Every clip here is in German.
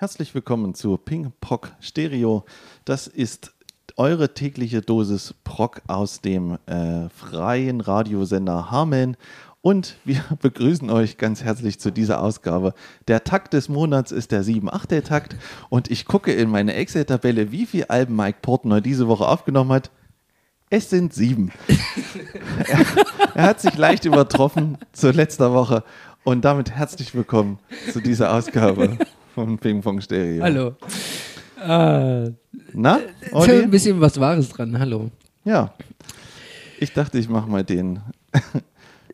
Herzlich willkommen zu Ping Pock Stereo. Das ist eure tägliche Dosis Proc aus dem äh, freien Radiosender Hameln. Und wir begrüßen euch ganz herzlich zu dieser Ausgabe. Der Takt des Monats ist der 7-8-Takt. Und ich gucke in meine Excel-Tabelle, wie viele Alben Mike Portner diese Woche aufgenommen hat. Es sind sieben. er, er hat sich leicht übertroffen zu letzter Woche. Und damit herzlich willkommen zu dieser Ausgabe von Ping Pong Stereo. Hallo. Äh, Na, ist ja ein bisschen was Wahres dran. Hallo. Ja. Ich dachte, ich mache mal den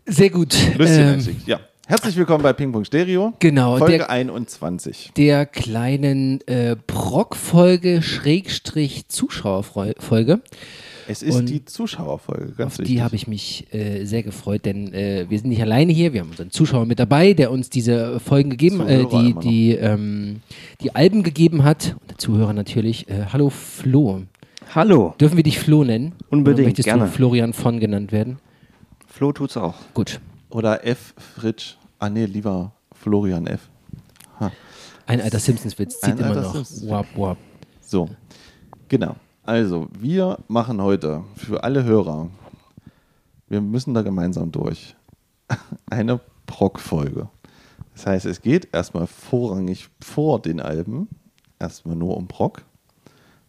Sehr gut. Ähm. Ja. Herzlich willkommen bei Ping Pong Stereo. genau. Folge Der, 21. der kleinen äh, Brock-Folge Schrägstrich Zuschauerfolge. Es ist Und die Zuschauerfolge, ganz Auf wichtig. die habe ich mich äh, sehr gefreut, denn äh, wir sind nicht alleine hier. Wir haben unseren Zuschauer mit dabei, der uns diese Folgen gegeben, äh, die, die, ähm, die Alben gegeben hat. Und der Zuhörer natürlich. Äh, hallo Flo. Hallo, Dürfen wir dich Flo nennen? Unbedingt, Oder möchtest gerne. du Florian von genannt werden? Flo tut's auch. Gut. Oder F. Fritsch. Ah, nee, lieber Florian F. Ein alter Simpsons-Witz zieht Ein immer alter noch. Simpsons-Witz. Wap, wap. So, genau. Also, wir machen heute für alle Hörer, wir müssen da gemeinsam durch, eine Proc-Folge. Das heißt, es geht erstmal vorrangig vor den Alben, erstmal nur um Proc,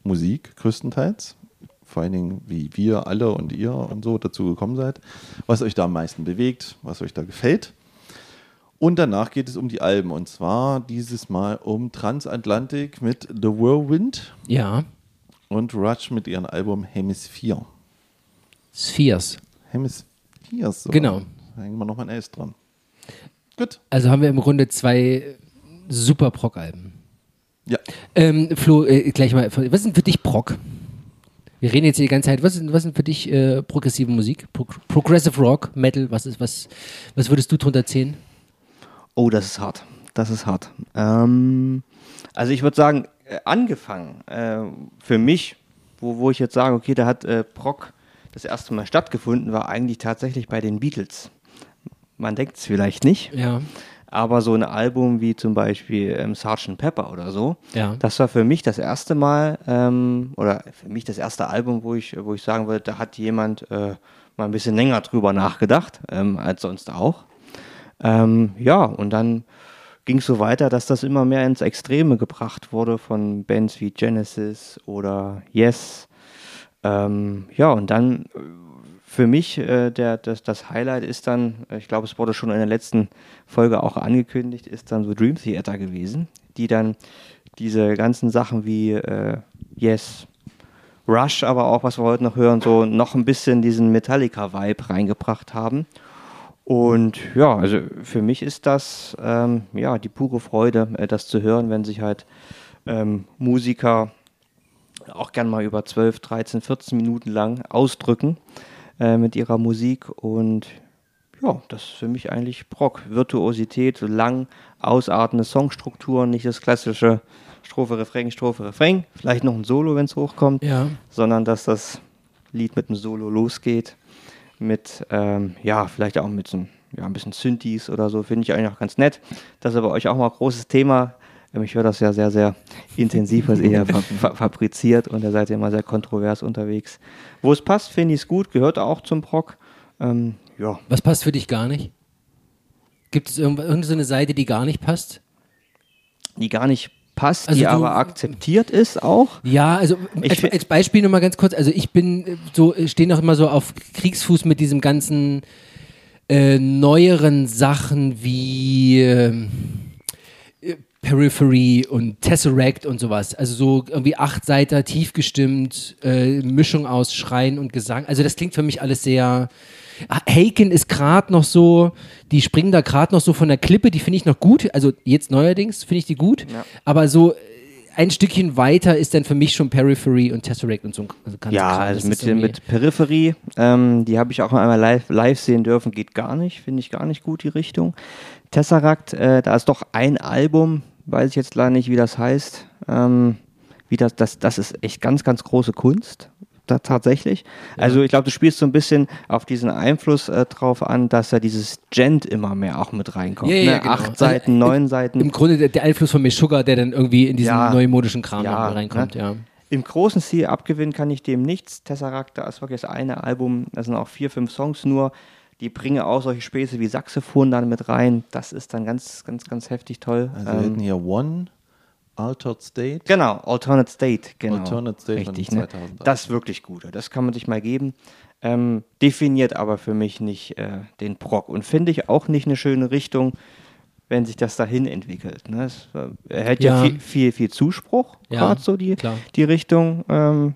Musik größtenteils, vor allen Dingen, wie wir alle und ihr und so dazu gekommen seid, was euch da am meisten bewegt, was euch da gefällt. Und danach geht es um die Alben und zwar dieses Mal um Transatlantic mit The Whirlwind Ja, und Rush mit ihrem Album Hemisphere. Spheres. Hemispheres. sogar. Genau. Da hängen wir nochmal ein S dran. Gut. Also haben wir im Grunde zwei super Proc-Alben. Ja. Ähm, Flo, äh, gleich mal, was ist denn für dich Proc? Wir reden jetzt hier die ganze Zeit, was ist, was ist denn für dich äh, progressive Musik? Pro Progressive Rock, Metal, was ist, was, was würdest du drunter zählen? Oh, das ist hart. Das ist hart. Ähm, also ich würde sagen, angefangen äh, für mich, wo, wo ich jetzt sage, okay, da hat äh, Proc das erste Mal stattgefunden, war eigentlich tatsächlich bei den Beatles. Man denkt es vielleicht nicht, Ja, aber so ein Album wie zum Beispiel ähm, Sgt. Pepper oder so, ja. das war für mich das erste Mal, ähm, oder für mich das erste Album, wo ich, wo ich sagen würde, da hat jemand äh, mal ein bisschen länger drüber nachgedacht, ähm, als sonst auch. Ähm, ja, und dann ging es so weiter, dass das immer mehr ins Extreme gebracht wurde von Bands wie Genesis oder Yes. Ähm, ja, und dann äh, für mich äh, der, das, das Highlight ist dann, äh, ich glaube, es wurde schon in der letzten Folge auch angekündigt, ist dann so Dream Theater gewesen, die dann diese ganzen Sachen wie äh, Yes, Rush, aber auch, was wir heute noch hören, so noch ein bisschen diesen Metallica-Vibe reingebracht haben. Und ja, also für mich ist das ähm, ja die pure Freude, äh, das zu hören, wenn sich halt ähm, Musiker auch gern mal über 12, 13, 14 Minuten lang ausdrücken äh, mit ihrer Musik. Und ja, das ist für mich eigentlich Brock. Virtuosität, so lang ausartende Songstrukturen, nicht das klassische Strophe, Refrain, Strophe, Refrain, vielleicht noch ein Solo, wenn es hochkommt Ja. sondern dass das Lied mit dem Solo losgeht. Mit, ähm, ja, vielleicht auch mit so ein, ja, ein bisschen Synthes oder so, finde ich eigentlich auch ganz nett. Das ist aber euch auch mal ein großes Thema. Ähm, Ich höre das ja sehr, sehr intensiv, was ihr ja fa fa fabriziert und da seid ihr immer sehr kontrovers unterwegs. Wo es passt, finde ich es gut, gehört auch zum Proc. Ähm, ja, Was passt für dich gar nicht? Gibt es irgend- irgendeine Seite, die gar nicht passt? die gar nicht passt, Also die du- aber akzeptiert ist auch. Ja, also Ich als, als Beispiel nur mal ganz kurz, also ich bin äh, so, äh, stehe noch immer so auf Kriegsfuß mit diesem ganzen äh, neueren Sachen wie ähm, äh, Periphery und Tesseract und sowas. Also so irgendwie acht Seiter tief gestimmt, äh, Mischung aus Schreien und Gesang. Also das klingt für mich alles sehr. Ah, Haken ist gerade noch so, die springen da gerade noch so von der Klippe, die finde ich noch gut. Also jetzt neuerdings finde ich die gut. Ja. Aber so äh, ein Stückchen weiter ist dann für mich schon Periphery und Tesseract und so ein ganz Ja, also mit, mit Peripherie, ähm, die habe ich auch einmal live, live sehen dürfen, geht gar nicht, finde ich gar nicht gut die Richtung. Tesseract, äh, da ist doch ein Album, weiß ich jetzt leider nicht, wie das heißt. Ähm, wie das, das, das ist echt ganz, ganz große Kunst. Da tatsächlich. Also ich glaube, du spielst so ein bisschen auf diesen Einfluss äh, drauf an, dass da dieses Gent immer mehr auch mit reinkommt. Ja, ja, ne? genau. Acht Also, Seiten, äh, neun Seiten. Im Grunde der, der Einfluss von Meshuggah, der dann irgendwie in diesen Ja. neumodischen Kram Ja, reinkommt, ne? ja. Im großen Stil abgewinnen kann ich dem nichts. Tesseract, da ist wirklich das eine Album, da sind auch vier, fünf Songs nur. Die bringen auch solche Späße wie Saxophon dann mit rein. Das ist dann ganz, ganz, ganz heftig toll. Also wir Ähm, hätten hier One, Altered State. Genau, Alternate State, genau. Alternate State Richtig, ne? 2003. Das ist wirklich gut. Das kann man sich mal geben. Ähm, definiert aber für mich nicht äh, den Prog und finde ich auch nicht eine schöne Richtung, wenn sich das dahin entwickelt. Ne? Es äh, erhält ja, Ja. viel, viel, viel Zuspruch, Ja, gerade so die, klar. die Richtung. Ähm,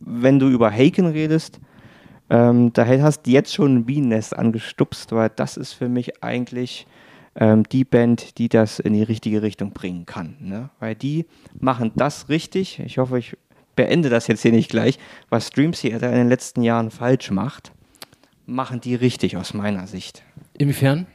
wenn du über Haken redest, ähm, da hast du jetzt schon ein Bienennest angestupst, weil das ist für mich eigentlich ähm, die Band, die das in die richtige Richtung bringen kann. Ne? Weil die machen das richtig. Ich hoffe, ich beende das jetzt hier nicht gleich, was Dream Theater in den letzten Jahren falsch macht, machen die richtig aus meiner Sicht. Inwiefern?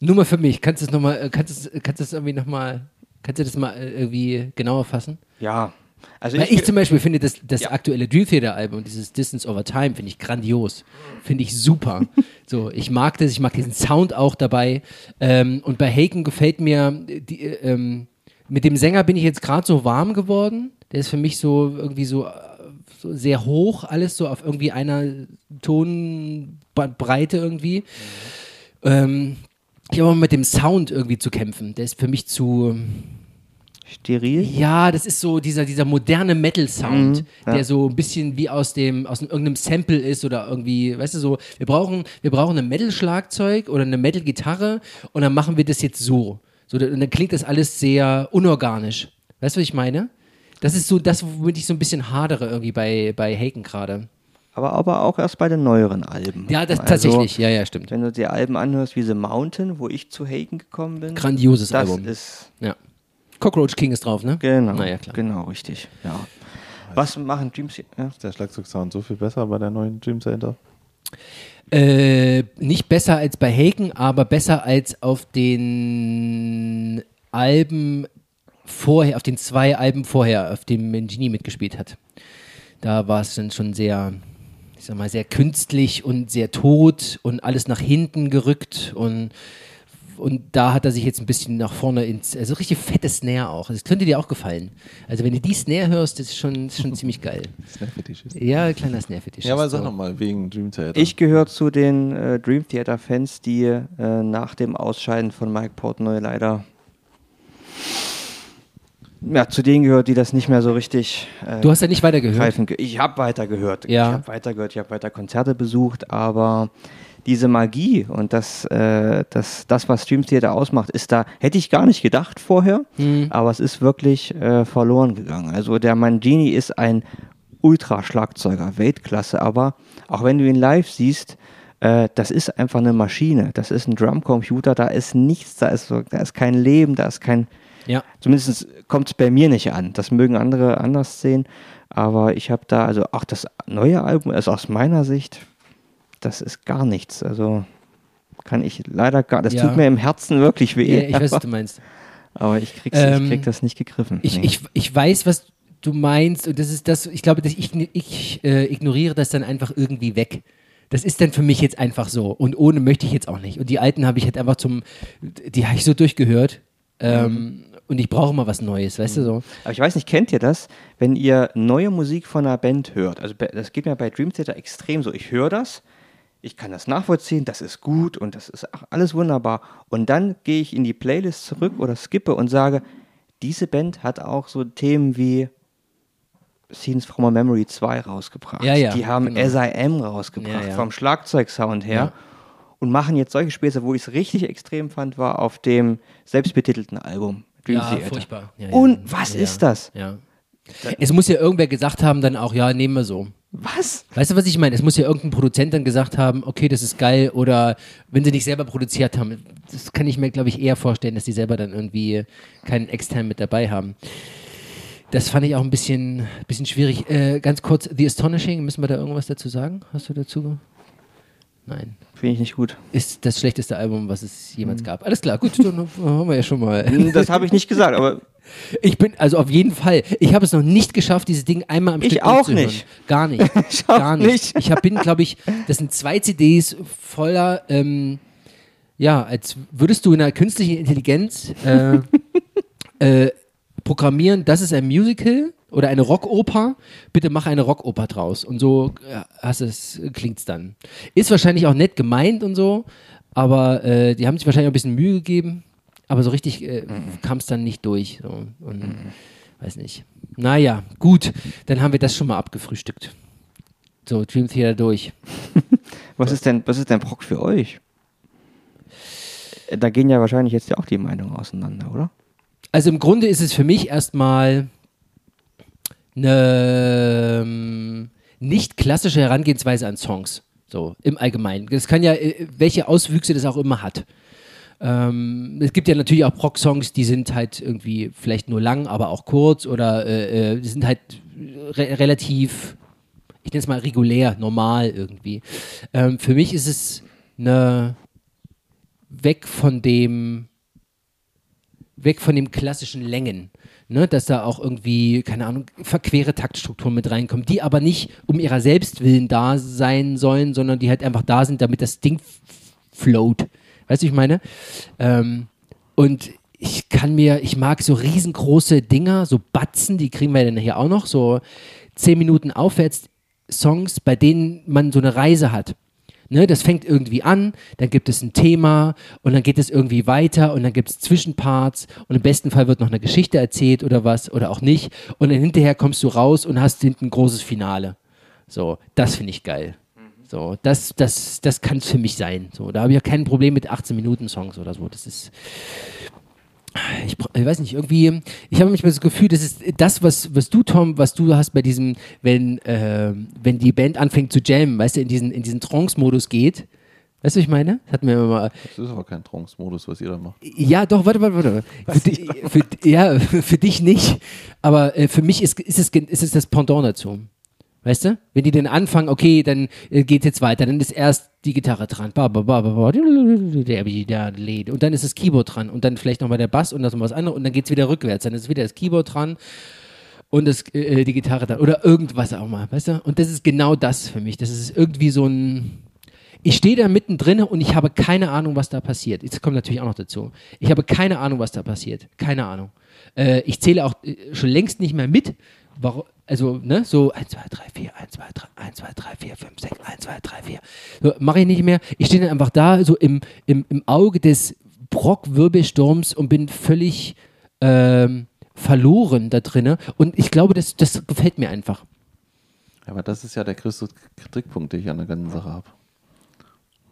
Nur mal für mich. Kannst du es nochmal, kannst du es- kannst du es irgendwie nochmal, kannst du das mal äh, irgendwie genauer fassen? Ja. Also Weil ich zum Beispiel finde das, das Ja. aktuelle Dream Theater Album, dieses Distance Over Time, finde ich grandios. Finde ich super. so, ich mag das, ich mag diesen Sound auch dabei. Ähm, und bei Haken gefällt mir, die, äh, ähm, mit dem Sänger bin ich jetzt gerade so warm geworden. Der ist für mich so irgendwie so, äh, so sehr hoch, alles so auf irgendwie einer Tonbreite irgendwie. Ähm, ich habe aber mit dem Sound irgendwie zu kämpfen. Der ist für mich zu. Steril. Ja, das ist so dieser, dieser moderne Metal-Sound, Mhm, ja. der so ein bisschen wie aus dem, aus einem, irgendeinem Sample ist oder irgendwie, weißt du, so, wir brauchen, wir brauchen ein Metal-Schlagzeug oder eine Metal-Gitarre und dann machen wir das jetzt so. so. Und dann klingt das alles sehr unorganisch. Weißt du, was ich meine? Das ist so das, womit ich so ein bisschen hadere irgendwie bei, bei Haken gerade. Aber, aber auch erst bei den neueren Alben. Ja, das Also, tatsächlich, ja, ja, stimmt. Wenn du dir Alben anhörst wie The Mountain, wo ich zu Haken gekommen bin. Grandioses das Album. ist Ja. Cockroach King ist drauf, ne? genau, Naja, klar. genau richtig. Ja. Was machen Dreams? Ja. Ist der Schlagzeugsound so viel besser bei der neuen Dream Center? Äh, nicht besser als bei Haken, aber besser als auf den Alben vorher, auf den zwei Alben vorher, auf dem Genie mitgespielt hat. Da war es dann schon sehr, ich sag mal, sehr künstlich und sehr tot und alles nach hinten gerückt und und da hat er sich jetzt ein bisschen nach vorne ins, also richtig fette Snare auch. Das könnte dir auch gefallen. Also wenn du die Snare hörst, das ist schon, das ist schon ziemlich geil. Snare-Fetischist. Ja, kleiner Snare-Fetisch. Ja, aber sag nochmal, wegen Dream Theater. Ich gehöre zu den äh, Dream Theater Fans, die äh, nach dem Ausscheiden von Mike Portnoy leider ja, zu denen gehört, die das nicht mehr so richtig äh, Du hast ja nicht weitergehört. greifen. ge- Ich habe weitergehört. Ja. Ich habe weitergehört, ich habe weiter Konzerte besucht, aber diese Magie und das, äh, das, das, was Stream Theater ausmacht, ist da, hätte ich gar nicht gedacht vorher, Hm. aber es ist wirklich äh, verloren gegangen. Also der Mangini ist ein Ultraschlagzeuger, Weltklasse, aber auch wenn du ihn live siehst, äh, das ist einfach eine Maschine, das ist ein Drumcomputer, da ist nichts, da ist, da ist kein Leben, da ist kein, Ja. Zumindest kommt es bei mir nicht an. Das mögen andere anders sehen. Aber ich habe da, also auch das neue Album ist aus meiner Sicht, das ist gar nichts. Also kann ich leider gar, das Ja. tut mir im Herzen wirklich weh. Ja, ich weiß, was du meinst. aber ich, krieg's, Ähm, ich krieg das nicht gegriffen. Ich, Nee. ich, ich weiß, was du meinst und das ist das, ich glaube, dass ich, ich äh, ignoriere das dann einfach irgendwie weg. Das ist dann für mich jetzt einfach so und ohne möchte ich jetzt auch nicht. Und die alten habe ich halt einfach zum, die habe ich so durchgehört ähm, und ich brauche mal was Neues, weißt du so. Aber ich weiß nicht, kennt ihr das, wenn ihr neue Musik von einer Band hört? Also das geht mir bei Dream Theater extrem so. Ich höre das, ich kann das nachvollziehen, das ist gut und das ist alles wunderbar. Und dann gehe ich in die Playlist zurück oder skippe und sage, diese Band hat auch so Themen wie Scenes from a Memory 2 rausgebracht. Ja, ja, Die haben genau. S.I.M. rausgebracht, Ja, vom Schlagzeugsound her. Und machen jetzt solche Späße, wo ich es richtig extrem fand, war auf dem selbstbetitelten Album. Dream Ja, Theater. furchtbar. Und was ist das? Ja. Es muss ja irgendwer gesagt haben, dann auch, ja, nehmen wir so. Was? Weißt du, was ich meine? Es muss ja irgendein Produzent dann gesagt haben, okay, das ist geil, oder wenn sie nicht selber produziert haben, das kann ich mir, glaube ich, eher vorstellen, dass die selber dann irgendwie keinen externen mit dabei haben. Das fand ich auch ein bisschen, bisschen schwierig. Äh, ganz kurz, The Astonishing, müssen wir da irgendwas dazu sagen? Hast du dazu? Nein. Finde ich nicht gut. Ist das schlechteste Album, was es jemals gab. Alles klar, gut, dann haben wir ja schon mal. Das habe ich nicht gesagt, aber Ich bin, also auf jeden Fall. Ich habe es noch nicht geschafft, dieses Ding einmal am Ich Stück auch nicht. Gar nicht. Ich auch Gar nicht. nicht. Ich hab, bin, glaube ich, das sind zwei CDs voller, ähm, ja, als würdest du in einer künstlichen Intelligenz äh, äh, programmieren, das ist ein Musical oder eine Rockoper, bitte mach eine Rockoper draus. Und so äh, hast es, klingt's dann. Ist wahrscheinlich auch nett gemeint und so, aber äh, die haben sich wahrscheinlich auch ein bisschen Mühe gegeben, aber so richtig äh, kam es dann nicht durch. So. Und weiß nicht. Naja, gut, dann haben wir das schon mal abgefrühstückt. So, Dream Theater durch. Was ist denn, was ist denn Proc für euch? Äh, Da gehen ja wahrscheinlich jetzt ja auch die Meinungen auseinander, oder? Also im Grunde ist es für mich erstmal eine ähm, nicht klassische Herangehensweise an Songs. So, im Allgemeinen. Das kann ja, äh, welche Auswüchse das auch immer hat. Ähm, es gibt ja natürlich auch Proc-Songs, die sind halt irgendwie vielleicht nur lang, aber auch kurz oder äh, äh, die sind halt re relativ, ich nenne es mal regulär, normal irgendwie. Ähm, für mich ist es eine weg von dem weg von den klassischen Längen. Ne, dass da auch irgendwie, keine Ahnung, verquere Taktstrukturen mit reinkommen, die aber nicht um ihrer selbst willen da sein sollen, sondern die halt einfach da sind, damit das Ding float. Weißt du, ich meine? Ähm, und ich kann mir, ich mag so riesengroße Dinger, so Batzen, die kriegen wir dann hier auch noch, so zehn Minuten aufwärts Songs, bei denen man so eine Reise hat. Ne, das fängt irgendwie an, dann gibt es ein Thema und dann geht es irgendwie weiter und dann gibt es Zwischenparts und im besten Fall wird noch eine Geschichte erzählt oder was oder auch nicht und dann hinterher kommst du raus und hast hinten ein großes Finale. So, das finde ich geil. So, das, das, das kann es für mich sein. So, da habe ich ja kein Problem mit 18 Minuten Songs oder so. Das ist, ich, ich weiß nicht, irgendwie, ich habe manchmal das Gefühl, das ist das, was, was du, Tom, was du hast bei diesem, wenn, äh, wenn die Band anfängt zu jammen, weißt du, in diesen, in diesen Trance-Modus geht. Weißt du, was ich meine? Das hat mir immer mal, Das ist aber kein Trance-Modus, was ihr da macht. ja, doch, warte, warte, warte. Für, di- für, ja, für dich nicht, aber äh, für mich ist, ist, es, ist es das Pendant dazu. Weißt du? Wenn die dann anfangen, okay, dann äh, geht jetzt weiter, dann ist erst die Gitarre dran, und dann ist das Keyboard dran und dann vielleicht nochmal der Bass und das noch was anderes und dann geht's wieder rückwärts, dann ist wieder das Keyboard dran und das, äh, die Gitarre dran oder irgendwas auch mal, weißt du? Und das ist genau das für mich. Das ist irgendwie so ein, ich stehe da mittendrin und ich habe keine Ahnung, was da passiert. Jetzt kommt natürlich auch noch dazu. Ich habe keine Ahnung, was da passiert. Keine Ahnung. Äh, ich zähle auch äh, schon längst nicht mehr mit. Warum, also, ne, so 1, 2, 3, 4, 1, 2, 3, 1, 2, 3, 4, 5, 6, 1, 2, 3, 4. So, mache ich nicht mehr. Ich stehe dann einfach da, so im, im, im Auge des Brockwirbelsturms und bin völlig ähm, verloren da drinne. Und ich glaube, das, das gefällt mir einfach. Ja, aber das ist ja der größte Kritikpunkt, den ich an der ganzen Sache habe.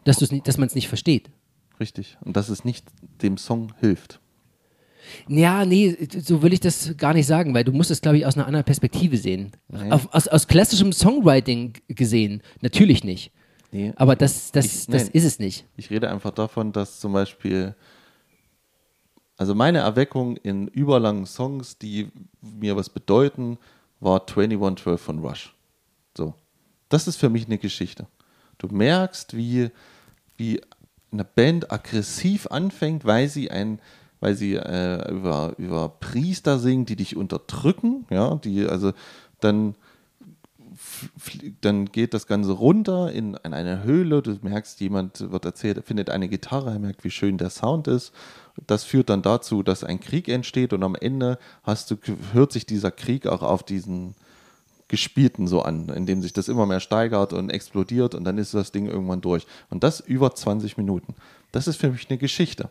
Dass, dass man es nicht versteht. Richtig. Und dass es nicht dem Song hilft. Ja, nee, so will ich das gar nicht sagen, weil du musst es, glaube ich, aus einer anderen Perspektive sehen. Nee. Auf, aus, aus klassischem Songwriting gesehen, natürlich nicht. Nee, Aber das, das, Ich- das nein. ist es nicht. Ich rede einfach davon, dass zum Beispiel, also meine Erweckung in überlangen Songs, die mir was bedeuten, war 2112 von Rush. So. Das ist für mich eine Geschichte. Du merkst, wie, wie eine Band aggressiv anfängt, weil sie ein weil sie äh, über, über Priester singt, die dich unterdrücken, ja, die also dann dann geht das Ganze runter in, in eine Höhle. Du merkst, jemand wird erzählt, er findet eine Gitarre, er merkt, wie schön der Sound ist. Das führt dann dazu, dass ein Krieg entsteht und am Ende hast du, hört sich dieser Krieg auch auf diesen Gespielten so an, indem sich das immer mehr steigert und explodiert und dann ist das Ding irgendwann durch. Und das über 20 Minuten. Das ist für mich eine Geschichte.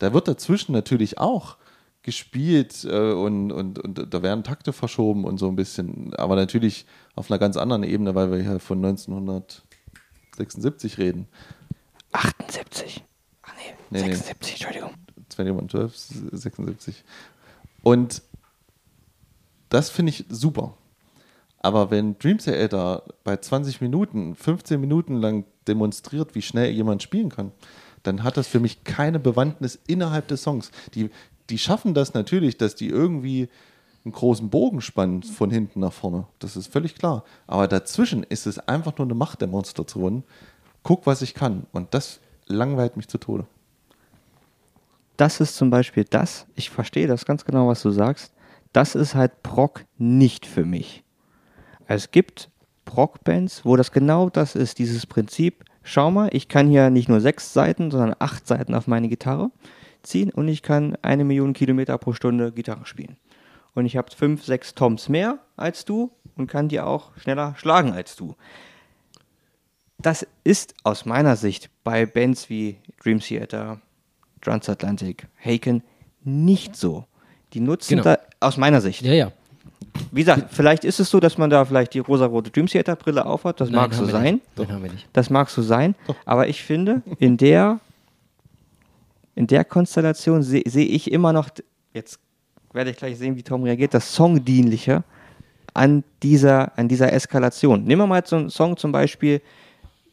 Da wird dazwischen natürlich auch gespielt äh, und, und, und da werden Takte verschoben und so ein bisschen, aber natürlich auf einer ganz anderen Ebene, weil wir hier von 1976 reden. 78. Ach nee, Nee, nee. 76, Entschuldigung. 2112, 76. Und das finde ich super. Aber wenn Dream Theater bei 20 Minuten, 15 Minuten lang demonstriert, wie schnell jemand spielen kann, dann hat das für mich keine Bewandtnis innerhalb des Songs. Die, die schaffen das natürlich, dass die irgendwie einen großen Bogen spannen von hinten nach vorne. Das ist völlig klar. Aber dazwischen ist es einfach nur eine Machtdemonstration. Guck, was ich kann. Und das langweilt mich zu Tode. das ist zum Beispiel das, ich verstehe das ganz genau, was du sagst, das ist halt Prog nicht für mich. Es gibt Prog-Bands, wo das genau das ist, dieses Prinzip, schau mal, ich kann hier nicht nur sechs Seiten, sondern acht Seiten auf meine Gitarre ziehen und ich kann eine Million Kilometer pro Stunde Gitarre spielen. Und ich habe fünf, sechs Toms mehr als du und kann die auch schneller schlagen als du. Das ist aus meiner Sicht bei Bands wie Dream Theater, Transatlantic, Haken nicht so. Die nutzen Genau. da, aus meiner Sicht. Ja, ja. Wie gesagt, vielleicht ist es so, dass man da vielleicht die rosarote Dream Theater Brille aufhat. Das Nein, mag so sein. Nicht. Das mag so sein. Aber ich finde, in der, in der Konstellation sehe seh ich immer noch, jetzt werde ich gleich sehen, wie Tom reagiert, das Songdienliche an dieser, an dieser Eskalation. Nehmen wir mal so einen Song zum Beispiel.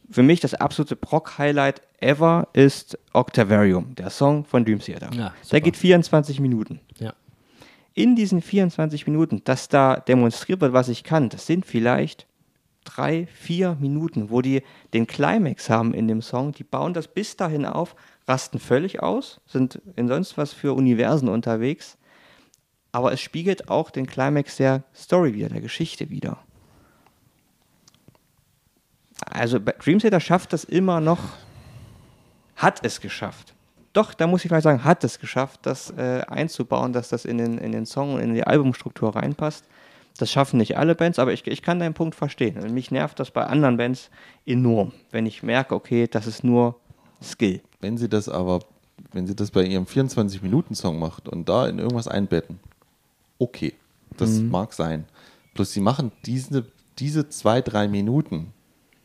Für mich das absolute Proc-Highlight ever ist Octavarium, der Song von Dream Theater. Ja, der geht 24 Minuten Ja. In diesen 24 Minuten, dass da demonstriert wird, was ich kann, das sind vielleicht drei, vier Minuten, wo die den Climax haben in dem Song. Die bauen das bis dahin auf, rasten völlig aus, sind in sonst was für Universen unterwegs. Aber es spiegelt auch den Climax der Story wieder, der Geschichte wieder. Also Dream Theater schafft das immer noch, hat es geschafft. Doch, da muss ich vielleicht sagen, hat es geschafft, das äh, einzubauen, dass das in den, in den Song und in die Albumstruktur reinpasst. Das schaffen nicht alle Bands, aber ich, ich kann deinen Punkt verstehen. Und mich nervt das bei anderen Bands enorm, wenn ich merke, okay, das ist nur Skill. Wenn sie das aber, wenn sie das bei ihrem 24-Minuten-Song macht und da in irgendwas einbetten, okay, das mag sein. Bloß sie machen diese, diese zwei, drei Minuten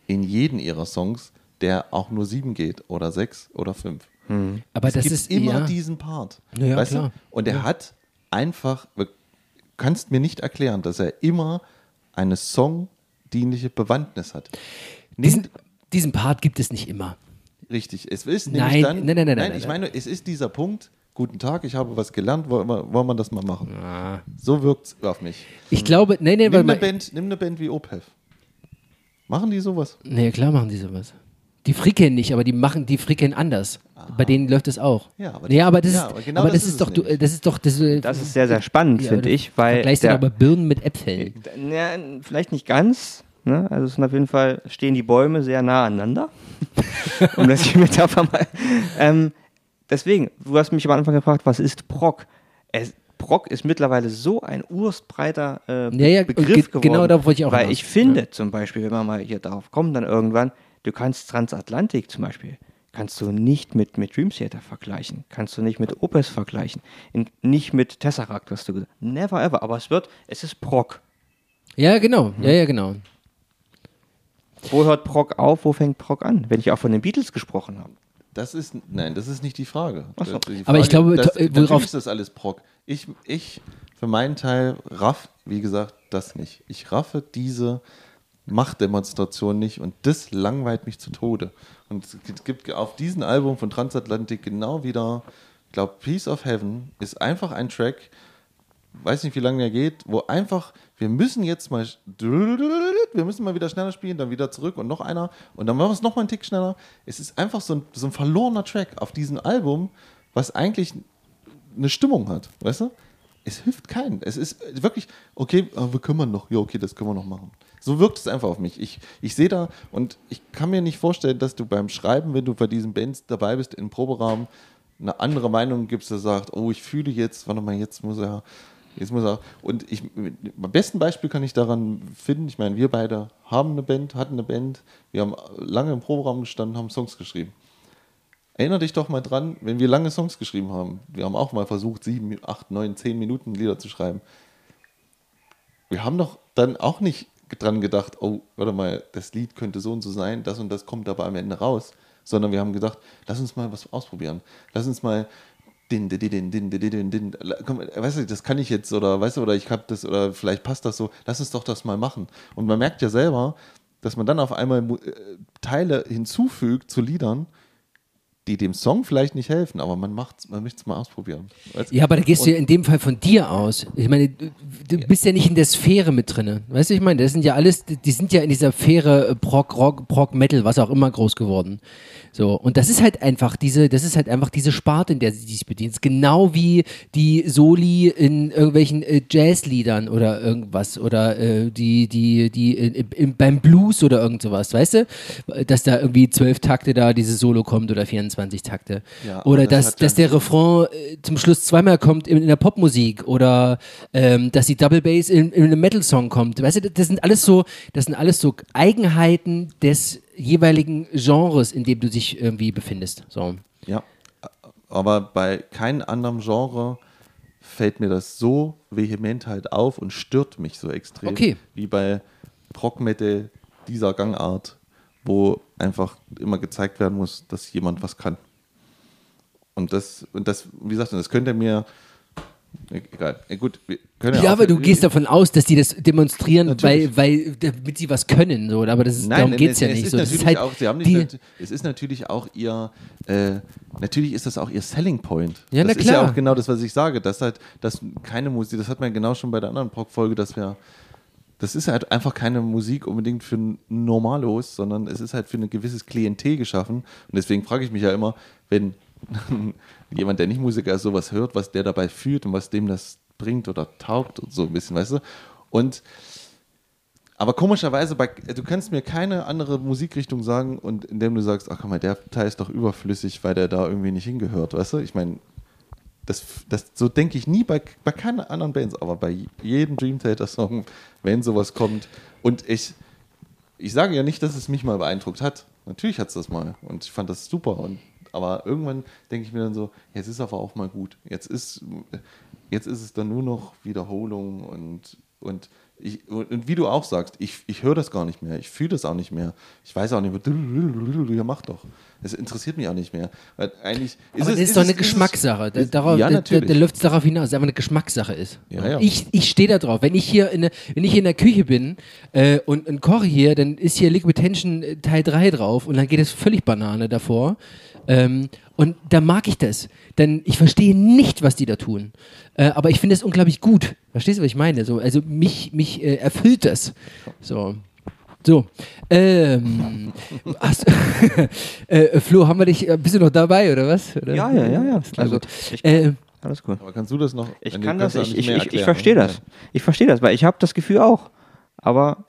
in jeden ihrer Songs, der auch nur sieben geht oder sechs oder fünf. Aber es das gibt ist immer ja, diesen Part. Ja, ja, weißt klar. Du? Und er hat einfach, du kannst mir nicht erklären, dass er immer eine songdienliche Bewandtnis hat. diesen, diesen Part gibt es nicht immer. Richtig, es ist Nein, nämlich dann. nein, nein, nein, nein, ich nein. meine, es ist dieser Punkt. Guten Tag, ich habe was gelernt, wollen wir, wollen wir das mal machen? So wirkt es auf mich. Ich glaube, nee, nee, Nimm weil eine, Band, nimm eine Band wie Opeth. Machen die sowas? nee, klar machen die sowas. Die fricken nicht, aber die machen, die fricken anders. Bei denen läuft es auch. Ja, aber das- aber das ja, ist, aber genau aber das das ist ist doch, du, das ist doch, das, äh, Das ist sehr, sehr spannend, ja, finde du ich, weil. Vergleichst du der- aber Birnen mit Äpfeln. Ja, vielleicht nicht ganz. Ne? Also es sind auf jeden Fall stehen die Bäume sehr nah aneinander. um das die Metapher mal. Ähm, deswegen, du hast mich am Anfang gefragt, was ist Prog? Es, Prog ist mittlerweile so ein urstbreiter äh, Be- Ja, ja, Begriff ge- geworden. genau darauf wollte ich auch Weil hinaus. ich finde zum Beispiel, wenn wir mal hier darauf kommen, dann irgendwann, du kannst Transatlantik zum Beispiel, kannst du nicht mit, mit Dream Theater vergleichen, kannst du nicht mit Opus vergleichen, in, nicht mit Tesseract, hast du gesagt. Never ever, aber es wird, es ist Prog. Ja, genau. Ja, ja, genau. Wo hört Prog auf, wo fängt Prog an? Wenn ich auch von den Beatles gesprochen habe. Das ist, nein, das ist nicht die Frage. So. Die Aber ich glaube, das, äh, worauf- ist das alles Prog. Ich, ich für meinen Teil raff, wie gesagt, das nicht. Ich raffe diese Machtdemonstration nicht und das langweilt mich zu Tode. Und es gibt auf diesem Album von Transatlantik genau wieder, ich glaube, Peace of Heaven ist einfach ein Track, weiß nicht, wie lange der geht, wo einfach, wir müssen jetzt mal, wir müssen mal wieder schneller spielen, dann wieder zurück und noch einer und dann machen wir es noch mal einen Tick schneller. Es ist einfach so ein, so ein verlorener Track auf diesem Album, was eigentlich eine Stimmung hat, weißt du? Es hilft keinen. Es ist wirklich, okay, wir können noch, ja, okay, das können wir noch machen. So wirkt es einfach auf mich. Ich, ich sehe da und ich kann mir nicht vorstellen, dass du beim Schreiben, wenn du bei diesen Bands dabei bist, im Proberaum, eine andere Meinung gibst, der sagt, oh, ich fühle jetzt, warte mal, jetzt muss er, jetzt muss er. Und ich, am besten Beispiel kann ich daran finden, ich meine, wir beide haben eine Band, hatten eine Band, wir haben lange im Proberaum gestanden, haben Songs geschrieben. Erinner dich doch mal dran, wenn wir lange Songs geschrieben haben. Wir haben auch mal versucht, sieben, acht, neun, zehn Minuten Lieder zu schreiben. Wir haben doch dann auch nicht dran gedacht, oh, warte mal, das Lied könnte so und so sein, das und das kommt aber am Ende raus. Sondern wir haben gedacht, lass uns mal was ausprobieren. Lass uns mal din, din, din, din, din, din, din. Komm, weißt du, das kann ich jetzt oder weißt du, oder ich habe das oder vielleicht passt das so. Lass uns doch das mal machen. Und man merkt ja selber, dass man dann auf einmal äh, Teile hinzufügt zu Liedern, die dem Song vielleicht nicht helfen, aber man macht man möchte es mal ausprobieren. Weißt? Ja, aber da gehst du ja in dem Fall von dir aus. Ich meine, du, du bist ja nicht in der Sphäre mit drinne. Weißt du, ich meine, das sind ja alles, die sind ja in dieser Sphäre äh, Prog, Rock, Prog, Metal, was auch immer groß geworden. So, und das ist halt einfach diese, das ist halt einfach diese Sparte, in der sie sich bedient. Genau wie die Soli in irgendwelchen äh, Jazzliedern oder irgendwas oder äh, die, die, die äh, im- beim Blues oder irgend sowas, weißt du? Dass da irgendwie zwölf Takte da dieses Solo kommt oder 24 Takte. Ja, oder das dass, dass der Refrain äh, zum Schluss zweimal kommt in, in der Popmusik oder ähm, dass die Double Bass in, in einem Metal-Song kommt. Weißt du, das sind alles so, das sind alles so Eigenheiten des jeweiligen Genres, in dem du dich irgendwie befindest. So. Ja, aber bei keinem anderen Genre fällt mir das so vehement halt auf und stört mich so extrem Okay. wie bei Prog-Metal dieser Gangart, wo einfach immer gezeigt werden muss, dass jemand was kann. Und das, und das, wie gesagt, das könnte mir, egal, Ja, gut, wir können Ja, auch- aber du gehst davon aus, dass die das demonstrieren, weil, Natürlich. weil, damit sie was können. So. Aber das ist, Nein, darum geht es ja nicht. Ist So. Das natürlich ist halt auch, sie haben die, nicht, es ist natürlich auch ihr, äh, natürlich ist das auch ihr Selling Point. Ja, das na ist ja klar. auch genau das, was ich sage, dass halt, dass keine Musik, das hat man genau schon bei der anderen Proc-Folge, dass wir, das ist halt einfach keine Musik unbedingt für Normalos, sondern es ist halt für ein gewisses Klientel geschaffen. Und deswegen frage ich mich ja immer, wenn jemand, der nicht Musiker ist, sowas hört, was der dabei fühlt und was dem das bringt oder taugt und so ein bisschen, weißt du? Und aber komischerweise, bei, du kannst mir keine andere Musikrichtung sagen und indem du sagst, ach guck mal, der Teil ist doch überflüssig, weil der da irgendwie nicht hingehört, weißt du? Ich meine, das, das, so denke ich nie bei, bei keiner anderen Bands, aber bei jedem Dream Theater Song, wenn sowas kommt. Und ich, ich sage ja nicht, dass es mich mal beeindruckt hat. Natürlich hat es das mal und ich fand das super. Und, aber irgendwann denke ich mir dann so, jetzt ist aber auch mal gut. Jetzt ist, jetzt ist es dann nur noch Wiederholung und, und, ich, und, wie du auch sagst, ich, ich höre das gar nicht mehr, ich fühle das auch nicht mehr. Ich weiß auch nicht mehr, ja mach doch. Es interessiert mich auch nicht mehr. Weil eigentlich ist aber es, das ist doch es- eine ist es- Geschmackssache. Da, ist- darauf, ja, da, da, da läuft es darauf hinaus, dass es einfach eine Geschmackssache ist. Ja, ja. Ich, ich stehe da drauf. Wenn ich hier in, der- wenn ich hier in der Küche bin äh, und, und koche hier, dann ist hier Liquid Tension äh, Teil 3 drauf und dann geht es völlig Banane davor. Ähm, und da mag ich das. Denn ich verstehe nicht, was die da tun. Äh, aber ich finde es unglaublich gut. Verstehst du, was ich meine? So, also mich, mich äh, erfüllt das. So. So, ähm, hast, äh, Flo, haben wir dich, äh, bist du noch dabei oder was? Oder? Ja, ja, ja, ja. Also, gut. ich- äh, Alles cool. Aber kannst du das noch? Ich kann das, ich, ich, ich, ich verstehe ne? das. Ich verstehe das, weil ich habe das Gefühl auch. Aber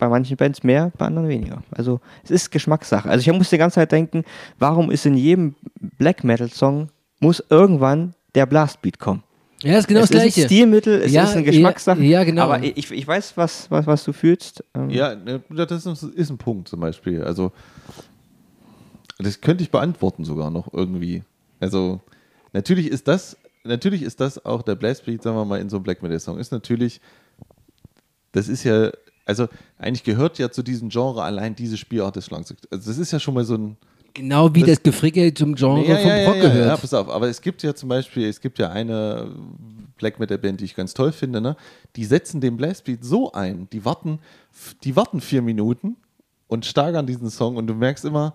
bei manchen Bands mehr, bei anderen weniger. Also es ist Geschmackssache. Also ich muss die ganze Zeit denken, warum ist in jedem Black Metal Song muss irgendwann der Blastbeat kommen? ja, ist genau es das ist ein Gleiche. Stilmittel, es Ja, ist eine ja, Geschmackssache. ja, genau. Aber ich, ich weiß, was, was, was du fühlst. Ähm, Ja, ne, das ist, ist ein Punkt zum Beispiel. Also, das könnte ich beantworten sogar noch irgendwie. Also, natürlich ist das, natürlich ist das auch der Blastbeat, sagen wir mal, in so einem Black Metal Song, ist natürlich, das ist ja, also eigentlich gehört ja zu diesem Genre allein diese Spielart des Schlagzeugs. Also, das ist ja schon mal so ein, genau wie das, das- Gefrickel zum Genre ja, vom ja, Rock ja, gehört. ja, pass auf, aber es gibt ja zum Beispiel, es gibt ja eine Black Metal Band, die ich ganz toll finde, ne? Die setzen den Blastbeat so ein, die warten, die warten vier Minuten und steigern diesen Song und du merkst immer,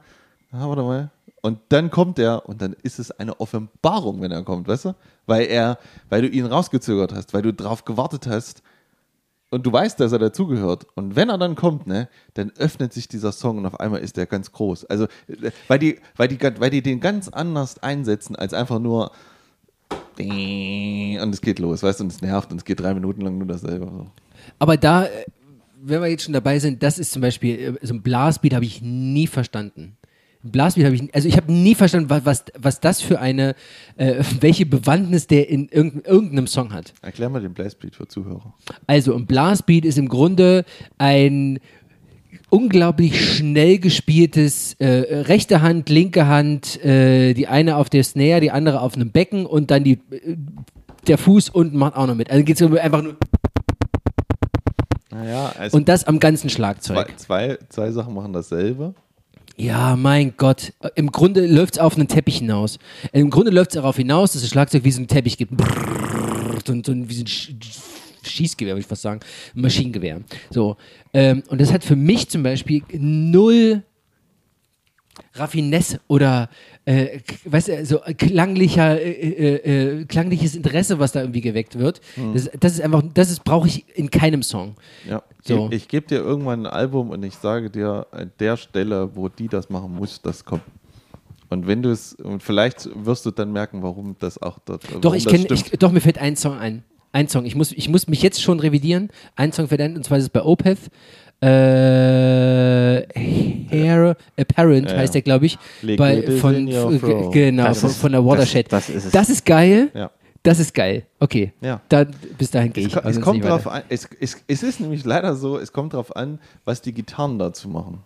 ah, warte mal, und dann kommt er und dann ist es eine Offenbarung, wenn er kommt, weißt du? Weil er, weil du ihn rausgezögert hast, weil du drauf gewartet hast, und du weißt, dass er dazugehört. Und wenn er dann kommt, ne, dann öffnet sich dieser Song und auf einmal ist der ganz groß. Also, weil die, weil die, weil die den ganz anders einsetzen, als einfach nur und es geht los, weißt du, und es nervt und es geht drei Minuten lang nur dasselbe. Aber da, äh, wenn wir jetzt schon dabei sind, das ist zum Beispiel, äh, so ein Blasbeat habe ich nie verstanden. Blasbeat habe ich, also ich habe nie verstanden, was, was, was das für eine, äh, welche Bewandtnis der in irgendein, irgendeinem Song hat. Erklär mal den Blastbeat für Zuhörer. Also ein Blasbeat ist im Grunde ein unglaublich schnell gespieltes äh, rechte Hand, linke Hand, äh, die eine auf der Snare, die andere auf einem Becken und dann die, äh, der Fuß unten macht auch noch mit. Also geht es einfach nur Naja, also und das am ganzen zwei, Schlagzeug. zwei, zwei Sachen machen dasselbe. Ja, mein Gott. Im Grunde läuft es auf einen Teppich hinaus. Im Grunde läuft es darauf hinaus, dass das Schlagzeug wie so ein Teppich gibt. Ein- so ein, wie so ein Sch Schießgewehr, würde ich fast sagen. Maschinengewehr. So. Ähm, und das hat für mich zum Beispiel null Raffinesse oder äh, weißt du, so klanglicher, äh, äh, äh, klangliches Interesse, was da irgendwie geweckt wird. Hm. Das, das ist einfach, das ist brauche ich in keinem Song. Ja. So. Ich, ich gebe dir irgendwann ein Album und ich sage dir, an der Stelle, wo die das machen muss, das kommt. Und wenn du es, und vielleicht wirst du dann merken, warum das auch dort. Doch, ich kenne, doch, mir fällt ein Song ein. Ein Song. Ich muss, ich muss mich jetzt schon revidieren. Ein Song ein, und zwar ist es bei Opeth. Äh, Hair Apparent Ja, heißt der, glaube ich. Bei, is von, genau, von, ist- von der Watershed. das- das ist es. Das ist geil. Ja. Das ist geil. Okay. Ja. Da, bis dahin gehe Es, ich. es Also kommt nicht drauf an, es, es, es ist nämlich leider so, es kommt drauf an, was die Gitarren dazu machen.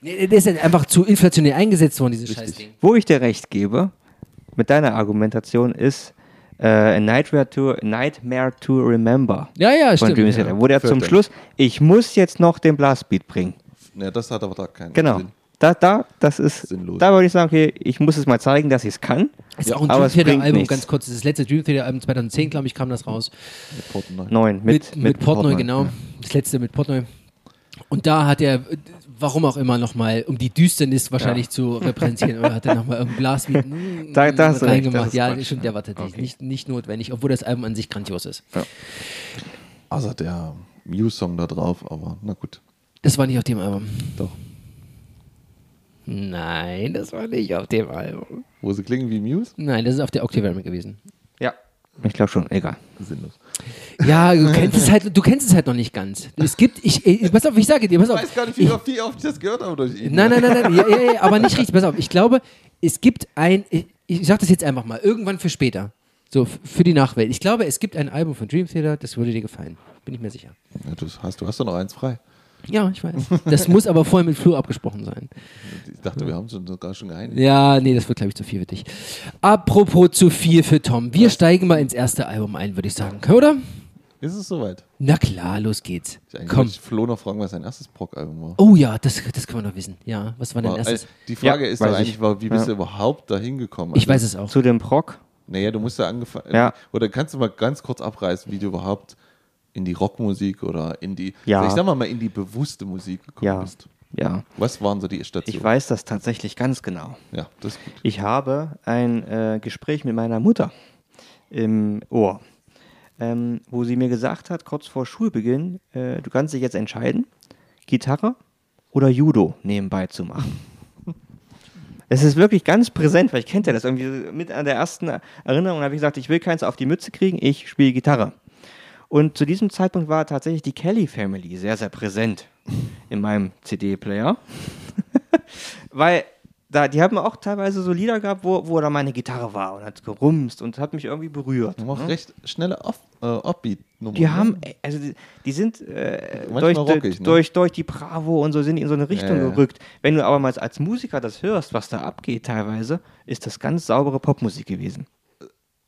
Nee, der ist halt einfach zu inflationär eingesetzt worden, dieses Richtig. Scheißding. Wo ich dir recht gebe, mit deiner Argumentation, ist A Nightmare to, Nightmare to Remember Ja, ja, von stimmt. Dream ja. Theater, wo der zum Viertel. Schluss, ich muss jetzt noch den Blastbeat bringen. Ne, das hat aber da keinen Genau. Sinn. Da, da, das ist, Sinnlos. da würde ich sagen, okay, ich muss es mal zeigen, dass ich es kann. Ist auch ein Dream Theater Album, nichts. ganz kurz. Das ist das letzte Dream Theater Album 2010, glaube ich, kam das raus. Mit Portnoy. Neun. Mit, mit, Portnoy, genau. Ja. Das letzte mit Portnoy. Und da hat er, äh, warum auch immer, nochmal, um die Düsternis wahrscheinlich zu repräsentieren, oder hat er nochmal irgendein Blasbeat mm, Da- da hast recht, reingemacht. das ist ja, Quatsch. stimmt, der war tatsächlich nicht, nicht notwendig, obwohl das Album an sich grandios ist. Außer der Muse-Song da drauf, aber na gut. Das war nicht auf dem Album. Doch. Nein, das war nicht auf dem Album. Wo sie klingen wie Muse? Nein, das ist auf der Octavarium gewesen. Ich glaube schon, egal. Sinnlos. Ja, du kennst es halt, du kennst es halt noch nicht ganz. Es gibt, ich, ich pass auf, ich sage dir, pass auf. Ich weiß gar nicht, wie oft, oft ich das gehört habe durch ihn. Nein, nein, nein, nein, ja, ja, ja, aber nicht richtig. Pass auf, ich glaube, es gibt ein, ich, ich sag das jetzt einfach mal, irgendwann für später. So, für die Nachwelt. Ich glaube, es gibt ein Album von Dream Theater, das würde dir gefallen. Bin ich mir sicher. Ja, du, hast, du hast doch noch eins frei. Ja, ich weiß. Das muss aber vorher mit Flu abgesprochen sein. Ich dachte, wir haben schon sogar schon geeinigt. Ja, nee, das wird, glaube ich, zu viel für dich. Apropos zu viel für Tom. Wir steigen mal ins erste Album ein, würde ich sagen. Oder? Ist es soweit? Na klar, los geht's. Ich Komm. ich Flo noch fragen, was sein erstes Proc-Album war. Oh ja, das, das können wir noch wissen. Ja, was war dein War- erstes? äh, die Frage Ja, ist doch weiß eigentlich, ich. war, wie bist Ja. du überhaupt da hingekommen? Ich weiß es auch. Zu dem Proc, Naja, du musst ja angefangen. Ja. Oder kannst du mal ganz kurz abreißen, wie du überhaupt in die Rockmusik oder in die, Ja. ich sag mal, mal in die bewusste Musik gekommen ja, bist? ja. Was waren so die Stationen? Ich weiß das tatsächlich ganz genau. Ja, das ist gut. Ich habe ein äh, Gespräch mit meiner Mutter im Ohr, ähm, wo sie mir gesagt hat, kurz vor Schulbeginn, äh, du kannst dich jetzt entscheiden, Gitarre oder Judo nebenbei zu machen. Es ist wirklich ganz präsent, weil ich kennt ja das irgendwie mit an der ersten Erinnerung habe ich gesagt, ich will keins auf die Mütze kriegen, ich spiele Gitarre. Und zu diesem Zeitpunkt war tatsächlich die Kelly Family sehr, sehr präsent in meinem CD-Player. Weil da, die haben auch teilweise so Lieder gehabt, wo, wo da meine Gitarre war und hat gerumst und hat mich irgendwie berührt. Du machst recht schnelle Off, äh, Offbeat-Nummern. Die haben, ne? äh, also die, die sind äh, durch, rockig, ne? durch, durch die Bravo und so sind die in so eine Richtung ja. gerückt. Wenn du aber mal als Musiker das hörst, was da abgeht teilweise, ist das ganz saubere Popmusik gewesen.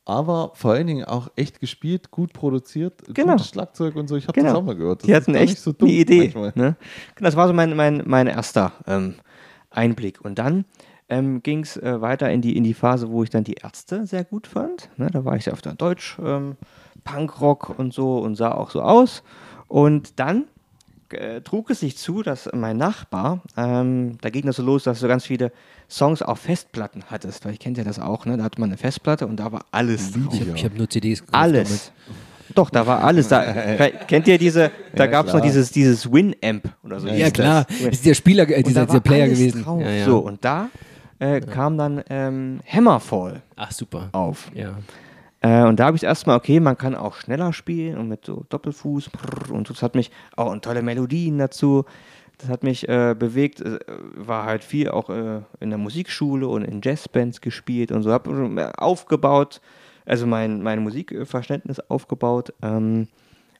Aber vor allen Dingen auch echt gespielt, gut produziert, Genau. gutes Schlagzeug und so. Ich habe das auch mal gehört. Das die hatten echt nicht so dumm eine Idee. Ne? Genau, Das war so mein, mein, mein erster ähm, Einblick. Und dann ähm, ging es äh, weiter in die, in die Phase, wo ich dann die Ärzte sehr gut fand. Ne? Da war ich ja auf der Deutsch, ähm, Punkrock und so und sah auch so aus. Und dann äh, trug es sich zu, dass mein Nachbar, ähm, da ging das so los, dass du ganz viele Songs auf Festplatten hattest. Weil ich kennt ja das auch, ne? Da hatte man eine Festplatte und da war alles drauf. Ich habe hab nur CDs gekauft. Alles. Doch, da war alles da. Kennt ihr diese, da Ja, gab es noch dieses, dieses Winamp oder so. Ja, hieß klar. das. Das ist der Spieler, äh, dieser, da dieser Player alles gewesen. Drauf. Ja, ja. So, und da äh, kam dann ähm, Hammerfall Ach, super. auf. Ja. Äh, und da habe ich erstmal, okay, man kann auch schneller spielen und mit so Doppelfuß brrr, und das hat mich auch und tolle Melodien dazu. Das hat mich äh, bewegt, äh, war halt viel auch äh, in der Musikschule und in Jazzbands gespielt und so, habe aufgebaut, also mein, mein Musikverständnis aufgebaut. Ähm,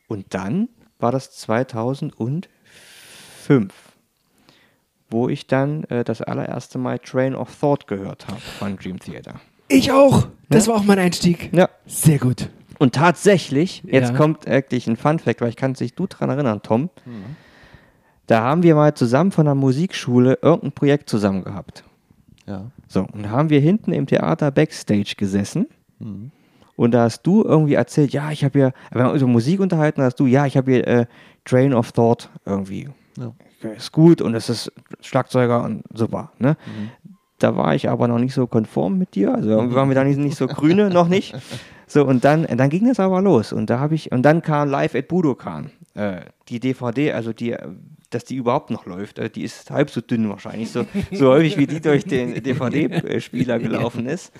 und dann war das 2005, wo ich dann äh, das allererste Mal Train of Thought gehört habe von Dream Theater. Ich auch. Das war auch mein Einstieg. Ja, Sehr gut. und tatsächlich, jetzt Ja. kommt wirklich ein Fun Fact, weil ich kann dich du dran erinnern, Tom. Da haben wir mal zusammen von der Musikschule irgendein Projekt zusammen gehabt. Ja. So, und da haben wir hinten im Theater Backstage gesessen. Und da hast du irgendwie erzählt, ja, ich habe hier, wir haben uns über Musik unterhalten, da hast du, ja, ich habe hier äh, Train of Thought irgendwie. Ja. Ist gut und es ist Schlagzeuger und super. Ne? da war ich aber noch nicht so konform mit dir. Also irgendwie waren wir da nicht, nicht so grüne, noch nicht. So, und dann, dann ging das aber los. Und da habe ich, und dann kam Live at Budokan. Äh, die DVD, also die, dass die überhaupt noch läuft, äh, die ist halb so dünn wahrscheinlich, so, so häufig wie die durch den DVD-Spieler gelaufen ist.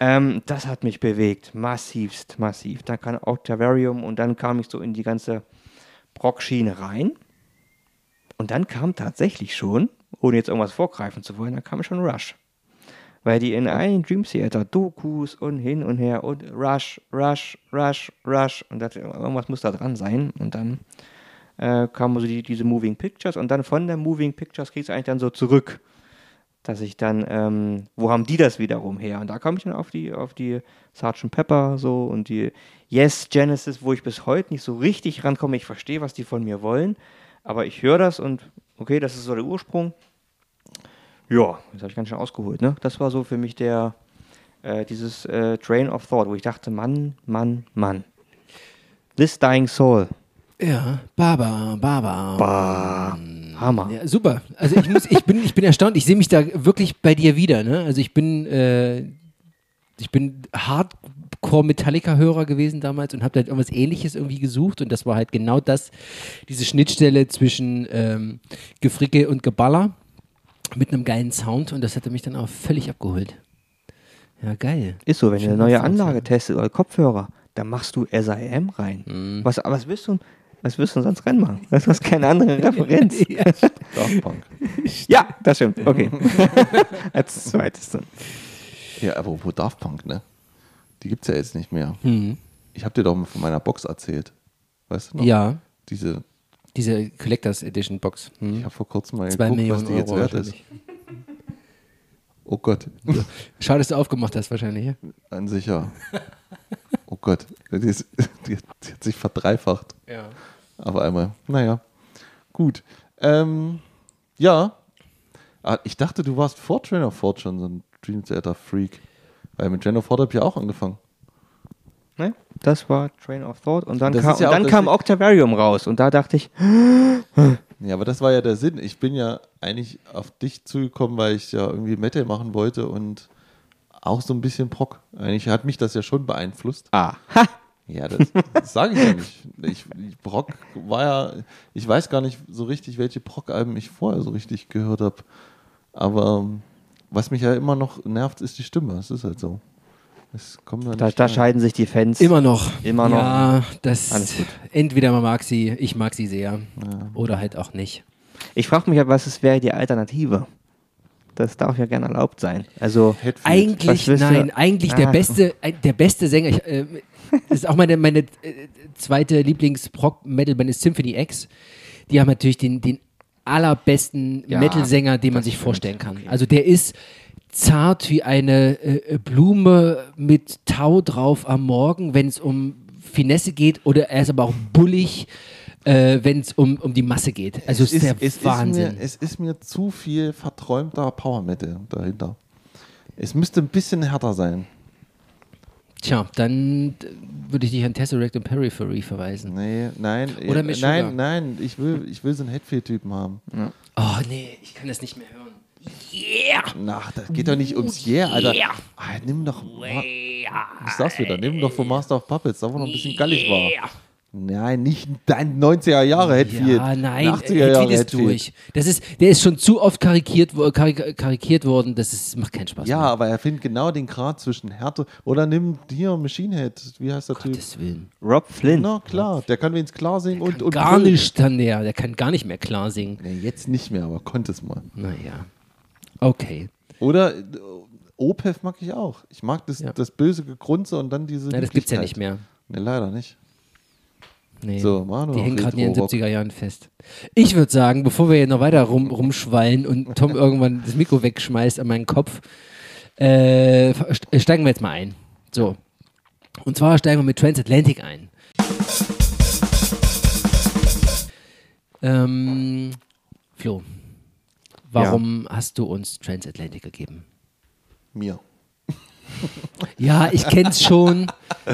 Ähm, das hat mich bewegt, massivst, massiv. Dann kam Octavarium und dann kam ich so in die ganze Brock-Schiene rein. Und dann kam tatsächlich schon, ohne jetzt irgendwas vorgreifen zu wollen, dann kam schon Rush. Weil die in allen Dream Theater Dokus und hin und her und Rush, Rush, Rush, Rush und das, irgendwas muss da dran sein. Und dann äh, kamen so die, diese Moving Pictures und dann von der Moving Pictures kriegst du eigentlich dann so zurück. Dass ich dann, ähm, wo haben die das wiederum her? Und da kam ich dann auf die, auf die Sgt. Pepper so und die Yes Genesis, wo ich bis heute nicht so richtig rankomme. Ich verstehe, was die von mir wollen, aber ich höre das und okay, das ist so der Ursprung. Ja, das habe ich ganz schön ausgeholt. Ne? Das war so für mich der, äh, dieses äh, Train of Thought, wo ich dachte, Mann, Mann, Mann. This Dying Soul. Ja, Baba, Baba. Bah, Hammer. Ja, super. Also ich muss, ich bin, ich bin erstaunt. Ich sehe mich da wirklich bei dir wieder. Ne? Also ich bin, äh, ich bin Hardcore Metallica-Hörer gewesen damals und habe da irgendwas Ähnliches irgendwie gesucht und das war halt genau das, diese Schnittstelle zwischen ähm, Gefricke und Geballer mit einem geilen Sound und das hatte mich dann auch völlig abgeholt. Ja, geil. Ist so, wenn du Schön eine neue Anlage testet oder Kopfhörer, dann machst du SIM rein. Mhm. Was, was willst du, was willst du sonst reinmachen? Du hast keine andere Referenz. Ja. Daft Punk. ja, das stimmt. Okay. Als zweites dann. Ja, apropos Daft Punk, ne? Die gibt's ja jetzt nicht mehr. Hm. Ich habe dir doch mal von meiner Box erzählt. Weißt du noch? ja, Diese, diese Collectors Edition Box. ich Hm. habe vor kurzem mal Zwei geguckt, was Millionen die jetzt Euro wert ist. Oh Gott, Schade, dass du aufgemacht hast wahrscheinlich. Ja? an sich ja. Oh Gott, die, ist, die, die hat sich verdreifacht. ja. Auf einmal. Naja, gut. Ähm, ja, Ah, ich dachte, du warst vor Train of Thought schon so ein Dream Theater Freak. Weil mit Train of Thought habe ich ja auch angefangen. Ne? Das war Train of Thought und dann, Das kam, ja und dann kam Octavarium raus und da dachte ich, Ja, aber das war ja der Sinn. Ich bin ja eigentlich auf dich zugekommen, weil ich ja irgendwie Metal machen wollte und auch so ein bisschen Proc. Eigentlich hat mich das ja schon beeinflusst. ah, Ja, das, das sage ich ja nicht. Ich, ich, Proc war ja, ich weiß gar nicht so richtig, welche Proc-Alben ich vorher so richtig gehört habe. Aber was mich ja immer noch nervt, ist die Stimme. Es ist halt so. Es kommt dann da, nicht da rein. scheiden sich die Fans. Immer noch. Immer noch. Ja, das. Alles gut. Entweder man mag sie, ich mag sie sehr. Oder halt auch nicht. Ich frage mich ja, was es wäre die Alternative? Das darf ja gerne erlaubt sein. Also, Hetfield. Eigentlich, nein, eigentlich der Ah. beste, ein- der beste Sänger. Ich, äh, das ist auch meine, meine äh, zweite Lieblings-Proc-Metal-Band ist Symphony X. Die haben natürlich den, den allerbesten Ja, Metal-Sänger, den man sich vorstellen kann. Also der ist zart wie eine äh, Blume mit Tau drauf am Morgen, wenn es um Finesse geht, oder er ist aber auch bullig, äh, wenn es um, um die Masse geht. Also es ist, der es Wahnsinn. Ist mir, es ist mir zu viel verträumter Power Metal dahinter. Es müsste ein bisschen härter sein. Tja, dann würde ich dich an Tesseract und Periphery verweisen. Nee, nein, Oder äh, nein, nein, ich will, ich will so einen Headfield-Typen haben. Oh nee, ich kann das nicht mehr hören. Yeah! Na, das geht doch nicht ums Yeah, Alter. Ah, nimm doch. Ich sag's wieder, nimm doch von Master of Puppets, da wo noch ein bisschen gallig war. Nein, nicht dein 90er Jahre Headfield. Ja, nein, 80er Hetfield Jahre ist durch. Das ist, der ist schon zu oft karikiert, karik karikiert worden, das ist, macht keinen Spaß Ja, mehr. aber er findet genau den Grad zwischen Härte. Oder nimm hier Machine Head. Wie heißt der Typ? Gottes Willen. Rob Flynn. Na klar, der kann wenigstens klar singen und, und Gar nicht dann der, der kann gar nicht mehr klar singen. Nee, jetzt nicht mehr, aber konnte es mal. Naja. Okay. Oder äh, Opeth mag ich auch. Ich mag das, Ja. das böse Gegrunze und dann diese. Na, das gibt's ja Lieblichkeit. nicht mehr. Nee, leider nicht. Nee. So, Manu, Die hängen gerade in den Retro-Rock. 70er Jahren fest. Ich würde sagen, bevor wir hier noch weiter rum, rumschwallen und Tom irgendwann das Mikro wegschmeißt an meinen Kopf, äh, st- steigen wir jetzt mal ein. So. Und zwar steigen wir mit Transatlantic ein. Ähm, Flo, warum hast du uns Transatlantic gegeben? Mir. Ja, ich kenne es schon.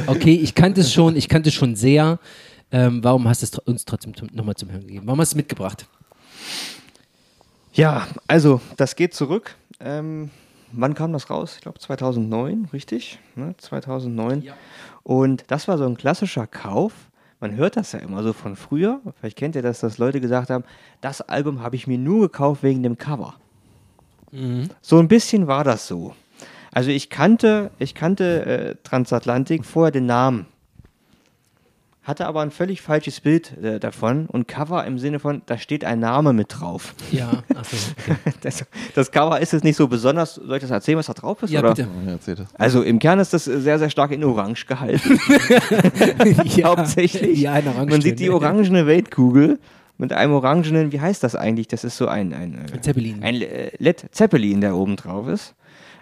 Okay, ich kannte es schon, ich kannte es schon sehr. Ähm, warum hast du es uns trotzdem nochmal zum Hören gegeben? Warum hast du es mitgebracht? Ja, also das geht zurück. Ähm, wann kam das raus? Ich glaube 2009, richtig? Ne? 2009. Und das war so ein klassischer Kauf. Man hört das ja immer so von früher. Vielleicht kennt ihr das, dass Leute gesagt haben, das Album habe ich mir nur gekauft wegen dem Cover. So ein bisschen war das so. Also ich kannte, ich kannte äh, Transatlantik vorher den Namen. Hatte aber ein völlig falsches Bild äh, davon und Cover im Sinne von, da steht ein Name mit drauf. Ja, achso. Das, das Cover ist jetzt nicht so besonders. Soll ich das erzählen, was da drauf ist? Ja, oder? bitte. Ja, erzähl das. Also im Kern ist das äh, sehr, sehr stark in Orange gehalten. ja, Hauptsächlich. Ja, eine Man sieht die orangene Weltkugel mit einem orangenen, wie heißt das eigentlich? Das ist so ein, ein, äh, Zeppelin. ein äh, Led Zeppelin, der oben drauf ist.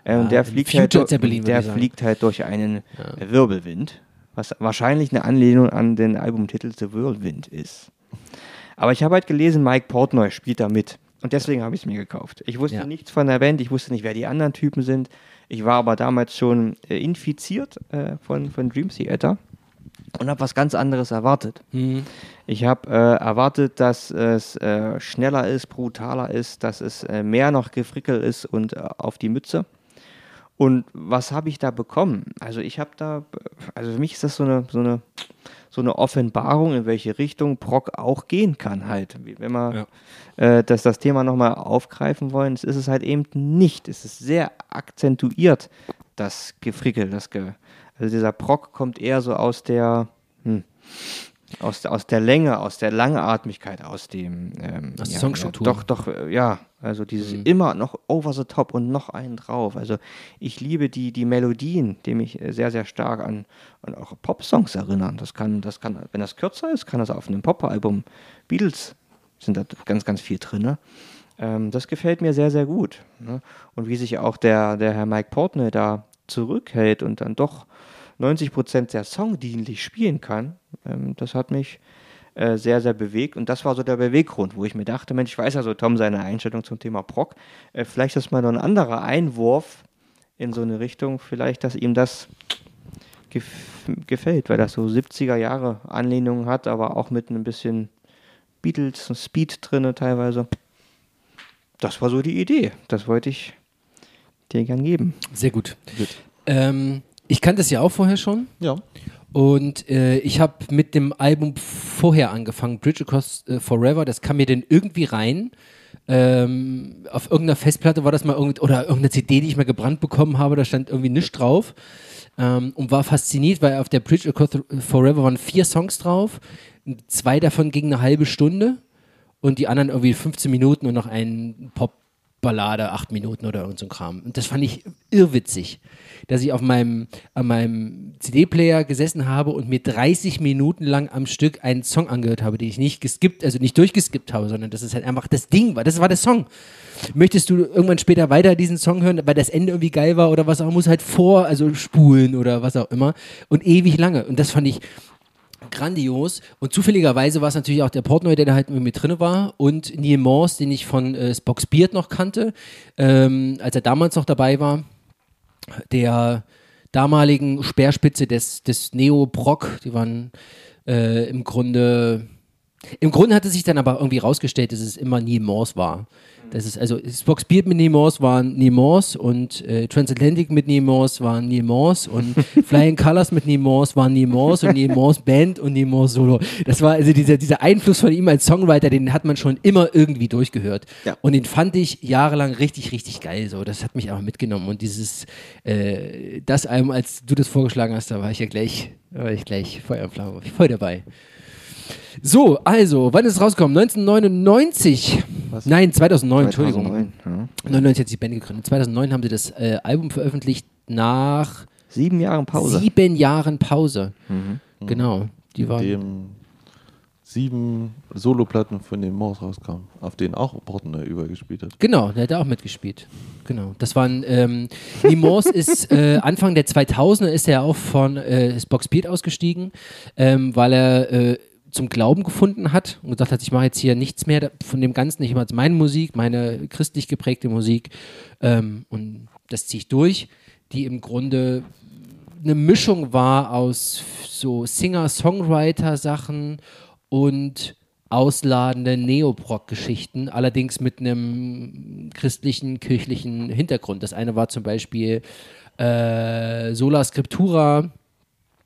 Äh, und Ja, der ein fliegt, Future halt, der fliegt halt durch einen äh, Wirbelwind, was wahrscheinlich eine Anlehnung an den Albumtitel The Whirlwind ist. Aber ich habe halt gelesen, Mike Portnoy spielt da mit. Und deswegen habe ich es mir gekauft. Ich wusste Ja. nichts von der Band, ich wusste nicht, wer die anderen Typen sind. Ich war aber damals schon äh, infiziert äh, von, von Dream Theater und habe was ganz anderes erwartet. Mhm. Ich habe äh, erwartet, dass es äh, schneller ist, brutaler ist, dass es äh, mehr noch Gefrickel ist und äh, auf die Mütze. Und was habe ich da bekommen? Also ich habe da, also für mich ist das so eine, so eine, so eine Offenbarung, in welche Richtung Proc auch gehen kann halt. Wenn wir äh, das, das Thema nochmal aufgreifen wollen, ist es halt eben nicht. Es ist sehr akzentuiert, das Gefrickel, das Ge also dieser Proc kommt eher so aus der, hm, aus, der- aus der Länge, aus der Langatmigkeit, aus dem ähm, Aus der ja, Songstruktur. Ja, doch, doch, äh, ja. Also dieses immer noch over the top und noch einen drauf. Also ich liebe die, die Melodien, die mich äh, sehr, sehr stark an, an auch Pop-Songs erinnern. Das kann, das kann, wenn das kürzer ist, kann das auf einem Pop-Album Beatles sind da ganz, ganz viel drin. Ne? Ähm, das gefällt mir sehr, sehr gut. Ne? Und wie sich auch der, der Herr Mike Portnoy da zurückhält und dann doch 90 Prozent sehr songdienlich spielen kann, ähm, das hat mich äh, sehr, sehr bewegt. Und das war so der Beweggrund, wo ich mir dachte, Mensch, ich weiß ja so, Tom, seine Einstellung zum Thema Proc, äh, vielleicht ist mal noch ein anderer Einwurf in so eine Richtung, vielleicht, dass ihm das gef gefällt, weil das so 70er Jahre Anlehnungen hat, aber auch mit ein bisschen Beatles und Speed drinne teilweise. Das war so die Idee. Das wollte ich dir gern geben. Sehr gut. Ähm, ich kannte es ja auch vorher schon. Ja. Und äh, ich habe mit dem Album vorher angefangen, Bridge Across äh, Forever. Das kam mir dann irgendwie rein. Ähm, auf irgendeiner Festplatte war das mal irgend oder irgendeine CD, die ich mal gebrannt bekommen habe, da stand irgendwie nichts drauf. Ähm, und war fasziniert, weil auf der Bridge Across Forever waren vier Songs drauf. Zwei davon gingen eine halbe Stunde und die anderen irgendwie 15 Minuten und noch ein Popballade, acht Minuten oder irgend so ein Kram. Und das fand ich irrwitzig, dass ich auf meinem, an meinem CD-Player gesessen habe und mir 30 Minuten lang am Stück einen Song angehört habe, den ich nicht geskippt, also nicht durchgeskippt habe, sondern dass es halt einfach das Ding war. Das war der Song. Möchtest du irgendwann später weiter diesen Song hören, weil das Ende irgendwie geil war oder was auch, muss halt vor, also spulen oder was auch immer und ewig lange. Und das fand ich grandios. Und zufälligerweise war es natürlich auch der Portnoy, der da halt mit drin war und Neil Morse, den ich von äh, Spock's Beard noch kannte, ähm, als er damals noch dabei war, der damaligen Speerspitze des, des Neo-Brock, die waren äh, im Grunde im Grunde hat es sich dann aber irgendwie rausgestellt, dass es immer Neil Morse war. Das ist also Spock's Beard mit Neil Morse war Neil Morse und äh, Transatlantic mit Neil Morse war Neil Morse und Flying Colors mit Neil Morse war Neil Morse und Neil Morse Band und Neil Morse Solo. Das war also dieser, dieser Einfluss von ihm als Songwriter, den hat man schon immer irgendwie durchgehört. Ja. Und den fand ich jahrelang richtig, richtig geil. So, das hat mich einfach mitgenommen. Und dieses, äh, das Album, als du das vorgeschlagen hast, da war ich ja gleich, war ich gleich Feuer und Flamme, voll dabei. So, also, wann ist es rausgekommen? 1999. Nein, 2009, Entschuldigung. 2009, ja. 99 hat die Band gegründet. 2009 haben sie das äh, Album veröffentlicht nach Sieben Jahre Pause. sieben Jahren Pause. Genau. Die waren. dem sieben Soloplatten von dem Morse rauskamen, auf denen auch Portner übergespielt hat. Genau, der hat auch mitgespielt. Genau. Das waren, ähm, Lee Morse ist äh, Anfang der 2000er ist er auch von äh, Spock's Beard ausgestiegen, ähm, weil er äh, zum Glauben gefunden hat und gesagt hat, ich mache jetzt hier nichts mehr von dem Ganzen, ich mache jetzt meine Musik, meine christlich geprägte Musik ähm, und das ziehe ich durch, die im Grunde eine Mischung war aus so Singer-Songwriter-Sachen und ausladende Neoproc-Geschichten, allerdings mit einem christlichen, kirchlichen Hintergrund. Das eine war zum Beispiel äh, Sola Scriptura,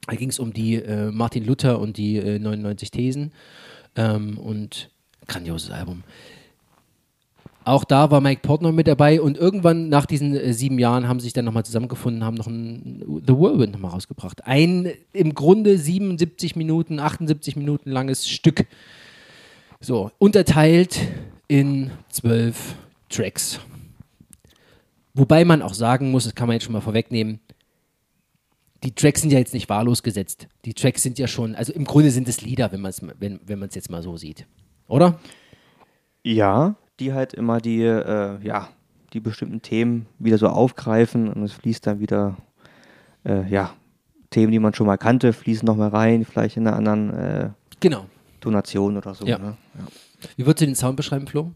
da ging es um die äh, Martin Luther und die äh, 99 Thesen ähm, und grandioses Album. Auch da war Mike Portner mit dabei und irgendwann nach diesen äh, sieben Jahren haben sie sich dann nochmal zusammengefunden, haben noch ein The Whirlwind nochmal rausgebracht. Ein im Grunde 77 Minuten, 78 Minuten langes Stück. So, unterteilt in zwölf Tracks. Wobei man auch sagen muss, das kann man jetzt schon mal vorwegnehmen, die Tracks sind ja jetzt nicht wahllos gesetzt. Die Tracks sind ja schon, also im Grunde sind es Lieder, wenn man es wenn, wenn jetzt mal so sieht. Oder? Ja, die halt immer die, äh, ja, die bestimmten Themen wieder so aufgreifen und es fließt dann wieder, äh, ja, Themen, die man schon mal kannte, fließen nochmal rein, vielleicht in einer anderen äh, genau. Donation oder so. Ja. Ne? Ja. Wie würdest du den Sound beschreiben, Flo?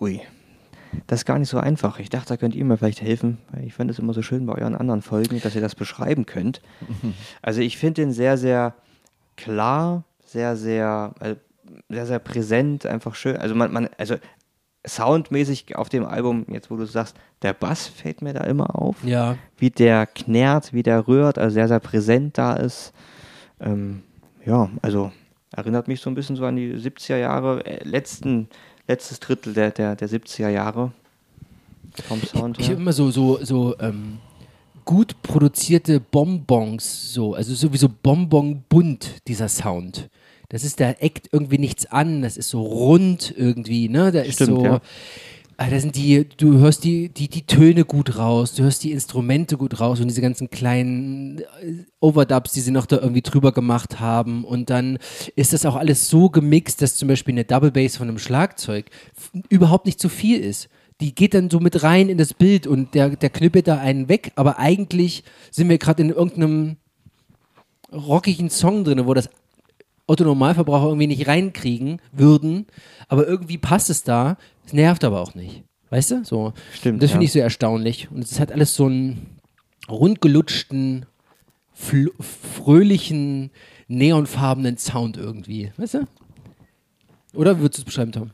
Ui. Das ist gar nicht so einfach. Ich dachte, da könnt ihr mir vielleicht helfen, weil ich fand es immer so schön bei euren anderen Folgen, dass ihr das beschreiben könnt. Also ich finde den sehr, sehr klar, sehr, sehr, äh, sehr, sehr präsent, einfach schön. Also man, man, also soundmäßig auf dem Album, jetzt wo du sagst, der Bass fällt mir da immer auf. Ja. Wie der knärrt, wie der rührt, also sehr, sehr präsent da ist. Ähm, ja, also erinnert mich so ein bisschen so an die 70er Jahre, äh, letzten, letztes Drittel der, der, der 70er Jahre vom Sound Ich habe immer so, so, so ähm, gut produzierte Bonbons, so, also sowieso Bonbon-bunt, dieser Sound. Das ist, da eckt irgendwie nichts an, das ist so rund irgendwie, ne? Da ist Stimmt, so. ja. Ah, Da sind die, du hörst die, die, die Töne gut raus, du hörst die Instrumente gut raus und diese ganzen kleinen äh, Overdubs, die sie noch da irgendwie drüber gemacht haben. Und dann ist das auch alles so gemixt, dass zum Beispiel eine Double Bass von einem Schlagzeug überhaupt nicht zu viel ist. Die geht dann so mit rein in das Bild und der, der knüppelt da einen weg, aber eigentlich sind wir gerade in irgendeinem rockigen Song drin, wo das Otto-Normalverbraucher irgendwie nicht reinkriegen würden, aber irgendwie passt es da. Es nervt aber auch nicht. Weißt du? So. Stimmt, Und das finde ja. ich so erstaunlich. Und es hat alles so einen rundgelutschten, fröhlichen, neonfarbenen Sound irgendwie. Weißt du? Oder würdest du es beschreiben, Tom?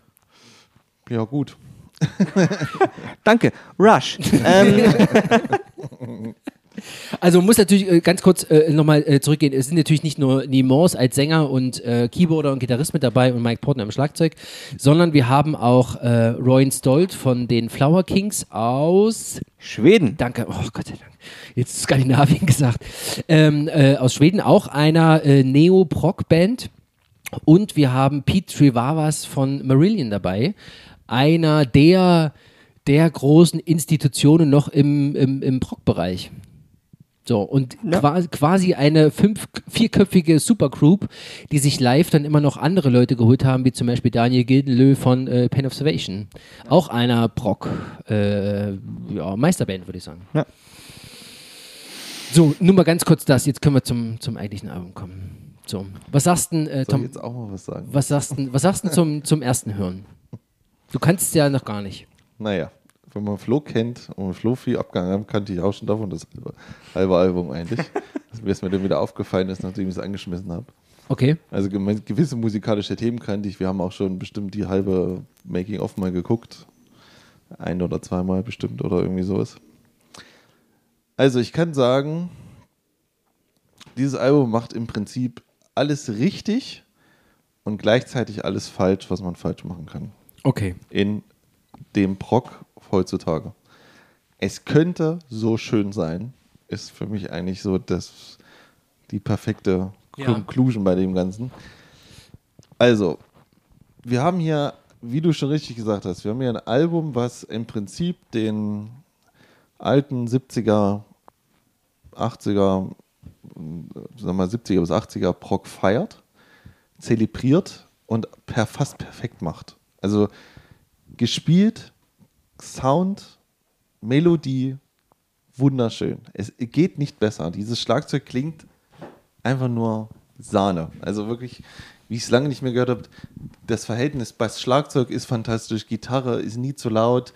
Ja, gut. Danke, Rush. ähm, Also muss natürlich äh, ganz kurz äh, nochmal äh, zurückgehen. Es sind natürlich nicht nur Nimors als Sänger und äh, Keyboarder und Gitarrist mit dabei und Mike Portner am Schlagzeug, sondern wir haben auch äh, Royan Stolt von den Flower Kings aus Schweden. Danke, oh Gott sei Dank. Jetzt Skandinavien gesagt. Ähm, äh, aus Schweden auch einer äh, Neo-Proc-Band. Und wir haben Pete Trivavas von Marillion dabei. Einer der, der großen Institutionen noch im, im, im Proc-Bereich. So, und Ja. qua quasi eine fünf, vierköpfige Supergroup, die sich live dann immer noch andere Leute geholt haben, wie zum Beispiel Daniel Gildenlö von äh, Pain of Salvation. Auch einer Proc, äh, ja, Meisterband, würde ich sagen. Ja. So, nur mal ganz kurz das, jetzt können wir zum, zum eigentlichen Album kommen. So, was sagst du, äh, Tom, jetzt auch mal was sagen? was sagst du, was sagst du zum, zum ersten Hören? Du kannst es ja noch gar nicht. Naja, wenn man Flo kennt und Flo viel abgegangen haben, kannte ich auch schon davon das halbe, Album eigentlich. Das mir ist mir dann wieder aufgefallen ist, nachdem ich es angeschmissen habe. Okay. Also gewisse musikalische Themen kannte ich. Wir haben auch schon bestimmt die halbe Making-of mal geguckt. Ein oder zweimal bestimmt oder irgendwie sowas. Also ich kann sagen, dieses Album macht im Prinzip alles richtig und gleichzeitig alles falsch, was man falsch machen kann Okay. in dem Proc heutzutage. Es könnte so schön sein, ist für mich eigentlich so das, die perfekte Ja. Conclusion bei dem Ganzen. Also, wir haben hier, wie du schon richtig gesagt hast, wir haben hier ein Album, was im Prinzip den alten 70er, 80er, sagen wir mal 70er bis 80er Proc feiert, zelebriert und per, fast perfekt macht. Also gespielt, Sound, Melodie, wunderschön. Es geht nicht besser. Dieses Schlagzeug klingt einfach nur Sahne. Also wirklich, wie ich es lange nicht mehr gehört habe, das Verhältnis Bass-Schlagzeug ist fantastisch, Gitarre ist nie zu laut.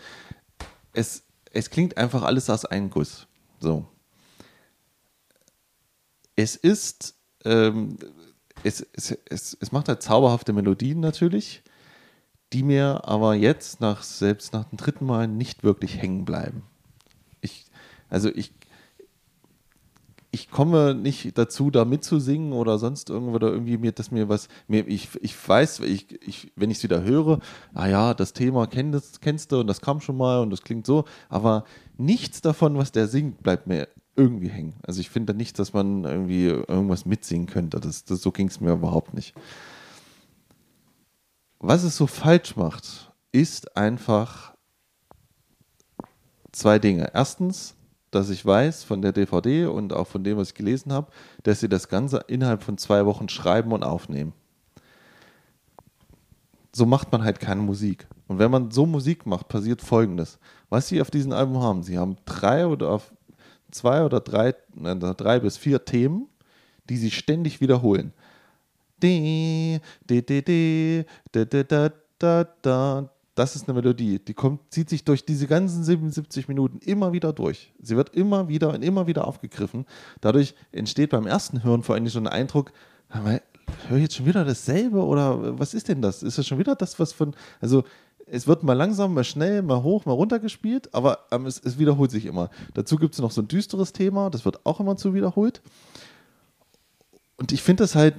Es, es klingt einfach alles aus einem Guss. So. Es ist, ähm, es, es, es, es macht halt zauberhafte Melodien natürlich, die mir aber jetzt nach selbst nach dem dritten Mal nicht wirklich hängen bleiben. Ich, also ich, ich komme nicht dazu, da mitzusingen oder sonst irgendwo oder irgendwie mir, dass mir was, mir, ich, ich weiß, ich, ich, wenn ich es wieder höre, ah ja, das Thema kennst, kennst du und das kam schon mal und das klingt so, aber nichts davon, was der singt, bleibt mir irgendwie hängen. Also ich finde nicht, dass man irgendwie irgendwas mitsingen könnte. Das, das so ging es mir überhaupt nicht. Was es so falsch macht, ist einfach zwei Dinge. Erstens, dass ich weiß von der DVD und auch von dem, was ich gelesen habe, dass sie das Ganze innerhalb von zwei Wochen schreiben und aufnehmen. So macht man halt keine Musik. Und wenn man so Musik macht, passiert Folgendes. Was sie auf diesem Album haben, sie haben drei oder zwei oder drei, drei bis vier Themen, die sie ständig wiederholen. Das ist eine Melodie, die kommt, zieht sich durch diese ganzen 77 Minuten immer wieder durch. Sie wird immer wieder und immer wieder aufgegriffen. Dadurch entsteht beim ersten Hören vor allem schon ein Eindruck, höre ich jetzt schon wieder dasselbe oder was ist denn das? Ist das schon wieder das, was von, also es wird mal langsam, mal schnell, mal hoch, mal runter gespielt, aber ähm, es, es, wiederholt sich immer. Dazu gibt es noch so ein düsteres Thema, das wird auch immer zu wiederholt. Und ich finde es halt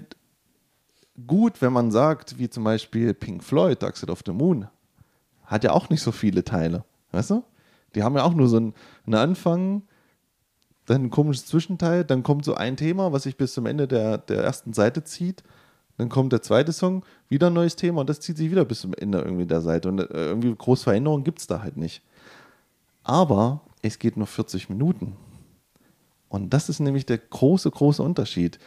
gut, wenn man sagt, wie zum Beispiel Pink Floyd, Dark Side of the Moon, hat ja auch nicht so viele Teile. Weißt du? Die haben ja auch nur so einen, einen Anfang, dann ein komisches Zwischenteil, dann kommt so ein Thema, was sich bis zum Ende der, der ersten Seite zieht dann kommt der zweite Song, wieder ein neues Thema und das zieht sich wieder bis zum Ende irgendwie der Seite. Und äh, irgendwie große Veränderungen gibt es da halt nicht. Aber es geht nur 40 Minuten. Und das ist nämlich der große, große Unterschied.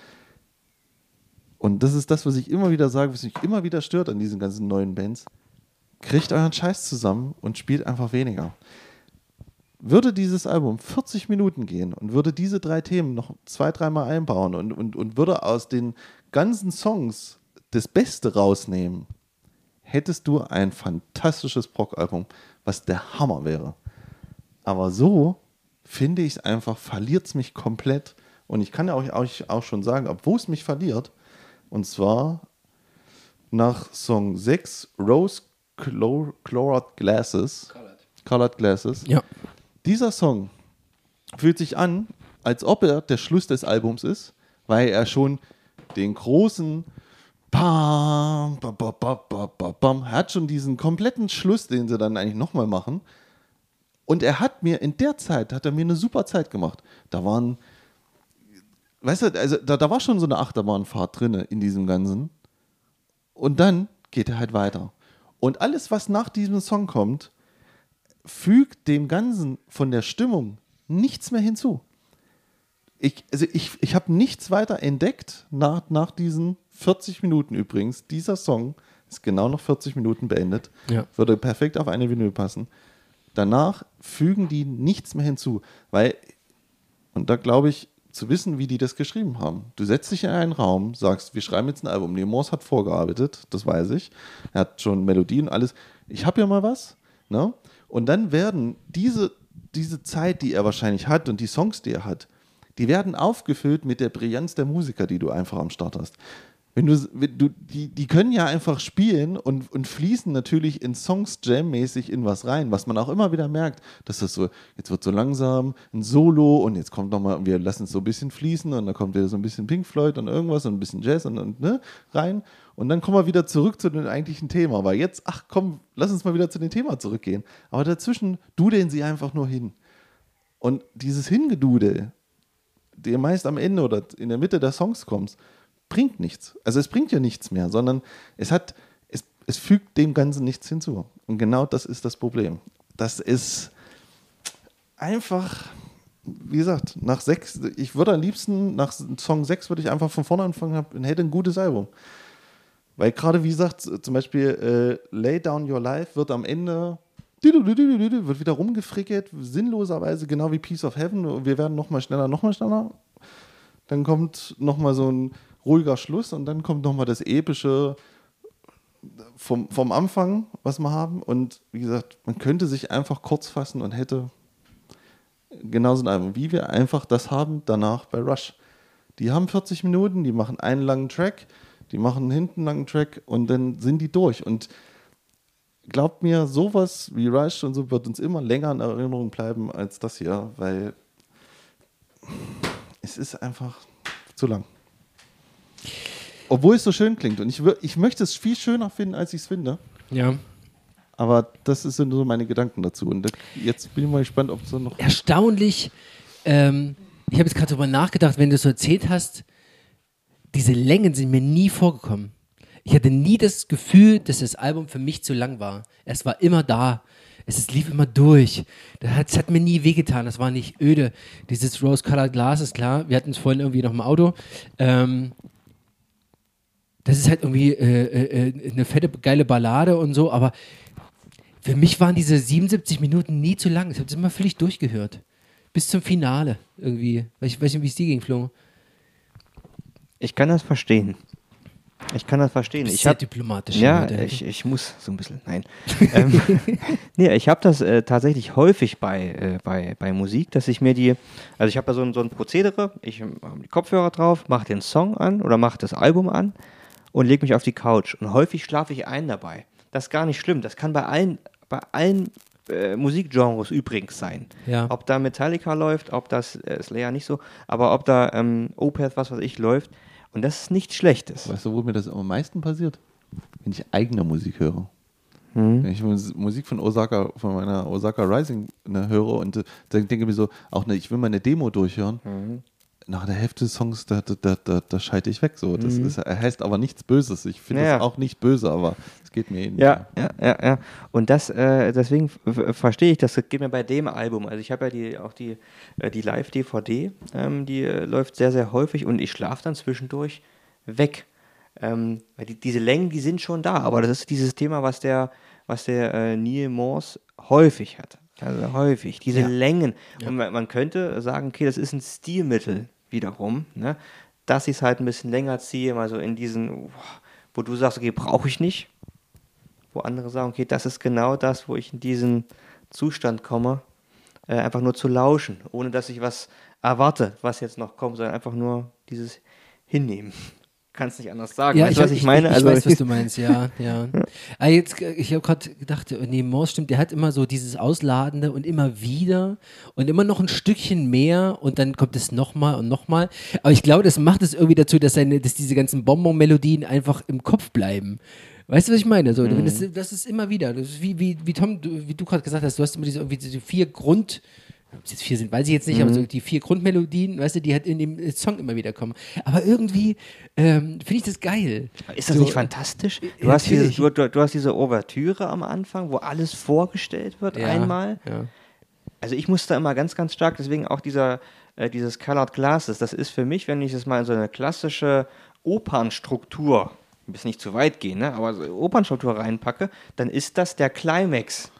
Und das ist das, was ich immer wieder sage, was mich immer wieder stört an diesen ganzen neuen Bands. Kriegt euren Scheiß zusammen und spielt einfach weniger. Würde dieses Album 40 Minuten gehen und würde diese drei Themen noch zwei, dreimal einbauen und, und, und würde aus den ganzen Songs das Beste rausnehmen, hättest du ein fantastisches Brock-Album, was der Hammer wäre. Aber so finde ich es einfach, verliert es mich komplett. Und ich kann ja euch auch, auch schon sagen, ob wo es mich verliert. Und zwar nach Song 6, Rose Colored Glasses. Colored. Colored Glasses. Ja. Dieser Song fühlt sich an, als ob er der Schluss des Albums ist, weil er schon den großen Bam, bam, bam, bam, bam, bam, er hat schon diesen kompletten Schluss, den sie dann eigentlich nochmal machen. Und er hat mir in der Zeit, hat er mir eine super Zeit gemacht. Da waren, weißt du, also da, da war schon so eine Achterbahnfahrt drin in diesem Ganzen. Und dann geht er halt weiter. Und alles, was nach diesem Song kommt, fügt dem Ganzen von der Stimmung nichts mehr hinzu ich, also ich, ich habe nichts weiter entdeckt nach, nach diesen 40 Minuten übrigens. Dieser Song ist genau noch 40 Minuten beendet. Ja. Würde perfekt auf eine Vinyl passen. Danach fügen die nichts mehr hinzu, weil, und da glaube ich, zu wissen, wie die das geschrieben haben. Du setzt dich in einen Raum, sagst, wir schreiben jetzt ein Album. Nemos hat vorgearbeitet, das weiß ich. Er hat schon Melodien, alles. Ich habe ja mal was. Ne? Und dann werden diese, diese Zeit, die er wahrscheinlich hat und die Songs, die er hat, die werden aufgefüllt mit der Brillanz der Musiker, die du einfach am Start hast. Wenn du, wenn du, die, die können ja einfach spielen und, und fließen natürlich in Songs jammäßig in was rein, was man auch immer wieder merkt, dass das so, jetzt wird so langsam ein Solo und jetzt kommt nochmal, wir lassen es so ein bisschen fließen und dann kommt wieder so ein bisschen Pink Floyd und irgendwas und ein bisschen Jazz und, und ne, rein. Und dann kommen wir wieder zurück zu dem eigentlichen Thema. Weil jetzt, ach komm, lass uns mal wieder zu dem Thema zurückgehen. Aber dazwischen dudeln sie einfach nur hin. Und dieses Hingedudel, der meist am Ende oder in der Mitte der Songs kommst, bringt nichts. Also es bringt ja nichts mehr, sondern es hat, es, es fügt dem Ganzen nichts hinzu. Und genau das ist das Problem. Das ist einfach, wie gesagt, nach sechs, ich würde am liebsten, nach Song 6 würde ich einfach von vorne anfangen und hätte ein gutes Album. Weil gerade, wie gesagt, zum Beispiel äh, Lay Down Your Life wird am Ende wird wieder rumgefrickelt, sinnloserweise, genau wie Piece of Heaven. Wir werden nochmal schneller, nochmal schneller. Dann kommt nochmal so ein ruhiger Schluss und dann kommt nochmal das epische vom, vom Anfang, was wir haben. Und wie gesagt, man könnte sich einfach kurz fassen und hätte genauso ein Album, wie wir einfach das haben danach bei Rush. Die haben 40 Minuten, die machen einen langen Track, Die machen hinten einen langen Track und dann sind die durch. Und glaubt mir, sowas wie Rush und so wird uns immer länger in Erinnerung bleiben als das hier, weil es ist einfach zu lang. Obwohl es so schön klingt. Und ich, ich möchte es viel schöner finden, als ich es finde. Ja. Aber das sind so meine Gedanken dazu. Und jetzt bin ich mal gespannt, ob es so noch. Erstaunlich. Ähm, ich habe jetzt gerade darüber nachgedacht, wenn du es so erzählt hast, diese Längen sind mir nie vorgekommen. Ich hatte nie das Gefühl, dass das Album für mich zu lang war. Es war immer da. Es lief immer durch. Das hat, das hat mir nie wehgetan. Das war nicht öde. Dieses Rose-Colored Glass ist klar. Wir hatten es vorhin irgendwie noch im Auto. Ähm, das ist halt irgendwie äh, äh, äh, eine fette, geile Ballade und so, aber für mich waren diese 77 Minuten nie zu lang. Ich habe das immer völlig durchgehört. Bis zum Finale irgendwie. Ich weiß nicht, wie es dir ging, Flo. Ich kann das verstehen. Ich kann das verstehen. Bist Ich sehr hab, diplomatisch. ja, ich, ich muss so ein bisschen, nein. ähm, nee, ich habe das äh, tatsächlich häufig bei, äh, bei, bei Musik, dass ich mir die, also ich habe da so ein, so ein Prozedere, ich habe die Kopfhörer drauf, mache den Song an oder mache das Album an und lege mich auf die Couch. Und häufig schlafe ich ein dabei. Das ist gar nicht schlimm. Das kann bei allen, bei allen äh, Musikgenres übrigens sein. Ja. Ob da Metallica läuft, ob das äh, Slayer nicht so, aber ob da ähm, Opeth, was weiß ich, läuft. Und das ist nichts Schlechtes. Weißt du, wo mir das am meisten passiert? Wenn ich eigene Musik höre. Mhm. Wenn ich Mus- Musik von Osaka, von meiner Osaka Rising ne, höre und äh, dann denke ich mir so, auch ne, ich will mal eine Demo durchhören. Mhm. Nach der Hälfte des Songs, da, da, da, da, schalte ich weg. So. Das ist, er heißt aber nichts Böses. Ich finde Mhm. Ja. es auch nicht böse, aber es geht mir ähnlich. Ja, ja, ja, ja. Und das, äh, deswegen verstehe ich, das geht mir bei dem Album. Also ich habe ja die, auch die, äh, die Live-DVD, ähm, die äh, läuft sehr, sehr häufig und ich schlafe dann zwischendurch weg. Ähm, weil die, diese Längen, die sind schon da, aber das ist dieses Thema, was der, was der äh, Neil Morse häufig hat. Also häufig, diese Längen. Und man, man könnte sagen, okay, das ist ein Stilmittel wiederum, ne? dass ich es halt ein bisschen länger ziehe, mal so in diesen, wo du sagst, okay, brauche ich nicht, wo andere sagen, okay, das ist genau das, wo ich in diesen Zustand komme, äh, einfach nur zu lauschen, ohne dass ich was erwarte, was jetzt noch kommt, sondern einfach nur dieses Hinnehmen. Kannst nicht anders sagen. Ja, weißt ich, was ich, ich meine? Ich, also, weiß, was du meinst, ja, ja. Ah, jetzt, äh, ich habe gerade gedacht, äh, nee, Morse stimmt, der hat immer so dieses Ausladende und immer wieder und immer noch ein Stückchen mehr und dann kommt es nochmal und nochmal. Aber ich glaube, das macht es irgendwie dazu, dass, seine, dass diese ganzen Bonbon-Melodien einfach im Kopf bleiben. Weißt du, was ich meine? So, Mhm. das, das ist immer wieder. Das ist wie, wie, wie Tom, du, wie du gerade gesagt hast, du hast immer diese, irgendwie diese vier Grund. Ob es jetzt vier sind, weiß ich jetzt nicht, Mhm. aber so die vier Grundmelodien, weißt du, die halt in dem äh, Song immer wieder kommen. Aber irgendwie ähm, finde ich das geil. ist das so, nicht fantastisch? Du ja, hast, diese, du, du, du hast diese Ouvertüre am Anfang, wo alles vorgestellt wird Ja, einmal. Ja. Also ich muss da immer ganz, ganz stark, deswegen auch dieser, äh, dieses Colored Glasses, das ist für mich, wenn ich das mal in so eine klassische Opernstruktur, ein bisschen nicht zu weit gehen, ne, aber so Opernstruktur reinpacke, dann ist das der Climax.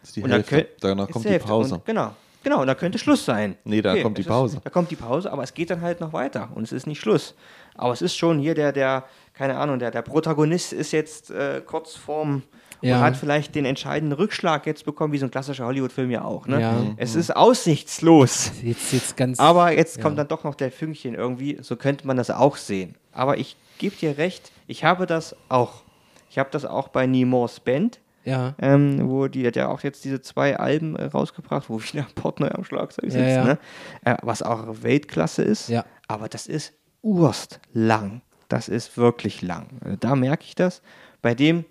Das ist die Und Hälfte. Danach ist kommt die die Hälfte. Pause. Und, genau, genau, und da könnte Schluss sein. Nee, da kommt die es ist- Pause. Da kommt die Pause, aber es geht dann halt noch weiter und es ist nicht Schluss. Aber es ist schon hier der, der, keine Ahnung, der, der Protagonist ist jetzt äh, kurz vorm Ja. und hat vielleicht den entscheidenden Rückschlag jetzt bekommen, wie so ein klassischer Hollywood-Film ja auch. Ne? Ja. Es ist aussichtslos. Jetzt, jetzt ganz. Aber jetzt Ja. kommt dann doch noch der Fünkchen irgendwie, so könnte man das auch sehen. Aber ich gebe dir recht, ich habe das auch. Ich habe das auch bei Nemours Band, ja. ähm, wo die hat ja auch jetzt diese zwei Alben äh, rausgebracht, wo wieder Portnoy am Schlagzeug Ja, sitzt, ja. Ne? Äh, was auch Weltklasse ist. Ja. Aber das ist urst lang. Das ist wirklich lang. Äh, Da merke ich das. Bei dem,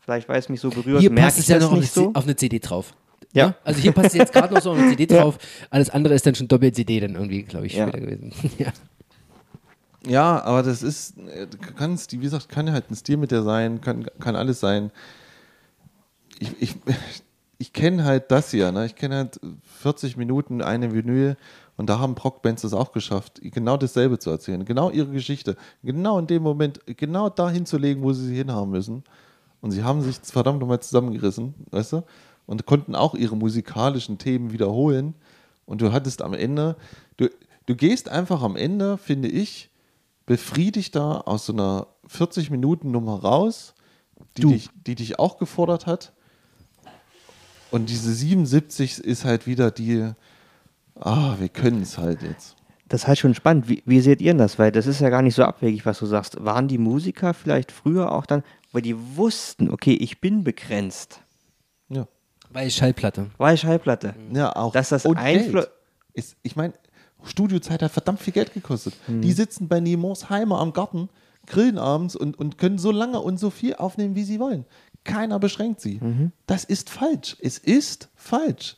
vielleicht weil es mich so berührt, Hier merke passt ich es ja das noch nicht so. Auf eine CD drauf. Ja. Ne? Also hier passt es jetzt gerade noch so auf eine CD drauf. Alles andere ist dann schon Doppel-CD dann irgendwie, glaube ich, Ja. später gewesen. ja. Ja, aber das ist, äh, kann, wie gesagt, kann halt ein Stil mit der sein, kann, kann alles sein. Ich, ich, ich kenne halt das hier, ne? ich kenne halt 40 Minuten eine Vinyl und da haben Proc-Bands das auch geschafft, genau dasselbe zu erzählen, genau ihre Geschichte, genau in dem Moment, genau da hinzulegen, wo sie sie hinhaben müssen. Und sie haben sich verdammt nochmal zusammengerissen, weißt du? Und konnten auch ihre musikalischen Themen wiederholen. Und du hattest am Ende, du, du gehst einfach am Ende, finde ich, befriedigter aus so einer 40-Minuten-Nummer raus, die dich, die dich auch gefordert hat. Und diese 77 ist halt wieder die, ah, wir können es halt jetzt. Das ist halt schon spannend. Wie, wie seht ihr das? Weil das ist ja gar nicht so abwegig, was du sagst. Waren die Musiker vielleicht früher auch dann, weil die wussten, okay, ich bin begrenzt. Ja. Bei Schallplatte. Weil Schallplatte. Ja, auch. Dass das und Einflu- Geld. Ist, ich meine, Studiozeit hat verdammt viel Geld gekostet. Hm. Die sitzen bei Nemos Heimer am Garten, grillen abends und, und können so lange und so viel aufnehmen, wie sie wollen. Keiner beschränkt sie. Mhm. Das ist falsch. Es ist falsch.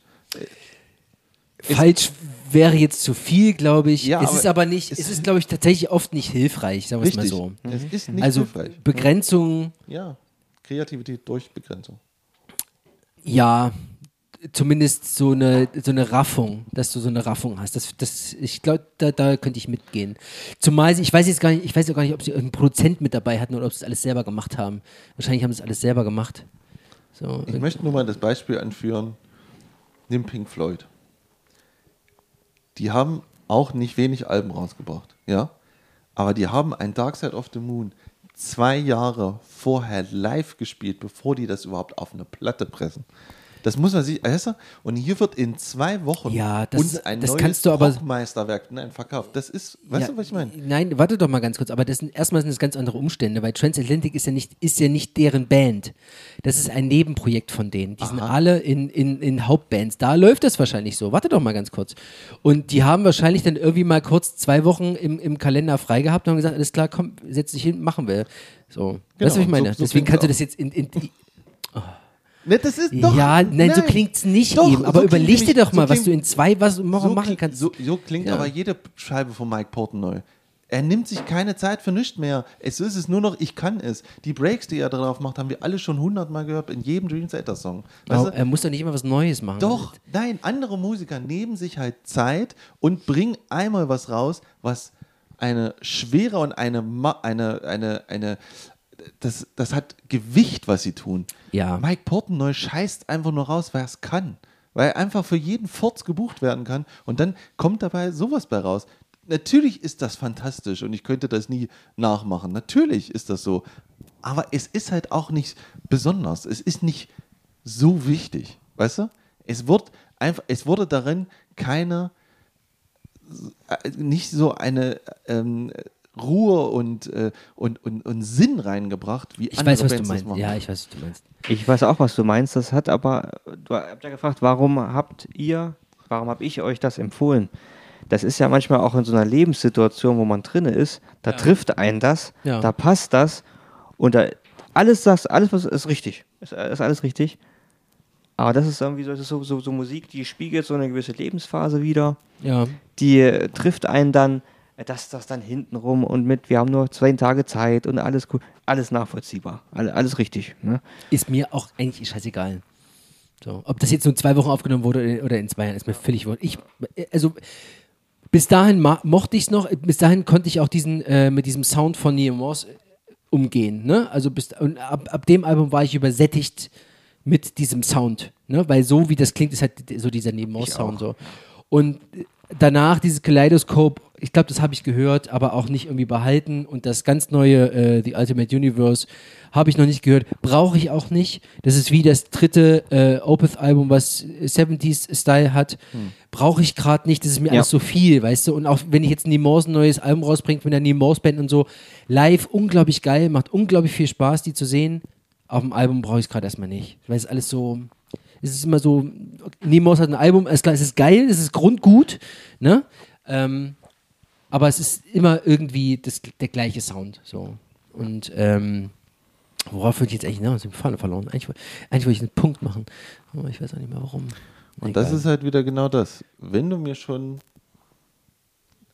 Falsch wäre jetzt zu viel, glaube ich. Ja, es ist aber nicht, es es ist- glaube ich, tatsächlich oft nicht hilfreich, sagen wir es mal so. Es ist nicht Also hilfreich. Begrenzung, Ja. Kreativität durch Begrenzung. ja, zumindest so eine, so eine Raffung, dass du so eine Raffung hast. Das, das, ich glaube, da, da könnte ich mitgehen. Zumal ich weiß jetzt gar nicht, ich weiß auch gar nicht, ob sie einen Produzent mit dabei hatten oder ob sie das alles selber gemacht haben. Wahrscheinlich haben sie das alles selber gemacht. So, Ich möchte nur mal das Beispiel anführen. Nimm Pink Floyd. Die haben auch nicht wenig Alben rausgebracht, ja. Aber die haben ein Dark Side of the Moon zwei Jahre vorher live gespielt, bevor die das überhaupt auf eine Platte pressen. Das muss man sich, weißt du? Und hier wird in zwei Wochen Ja, das- uns ein das neues kannst du aber- Rockmeisterwerk nein, verkauft. Das ist, weißt Ja, du, was ich meine? Nein, warte doch mal ganz kurz. Aber das sind, erstmal sind es ganz andere Umstände, weil Transatlantic ist ja nicht, ist ja nicht deren Band. Das ist ein Nebenprojekt von denen. Die sind alle in, in, in Hauptbands. Da läuft das wahrscheinlich so. Warte doch mal ganz kurz. Und die haben wahrscheinlich dann irgendwie mal kurz zwei Wochen im, im Kalender frei gehabt und haben gesagt, alles klar, komm, setz dich hin, machen wir. So. weißt du, was ich so- meine? so Deswegen klingt's kannst du das jetzt in, in, Ne, das ist doch, ja, nein, so klingt's nicht Doch, eben. Aber so überleg dir doch mal, so was du in zwei was Wochen so machen kannst. So, so klingt Ja. aber jede Scheibe von Mike Portnoy. Er nimmt sich keine Zeit für nichts mehr. Es ist es nur noch, ich kann es. Die Breaks, die er drauf macht, haben wir alle schon hundertmal gehört in jedem Dream Theater Song. Du? er muss doch nicht immer was Neues machen. Doch, nein, andere Musiker nehmen sich halt Zeit und bringen einmal was raus, was eine Schwere und eine, Ma eine, eine, eine das, das hat Gewicht, was sie tun. Ja. Mike Portnoy scheißt einfach nur raus, weil er es kann. Weil er einfach für jeden Furz gebucht werden kann und dann kommt dabei sowas bei raus. Natürlich ist das fantastisch und ich könnte das nie nachmachen. Natürlich ist das so. Aber es ist halt auch nicht besonders. Es ist nicht so wichtig. Weißt du? Es, wird einfach, es wurde darin keine, äh, nicht so eine ähm, Ruhe und, äh, und, und, und Sinn reingebracht, wie Ich andere weiß, was du Bands das meinst. machen. Ja, ich weiß, was du meinst. Ich weiß auch, was du meinst. Das hat aber, du habt ja gefragt, warum habt ihr, warum habe ich euch das empfohlen? Das ist ja manchmal auch in so einer Lebenssituation, wo man drinne ist, da trifft einen das, Ja. da passt das und da alles das, alles was ist richtig, ist, ist alles richtig. Aber das ist irgendwie so, das ist so, so, so Musik, die spiegelt so eine gewisse Lebensphase wieder Ja. die äh, trifft einen dann, das, das dann hintenrum und mit, wir haben nur zwei Tage Zeit und alles cool, alles nachvollziehbar, alle, alles richtig. Ne? Ist mir auch eigentlich scheißegal. So, ob das jetzt nur zwei Wochen aufgenommen wurde oder in zwei Jahren, ist mir völlig wurscht. Ich, also, bis dahin mochte ich es noch, bis dahin konnte ich auch diesen, äh, mit diesem Sound von Neil Morse äh, umgehen. Ne? Also bis, und ab, ab dem Album war ich übersättigt mit diesem Sound. Ne? Weil so wie das klingt, ist halt so dieser Neil Morse Sound so. Und danach dieses Kaleidoskop, ich glaube, das habe ich gehört, aber auch nicht irgendwie behalten. Und das ganz neue äh, The Ultimate Universe habe ich noch nicht gehört. Brauche ich auch nicht. Das ist wie das dritte äh, Opeth-Album, was 70s-Style hat. Brauche ich gerade nicht. Das ist mir Ja. alles so viel, weißt du. Und auch wenn ich jetzt Neil Morse ein neues Album rausbringt mit der Neil Morse Band und so, live unglaublich geil, macht unglaublich viel Spaß, die zu sehen. Auf dem Album brauche ich es gerade erstmal nicht. Weil es alles so, es ist immer so, Nemos hat ein Album, es ist geil, es ist grundgut, ne? Ähm, aber es ist immer irgendwie das, der gleiche Sound, so. Und, ähm, worauf würde ich jetzt eigentlich hinaus? Ich Falle verloren. Eigentlich, eigentlich wollte ich einen Punkt machen, aber ich weiß auch nicht mehr warum. Und das Egal. ist halt wieder genau das. Wenn du mir schon,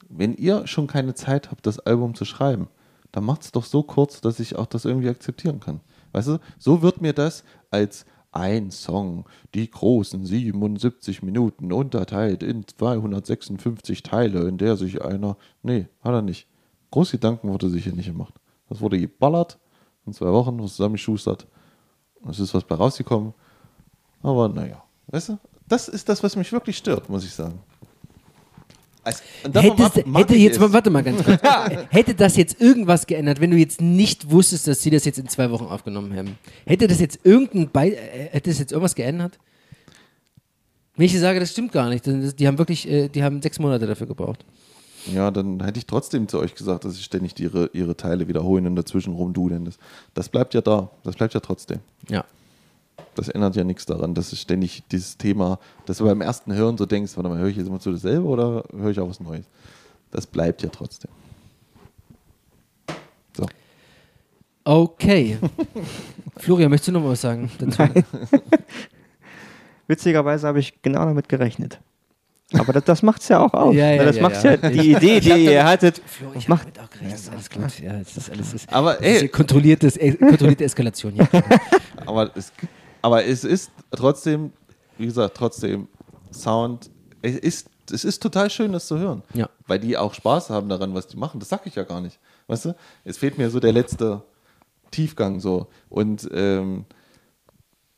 wenn ihr schon keine Zeit habt, das Album zu schreiben, dann macht es doch so kurz, dass ich auch das irgendwie akzeptieren kann. Weißt du, so wird mir das als ein Song, die großen 77 Minuten unterteilt in 256 Teile, in der sich einer. Nee, hat er nicht. Großgedanken wurde sich hier nicht gemacht. Das wurde geballert, in zwei Wochen, was zusammengeschustert. Es ist was bei rausgekommen. Aber naja, weißt du, das ist das, was mich wirklich stört, muss ich sagen. Als, und davon Hätte, ab- hätte jetzt, es. warte mal ganz kurz. hätte das jetzt irgendwas geändert, wenn du jetzt nicht wusstest, dass sie das jetzt in zwei Wochen aufgenommen haben? Hätte das jetzt irgendein Be äh, hätte das jetzt irgendwas geändert? Wenn ich dir sage, das stimmt gar nicht, die haben wirklich, äh, die haben sechs Monate dafür gebraucht. Ja, dann hätte ich trotzdem zu euch gesagt, dass sie ständig ihre, ihre Teile wiederholen und dazwischen rumdudeln. Das, das bleibt ja da. Das bleibt ja trotzdem. Ja. Das ändert ja nichts daran, dass es ständig dieses Thema, dass du beim ersten Hören so denkst, warte mal, höre ich jetzt immer zu dasselbe oder höre ich auch was Neues? Das bleibt ja trotzdem. So. Okay. Florian, möchtest du noch was sagen dazu? Witzigerweise habe ich genau damit gerechnet. Aber das, das macht es ja auch aus. Ja, ja, das ja, macht's ja. ja. Die Idee, die ihr hattet, Flo, ich macht- habe damit auch gerechnet. Ist alles gut. Ja, es ist alles ist, Aber es ey, ist kontrolliertes, äh, kontrollierte Eskalation. Ja. aber es, aber es ist trotzdem, wie gesagt, trotzdem Sound. Es ist, es ist total schön, das zu hören. Ja. Weil die auch Spaß haben daran, was die machen. Das sag ich ja gar nicht. Weißt du? Es fehlt mir so der letzte Tiefgang so. Und ähm,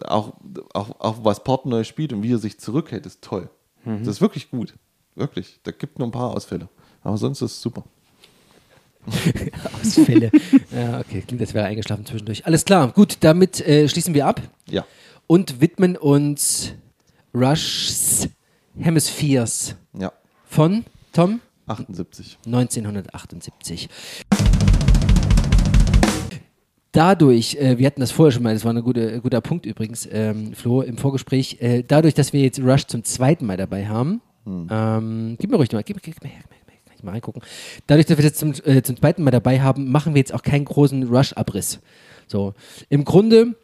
auch, auch, auch was Port neu spielt und wie er sich zurückhält, ist toll. Das ist wirklich gut. Wirklich. Da gibt nur ein paar Ausfälle. Aber sonst ist es super. Ausfälle. Ja, okay, klingt, als wäre er eingeschlafen zwischendurch. Alles klar, gut, damit äh, schließen wir ab Ja. und widmen uns Rush's Hemispheres Ja. von Tom 78. 1978. Dadurch, äh, wir hatten das vorher schon mal, das war ein guter, guter Punkt übrigens, ähm, Flo, im Vorgespräch, äh, dadurch, dass wir jetzt Rush zum zweiten Mal dabei haben, ähm, gib mir ruhig noch mal, gib, gib, gib, mir her, gib, mir her, mal reingucken. Dadurch, dass wir das zum, äh, zum zweiten Mal dabei haben, machen wir jetzt auch keinen großen Rush-Abriss. So, im Grunde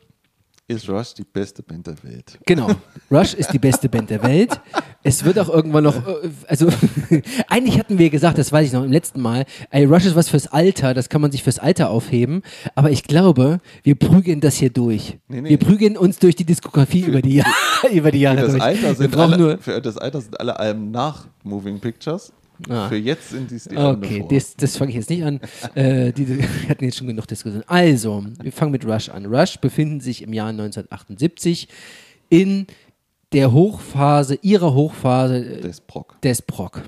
Ist Rush die beste Band der Welt? Genau. Rush ist die beste Band der Welt. Es wird auch irgendwann noch, äh, also eigentlich hatten wir gesagt, das weiß ich noch im letzten Mal, ey, Rush ist was fürs Alter, das kann man sich fürs Alter aufheben. Aber ich glaube, wir prügeln das hier durch. Nee, nee. Wir prügeln uns durch die Diskografie über die, über die Jahre Für das, durch. Alter sind alle, nur. für das Alter sind alle Alben nach Moving Pictures. Ah. Für jetzt sind dies die Okay, das, das fange ich jetzt nicht an. äh, die, wir hatten jetzt schon genug Diskussionen. Also, wir fangen mit Rush an. Rush befinden sich im Jahr 1978 in der Hochphase, ihrer Hochphase äh, des Proc. des Prog.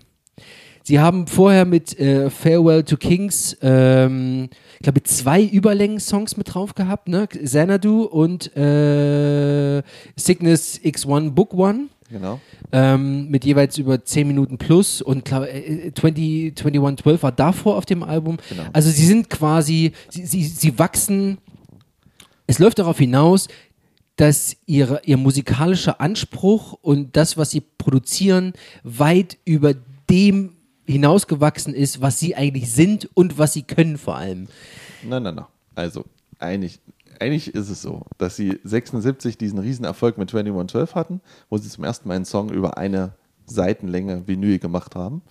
Sie haben vorher mit äh, Farewell to Kings, ähm, ich glaube, zwei Überlängen-Songs mit drauf gehabt, ne? Xanadu und äh, Sickness X1 Book One. Genau. Ähm, mit jeweils über 10 Minuten plus und glaub, äh, 20, 2112 war davor auf dem Album. Genau. Also sie sind quasi, sie, sie, sie wachsen, es läuft darauf hinaus, dass ihre, ihr musikalischer Anspruch und das, was sie produzieren, weit über dem hinausgewachsen ist, was sie eigentlich sind und was sie können vor allem. Nein, nein, nein. Also, eigentlich, eigentlich ist es so, dass sie 76 diesen Riesenerfolg mit 2112 hatten, wo sie zum ersten Mal einen Song über eine Seitenlänge Vinyl gemacht haben.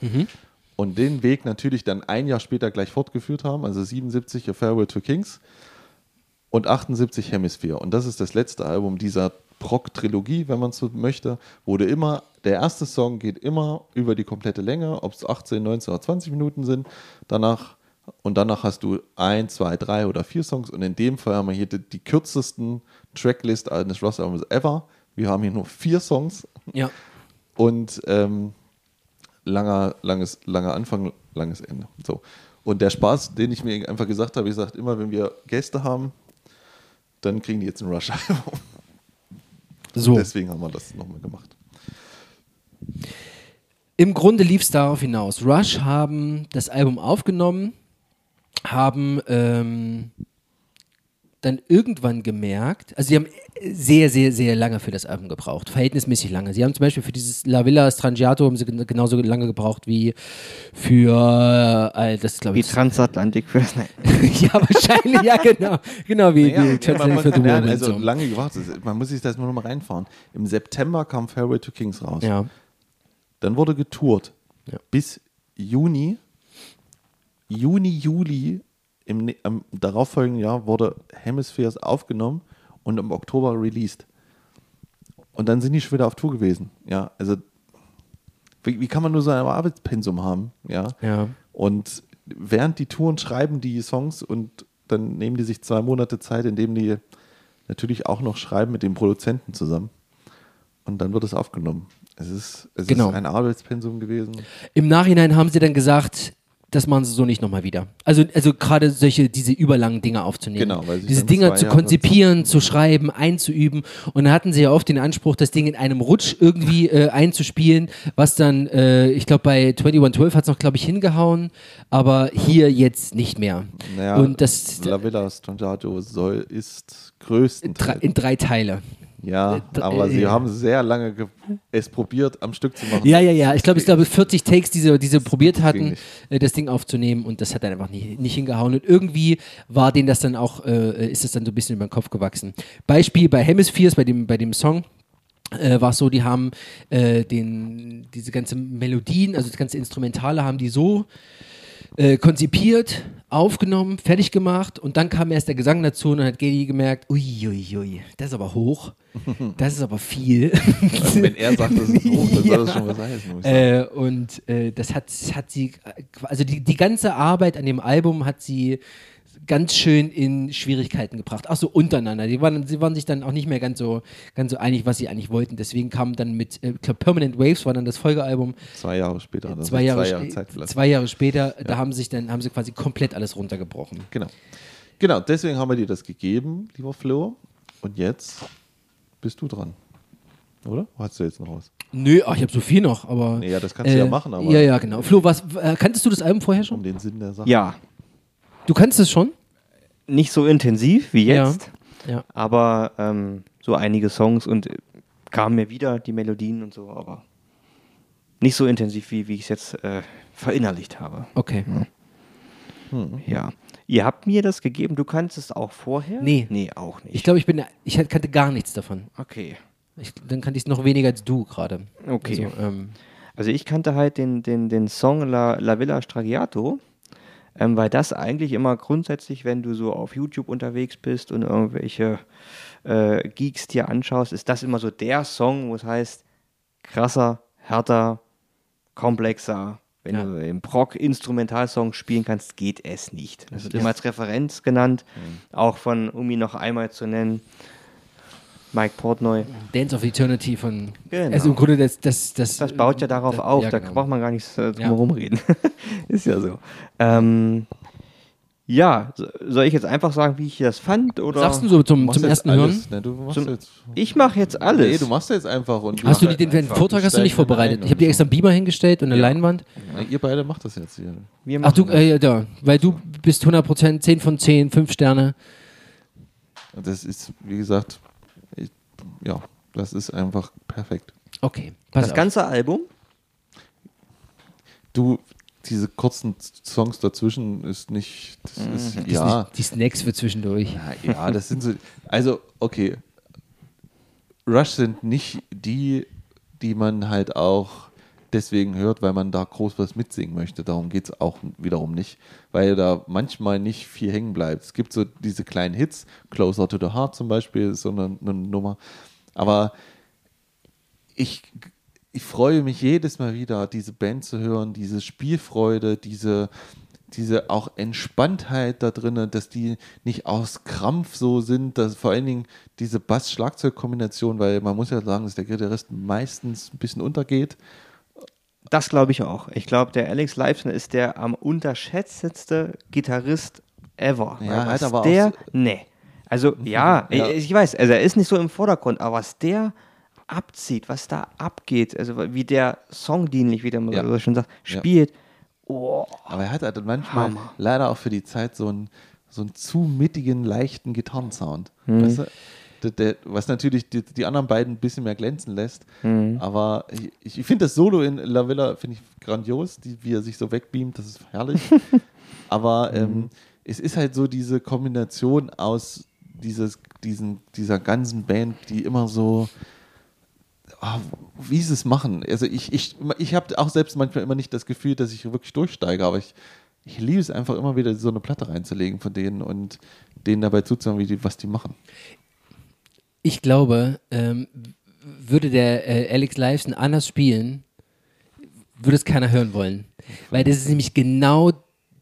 Und den Weg natürlich dann ein Jahr später gleich fortgeführt haben, also 77 A Farewell to Kings und 78 Hemisphere. Und das ist das letzte Album dieser Proc-Trilogie, wenn man so möchte, wurde immer, der erste Song geht immer über die komplette Länge, ob es 18, 19 oder 20 Minuten sind. Danach und danach hast du ein, zwei, drei oder vier Songs. Und in dem Fall haben wir hier die, die kürzesten Tracklist eines Ross-Albums ever. Wir haben hier nur vier Songs Ja. und ähm, langer, langes, langer Anfang, langes Ende. So. Und der Spaß, den ich mir einfach gesagt habe, ich sage immer, wenn wir Gäste haben, dann kriegen die jetzt ein Rush-Album. So. Deswegen haben wir das nochmal gemacht. Im Grunde lief es darauf hinaus. Rush haben das Album aufgenommen, haben ähm, dann irgendwann gemerkt, also sie haben sehr, sehr, sehr lange für das Album gebraucht, verhältnismäßig lange. Sie haben zum Beispiel für dieses La Villa Strangiato haben sie gen- genauso lange gebraucht wie für, äh, das glaube Wie ich, Transatlantik für das. Ja wahrscheinlich, ja genau, genau wie, Naja, wie man, Transatlantic for the man, ja, Whirlwind, also so. lange gewartet. Man muss sich das nur noch mal reinfahren. Im September kam Farewell to Kings raus. Ja, Dann wurde getourt. Ja. Bis Juni, Juni, Juli im, am darauffolgenden Jahr wurde Hemispheres aufgenommen und im Oktober released. Und dann sind die schon wieder auf Tour gewesen. Ja, also wie, wie kann man nur so ein Arbeitspensum haben? Ja. ja. Und während die Touren schreiben die Songs und dann nehmen die sich zwei Monate Zeit, indem die natürlich auch noch schreiben mit dem Produzenten zusammen. Und dann wird es aufgenommen. Es ist, es Genau. ist ein Arbeitspensum gewesen. Im Nachhinein haben sie dann gesagt, das machen sie so nicht nochmal wieder. Also, also gerade solche, diese überlangen Dinge aufzunehmen. Genau, weil sich diese Dinger zu Jahre- konzipieren, zu schreiben, einzuüben. Und dann hatten sie ja oft den Anspruch, das Ding in einem Rutsch irgendwie äh, einzuspielen, was dann, äh, ich glaube, bei 2112 hat es noch, glaube ich, hingehauen, aber hier jetzt nicht mehr. Naja, Und das La Villa Strangiato soll, ist größtenteils. in drei Teile. Ja, äh, aber äh, sie haben sehr lange ge- es probiert, am Stück zu machen. Ja, ja, ja. Ich glaube, ich glaube 40 Takes, die sie, die sie probiert hatten, äh, das Ding aufzunehmen und das hat dann einfach nicht, nicht hingehauen. Und irgendwie war denen das dann auch, äh, ist das dann so ein bisschen über den Kopf gewachsen. Beispiel bei Hemispheres, bei dem, bei dem Song. Äh, war es so, die haben äh, den, diese ganze Melodien, also das ganze Instrumentale, haben die so äh, konzipiert, aufgenommen, fertig gemacht und dann kam erst der Gesang dazu und dann hat Gedi gemerkt, uiuiui, ui, das ist aber hoch, das ist aber viel. Also wenn er sagt, das ist hoch, dann soll das schon was heißen. muss ich sagen. Äh, und äh, das hat, hat sie, also die, die ganze Arbeit an dem Album hat sie ganz schön in Schwierigkeiten gebracht. Auch so untereinander. Die waren, sie waren sich dann auch nicht mehr ganz so, ganz so einig, was sie eigentlich wollten. Deswegen kam dann mit, äh, ich glaube, Permanent Waves war dann das Folgealbum. Zwei Jahre später. also zwei, Jahre, zwei Jahre zwei Jahre später, da haben sich dann, haben sie quasi komplett alles runtergebrochen. Genau. Genau, deswegen haben wir dir das gegeben, lieber Flo. Und jetzt bist du dran. Oder? Hast du jetzt noch was? Nö, ach, ich habe so viel noch, aber. Nee, ja, das kannst du ja machen, aber- Ja, ja, genau. Flo, was, äh, kanntest du das Album vorher schon? Um den Sinn der Sache. Ja, Du kannst es schon? nicht so intensiv wie Ja. jetzt, Ja. aber ähm, so einige Songs und äh, kamen mir wieder die Melodien und so, aber nicht so intensiv, wie, wie ich es jetzt äh, verinnerlicht habe. Okay. Ja. Ihr habt mir das gegeben, du kannst es auch vorher? Nee. Nee, auch nicht. Ich glaube, ich bin, ich kannte gar nichts davon. okay. Ich, dann kannte ich es noch weniger als du gerade. Okay. Also, ähm, Also ich kannte halt den, den, den Song La, La Villa Stragiato, ähm, weil das eigentlich immer grundsätzlich, wenn du so auf YouTube unterwegs bist und irgendwelche äh, Geeks dir anschaust, ist das immer so der Song, wo es heißt, krasser, härter, komplexer. Wenn Ja. du im Proc-Instrumentalsong spielen kannst, geht es nicht. Das wird immer als Referenz genannt, auch von, um ihn noch einmal zu nennen, Mike Portnoy. Dance of Eternity von. Genau. Also im Grunde, das. Das, das, Das baut ja darauf da- auf, ja, da genau. braucht man gar nicht äh, drum Ja. herum reden. ist ja so. Ähm, ja, so- soll ich jetzt einfach sagen, wie ich das fand? Oder? Sagst du so zum, machst zum ersten alles, Hören? Ne? Du Zum- jetzt. Ich mache jetzt alles. Nee, du machst jetzt einfach. Und Hast du den, den. Vortrag hast du nicht vorbereitet? Ich habe dir extra einen Beamer hingestellt und eine Leinwand. so. Na, ihr beide macht das jetzt hier. Wir Ach du, äh, ja, da. Weil du bist 100% 10 von 10, 5 Sterne. Das ist, wie gesagt, ja, das ist einfach perfekt. Okay, pass das auf. ganze Album. Du, diese kurzen Songs dazwischen ist nicht, das ist, Das ja, ist Die Snacks für zwischendurch. ja, ja, das sind so, also, okay, Rush sind nicht die, die man halt auch deswegen hört, weil man da groß was mitsingen möchte. Darum geht es auch wiederum nicht, weil da manchmal nicht viel hängen bleibt. Es gibt so diese kleinen Hits, Closer to the Heart zum Beispiel, ist so eine, eine Nummer. Aber ich, ich freue mich jedes Mal wieder, diese Band zu hören, diese Spielfreude, diese, diese auch Entspanntheit da drinnen, dass die nicht aus Krampf so sind, dass vor allen Dingen diese Bass-Schlagzeug-Kombination, weil man muss ja sagen, dass der Gitarrist meistens ein bisschen untergeht. Das glaube ich auch. Ich glaube, der Alex Lifeson ist der am unterschätztste Gitarrist ever. Ja, halt was aber auch der, so- nee. Also ja, Ja. Ich, ich weiß, also er ist nicht so im Vordergrund, aber was der abzieht, was da abgeht, also wie der songdienlich, wie der Ja. so schon sagt, Ja. spielt. Oh, Aber er hat halt manchmal Hammer. leider auch für die Zeit so einen, so einen zu mittigen, leichten Gitarrensound. Mhm. Weißt du? Was natürlich die, die anderen beiden ein bisschen mehr glänzen lässt. Mhm. Aber ich, ich finde das Solo in La Villa finde ich grandios, die, wie er sich so wegbeamt, das ist herrlich. Aber ähm, es ist halt so diese Kombination aus dieses, diesen, dieser ganzen Band, die immer so ah, wie sie es machen. Also ich, ich, ich habe auch selbst manchmal immer nicht das Gefühl, dass ich wirklich durchsteige, aber ich, ich liebe es einfach immer wieder, so eine Platte reinzulegen von denen und denen dabei zuzuhören, wie die, was die machen. Ich glaube, ähm, würde der äh, Alex Lifeson anders spielen, würde es keiner hören wollen. Weil das ist nämlich genau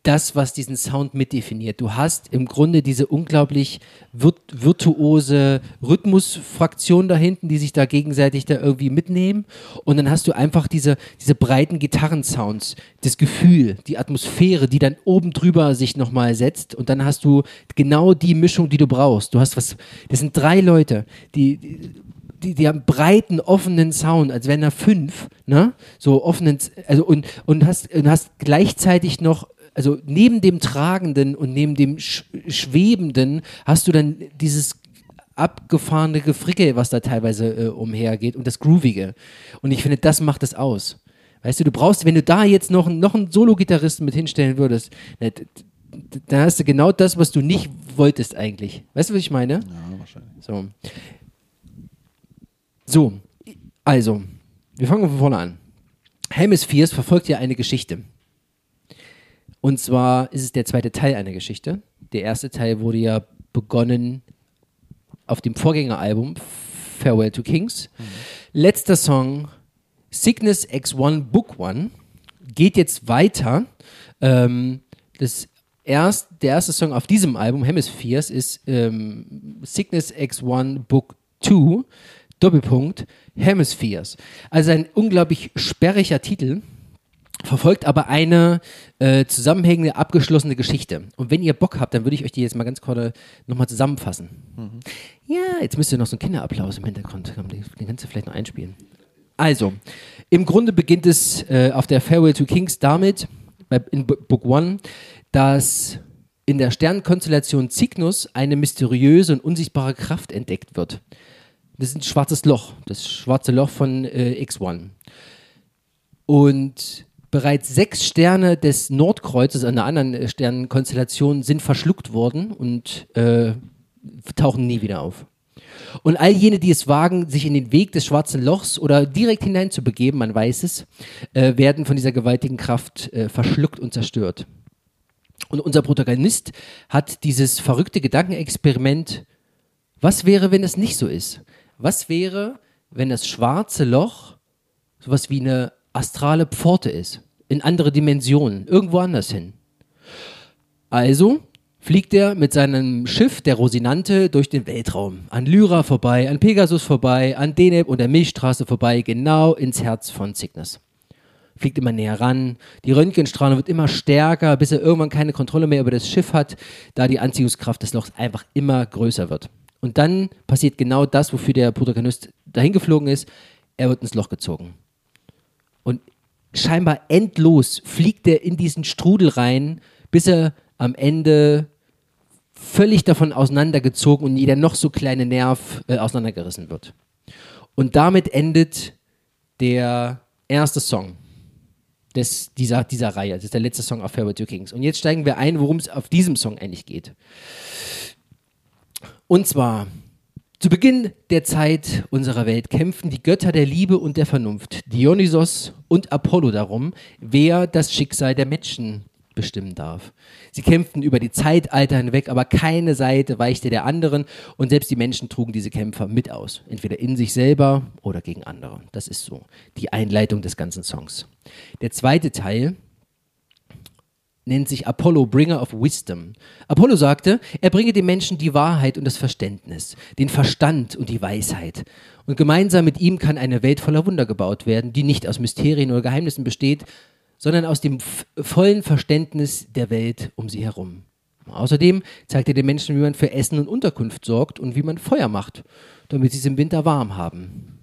das, was diesen Sound mitdefiniert. Du hast im Grunde diese unglaublich virt virtuose Rhythmusfraktion da hinten, die sich da gegenseitig da irgendwie mitnehmen. Und dann hast du einfach diese, diese breiten Gitarrensounds, das Gefühl, die Atmosphäre, die dann oben drüber sich nochmal setzt. Und dann hast du genau die Mischung, die du brauchst. Du hast was, das sind drei Leute, die, die die, die haben breiten, offenen Sound, als wären da fünf, ne? So offenen, also und, und hast, und hast gleichzeitig noch also neben dem Tragenden und neben dem Sch Schwebenden hast du dann dieses abgefahrene Gefricke, was da teilweise äh, umhergeht und das Groovige. Und ich finde, das macht es aus. Weißt du, du brauchst, wenn du da jetzt noch, noch einen Solo-Gitarristen mit hinstellen würdest, ne, dann hast du genau das, was du nicht wolltest eigentlich. Weißt du, was ich meine? Ja, wahrscheinlich. So. So, also, wir fangen von vorne an. Hemispheres verfolgt ja eine Geschichte. Und zwar ist es der zweite Teil einer Geschichte. Der erste Teil wurde ja begonnen auf dem Vorgängeralbum Farewell to Kings. Mhm. Letzter Song Sickness X1 Book One geht jetzt weiter. Ähm, das erst, der erste Song auf diesem Album, Hemispheres, ist ähm, Sickness X1 Book 2, Doppelpunkt, Hemispheres. Also ein unglaublich sperriger Titel verfolgt aber eine äh, zusammenhängende, abgeschlossene Geschichte. Und wenn ihr Bock habt, dann würde ich euch die jetzt mal ganz kurz nochmal zusammenfassen. Mhm. Ja, jetzt müsst ihr noch so einen Kinderapplaus im Hintergrund haben. Den, den kannst du vielleicht noch einspielen. Also, im Grunde beginnt es äh, auf der Farewell to Kings damit, bei, in Book One, dass in der Sternenkonstellation Cygnus eine mysteriöse und unsichtbare Kraft entdeckt wird. Das ist ein schwarzes Loch, das schwarze Loch von äh, X1. Und bereits sechs Sterne des Nordkreuzes, einer anderen äh, Sternenkonstellation, sind verschluckt worden und äh, tauchen nie wieder auf. Und all jene, die es wagen, sich in den Weg des schwarzen Lochs oder direkt hineinzubegeben, man weiß es, äh, werden von dieser gewaltigen Kraft äh, verschluckt und zerstört. Und unser Protagonist hat dieses verrückte Gedankenexperiment, was wäre, wenn es nicht so ist? Was wäre, wenn das schwarze Loch sowas wie eine astrale Pforte ist, in andere Dimensionen, irgendwo anders hin. Also fliegt er mit seinem Schiff, der Rosinante, durch den Weltraum. An Lyra vorbei, an Pegasus vorbei, an Deneb und der Milchstraße vorbei, genau ins Herz von Cygnus. Fliegt immer näher ran, die Röntgenstrahlung wird immer stärker, bis er irgendwann keine Kontrolle mehr über das Schiff hat, da die Anziehungskraft des Lochs einfach immer größer wird. Und dann passiert genau das, wofür der Protagonist dahin geflogen ist. Er wird ins Loch gezogen. Und scheinbar endlos fliegt er in diesen Strudel rein, bis er am Ende völlig davon auseinandergezogen und jeder noch so kleine Nerv äh, auseinandergerissen wird. Und damit endet der erste Song des, dieser, dieser Reihe. Das ist der letzte Song auf Farewell to Kings. Und jetzt steigen wir ein, worum es auf diesem Song eigentlich geht. Und zwar zu Beginn der Zeit unserer Welt kämpften die Götter der Liebe und der Vernunft, Dionysos und Apollo darum, wer das Schicksal der Menschen bestimmen darf. Sie kämpften über die Zeitalter hinweg, aber keine Seite weichte der anderen und selbst die Menschen trugen diese Kämpfer mit aus, entweder in sich selber oder gegen andere. Das ist so die Einleitung des ganzen Songs. Der zweite Teil nennt sich Apollo Bringer of Wisdom. Apollo sagte, er bringe den Menschen die Wahrheit und das Verständnis, den Verstand und die Weisheit. Und gemeinsam mit ihm kann eine Welt voller Wunder gebaut werden, die nicht aus Mysterien oder Geheimnissen besteht, sondern aus dem vollen Verständnis der Welt um sie herum. Außerdem zeigt er den Menschen, wie man für Essen und Unterkunft sorgt und wie man Feuer macht, damit sie es im Winter warm haben.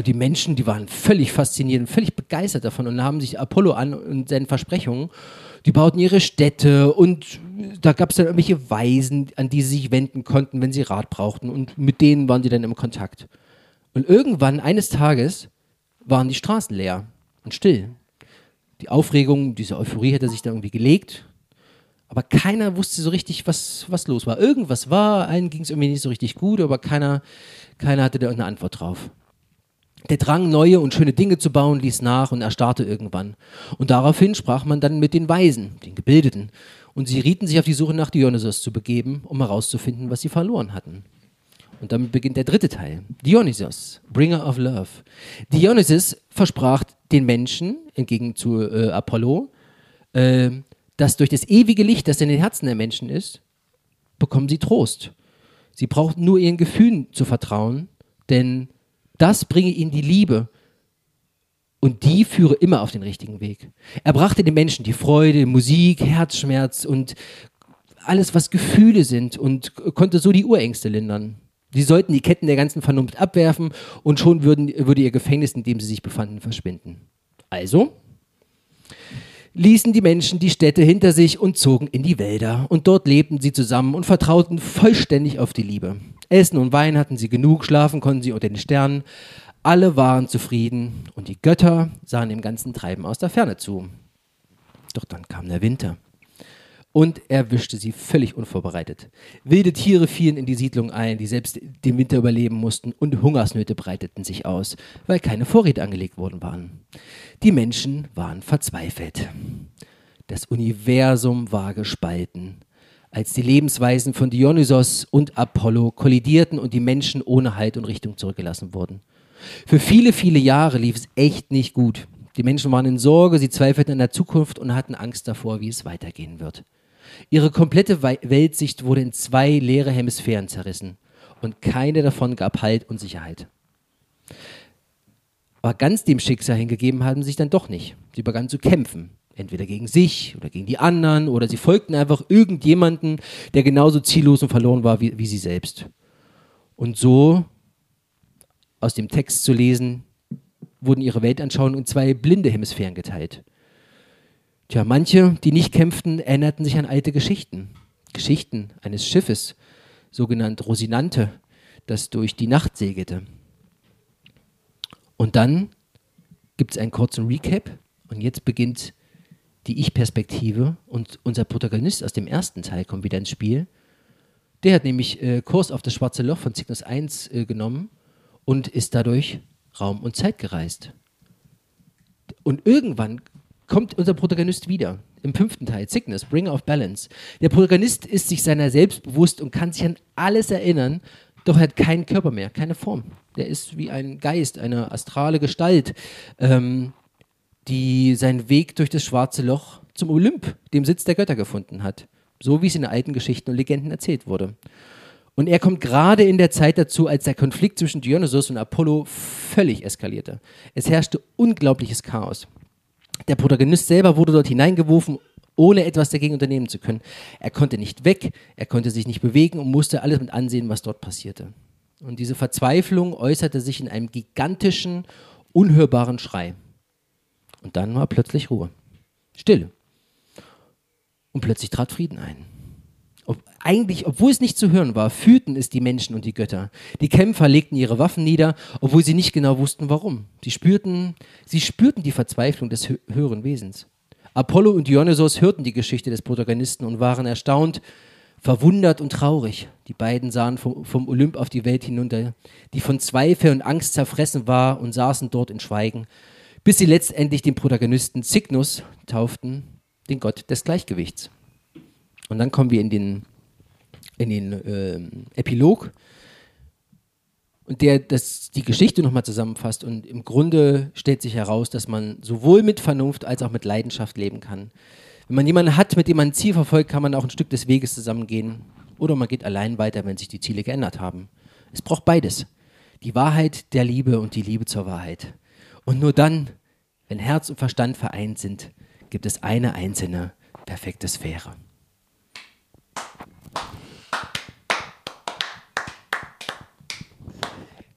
Und die Menschen, die waren völlig fasziniert und völlig begeistert davon und haben sich Apollo an und seinen Versprechungen. Die bauten ihre Städte und da gab es dann irgendwelche Weisen, an die sie sich wenden konnten, wenn sie Rat brauchten. Und mit denen waren sie dann im Kontakt. Und irgendwann, eines Tages, waren die Straßen leer und still. Die Aufregung, diese Euphorie hätte sich da irgendwie gelegt. Aber keiner wusste so richtig, was, was los war. Irgendwas war, allen ging es irgendwie nicht so richtig gut, aber keiner, keiner hatte da eine Antwort drauf. Der Drang, neue und schöne Dinge zu bauen, ließ nach und erstarrte irgendwann. Und daraufhin sprach man dann mit den Weisen, den Gebildeten, und sie rieten sich auf die Suche nach Dionysos zu begeben, um herauszufinden, was sie verloren hatten. Und damit beginnt der dritte Teil. Dionysos, Bringer of Love. Dionysos versprach den Menschen, entgegen zu äh, Apollo, äh, dass durch das ewige Licht, das in den Herzen der Menschen ist, bekommen sie Trost. Sie brauchen nur ihren Gefühlen zu vertrauen, denn das bringe ihnen die Liebe und die führe immer auf den richtigen Weg. Er brachte den Menschen die Freude, Musik, Herzschmerz und alles, was Gefühle sind und konnte so die Urängste lindern. Sie sollten die Ketten der ganzen Vernunft abwerfen und schon würden, würde ihr Gefängnis, in dem sie sich befanden, verschwinden. Also ließen die Menschen die Städte hinter sich und zogen in die Wälder. Und dort lebten sie zusammen und vertrauten vollständig auf die Liebe. Essen und Wein hatten sie genug, schlafen konnten sie unter den Sternen. Alle waren zufrieden und die Götter sahen dem ganzen Treiben aus der Ferne zu. Doch dann kam der Winter und erwischte sie völlig unvorbereitet. Wilde Tiere fielen in die Siedlung ein, die selbst den Winter überleben mussten, und Hungersnöte breiteten sich aus, weil keine Vorräte angelegt worden waren. Die Menschen waren verzweifelt. Das Universum war gespalten, als die Lebensweisen von Dionysos und Apollo kollidierten und die Menschen ohne Halt und Richtung zurückgelassen wurden. Für viele, viele Jahre lief es echt nicht gut. Die Menschen waren in Sorge, sie zweifelten an der Zukunft und hatten Angst davor, wie es weitergehen wird. Ihre komplette Weltsicht wurde in zwei leere Hemisphären zerrissen und keine davon gab Halt und Sicherheit. Aber ganz dem Schicksal hingegeben haben sie sich dann doch nicht. Sie begannen zu kämpfen. Entweder gegen sich oder gegen die anderen oder sie folgten einfach irgendjemanden, der genauso ziellos und verloren war wie, wie sie selbst. Und so, aus dem Text zu lesen, wurden ihre Weltanschauungen in zwei blinde Hemisphären geteilt. Tja, manche, die nicht kämpften, erinnerten sich an alte Geschichten. Geschichten eines Schiffes, sogenannt Rosinante, das durch die Nacht segelte. Und dann gibt es einen kurzen Recap und jetzt beginnt die Ich-Perspektive und unser Protagonist aus dem ersten Teil kommt wieder ins Spiel. Der hat nämlich äh, Kurs auf das schwarze Loch von Cygnus 1 äh, genommen und ist dadurch Raum und Zeit gereist. Und irgendwann kommt unser Protagonist wieder. Im fünften Teil, Sickness, Bringer of Balance. Der Protagonist ist sich seiner selbst bewusst und kann sich an alles erinnern, doch er hat keinen Körper mehr, keine Form. Der ist wie ein Geist, eine astrale Gestalt, ähm, die seinen Weg durch das schwarze Loch zum Olymp, dem Sitz der Götter, gefunden hat. So wie es in alten Geschichten und Legenden erzählt wurde. Und er kommt gerade in der Zeit dazu, als der Konflikt zwischen Dionysos und Apollo völlig eskalierte. Es herrschte unglaubliches Chaos. Der Protagonist selber wurde dort hineingeworfen, ohne etwas dagegen unternehmen zu können. Er konnte nicht weg, er konnte sich nicht bewegen und musste alles mit ansehen, was dort passierte. Und diese Verzweiflung äußerte sich in einem gigantischen, unhörbaren Schrei. Und dann war plötzlich Ruhe. Stille. Und plötzlich trat Frieden ein. Ob, eigentlich, obwohl es nicht zu hören war, fühlten es die Menschen und die Götter. Die Kämpfer legten ihre Waffen nieder, obwohl sie nicht genau wussten, warum. Sie spürten, sie spürten die Verzweiflung des höheren Wesens. Apollo und Dionysos hörten die Geschichte des Protagonisten und waren erstaunt, verwundert und traurig. Die beiden sahen vom, vom Olymp auf die Welt hinunter, die von Zweifel und Angst zerfressen war und saßen dort in Schweigen, bis sie letztendlich den Protagonisten Cygnus tauften, den Gott des Gleichgewichts. Und dann kommen wir in den, in den äh, Epilog, und der das, die Geschichte nochmal zusammenfasst. Und im Grunde stellt sich heraus, dass man sowohl mit Vernunft als auch mit Leidenschaft leben kann. Wenn man jemanden hat, mit dem man ein Ziel verfolgt, kann man auch ein Stück des Weges zusammengehen. Oder man geht allein weiter, wenn sich die Ziele geändert haben. Es braucht beides. Die Wahrheit der Liebe und die Liebe zur Wahrheit. Und nur dann, wenn Herz und Verstand vereint sind, gibt es eine einzelne perfekte Sphäre.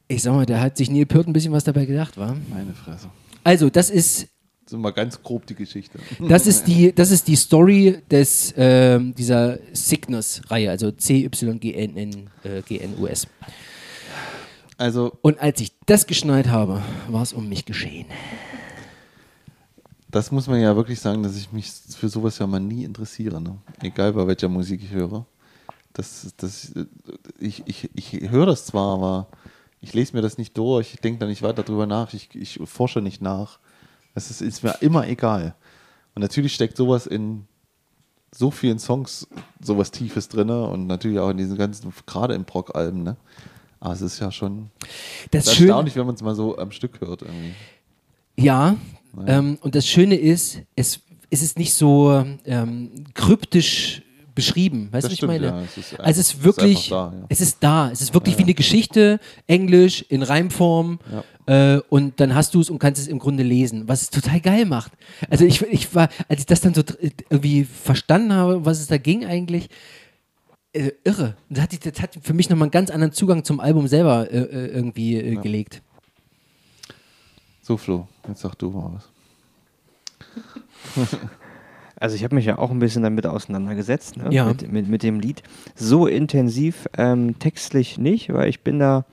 Ich sag mal, da hat sich Neil Peart ein bisschen was dabei gedacht, war? Meine Fresse. Also, das ist. So mal ganz grob die Geschichte. Das ist die, das ist die Story des, äh, dieser Cygnus-Reihe, also C-Y-G-N-N-G-N-U-S. Also. Und als ich das geschneit habe, war es um mich geschehen. Das muss man ja wirklich sagen, dass ich mich für sowas ja mal nie interessiere. Ne? Egal bei welcher Musik ich höre. Das, das, ich, ich, ich höre das zwar, aber ich lese mir das nicht durch, ich denke da nicht weiter drüber nach, ich, ich forsche nicht nach. Es ist, ist, mir immer egal. Und natürlich steckt sowas in so vielen Songs sowas Tiefes drin und natürlich auch in diesen ganzen, gerade im Prog-Alben, ne? Aber es ist ja schon das ist erstaunlich, wenn man es mal so am Stück hört. Irgendwie. Ja, ähm, und das Schöne ist, es, ist es nicht so ähm, kryptisch beschrieben. Weißt du, was ich meine? ja. Es ist also es ist wirklich, ist da, ja. es ist da. Es ist wirklich wie eine Geschichte, Englisch, in Reimform. Äh, und dann hast du es und kannst es im Grunde lesen, was es total geil macht. Also ich, ich war, als ich das dann so dr- irgendwie verstanden habe, was es da ging eigentlich, äh, irre. Das hat, das hat für mich nochmal einen ganz anderen Zugang zum Album selber äh, äh, irgendwie äh, gelegt. So, Flo, jetzt sag du mal was. Also ich habe mich ja auch ein bisschen damit auseinandergesetzt, ne? Ja. mit, mit, mit dem Lied. So intensiv ähm, textlich nicht, weil ich bin da,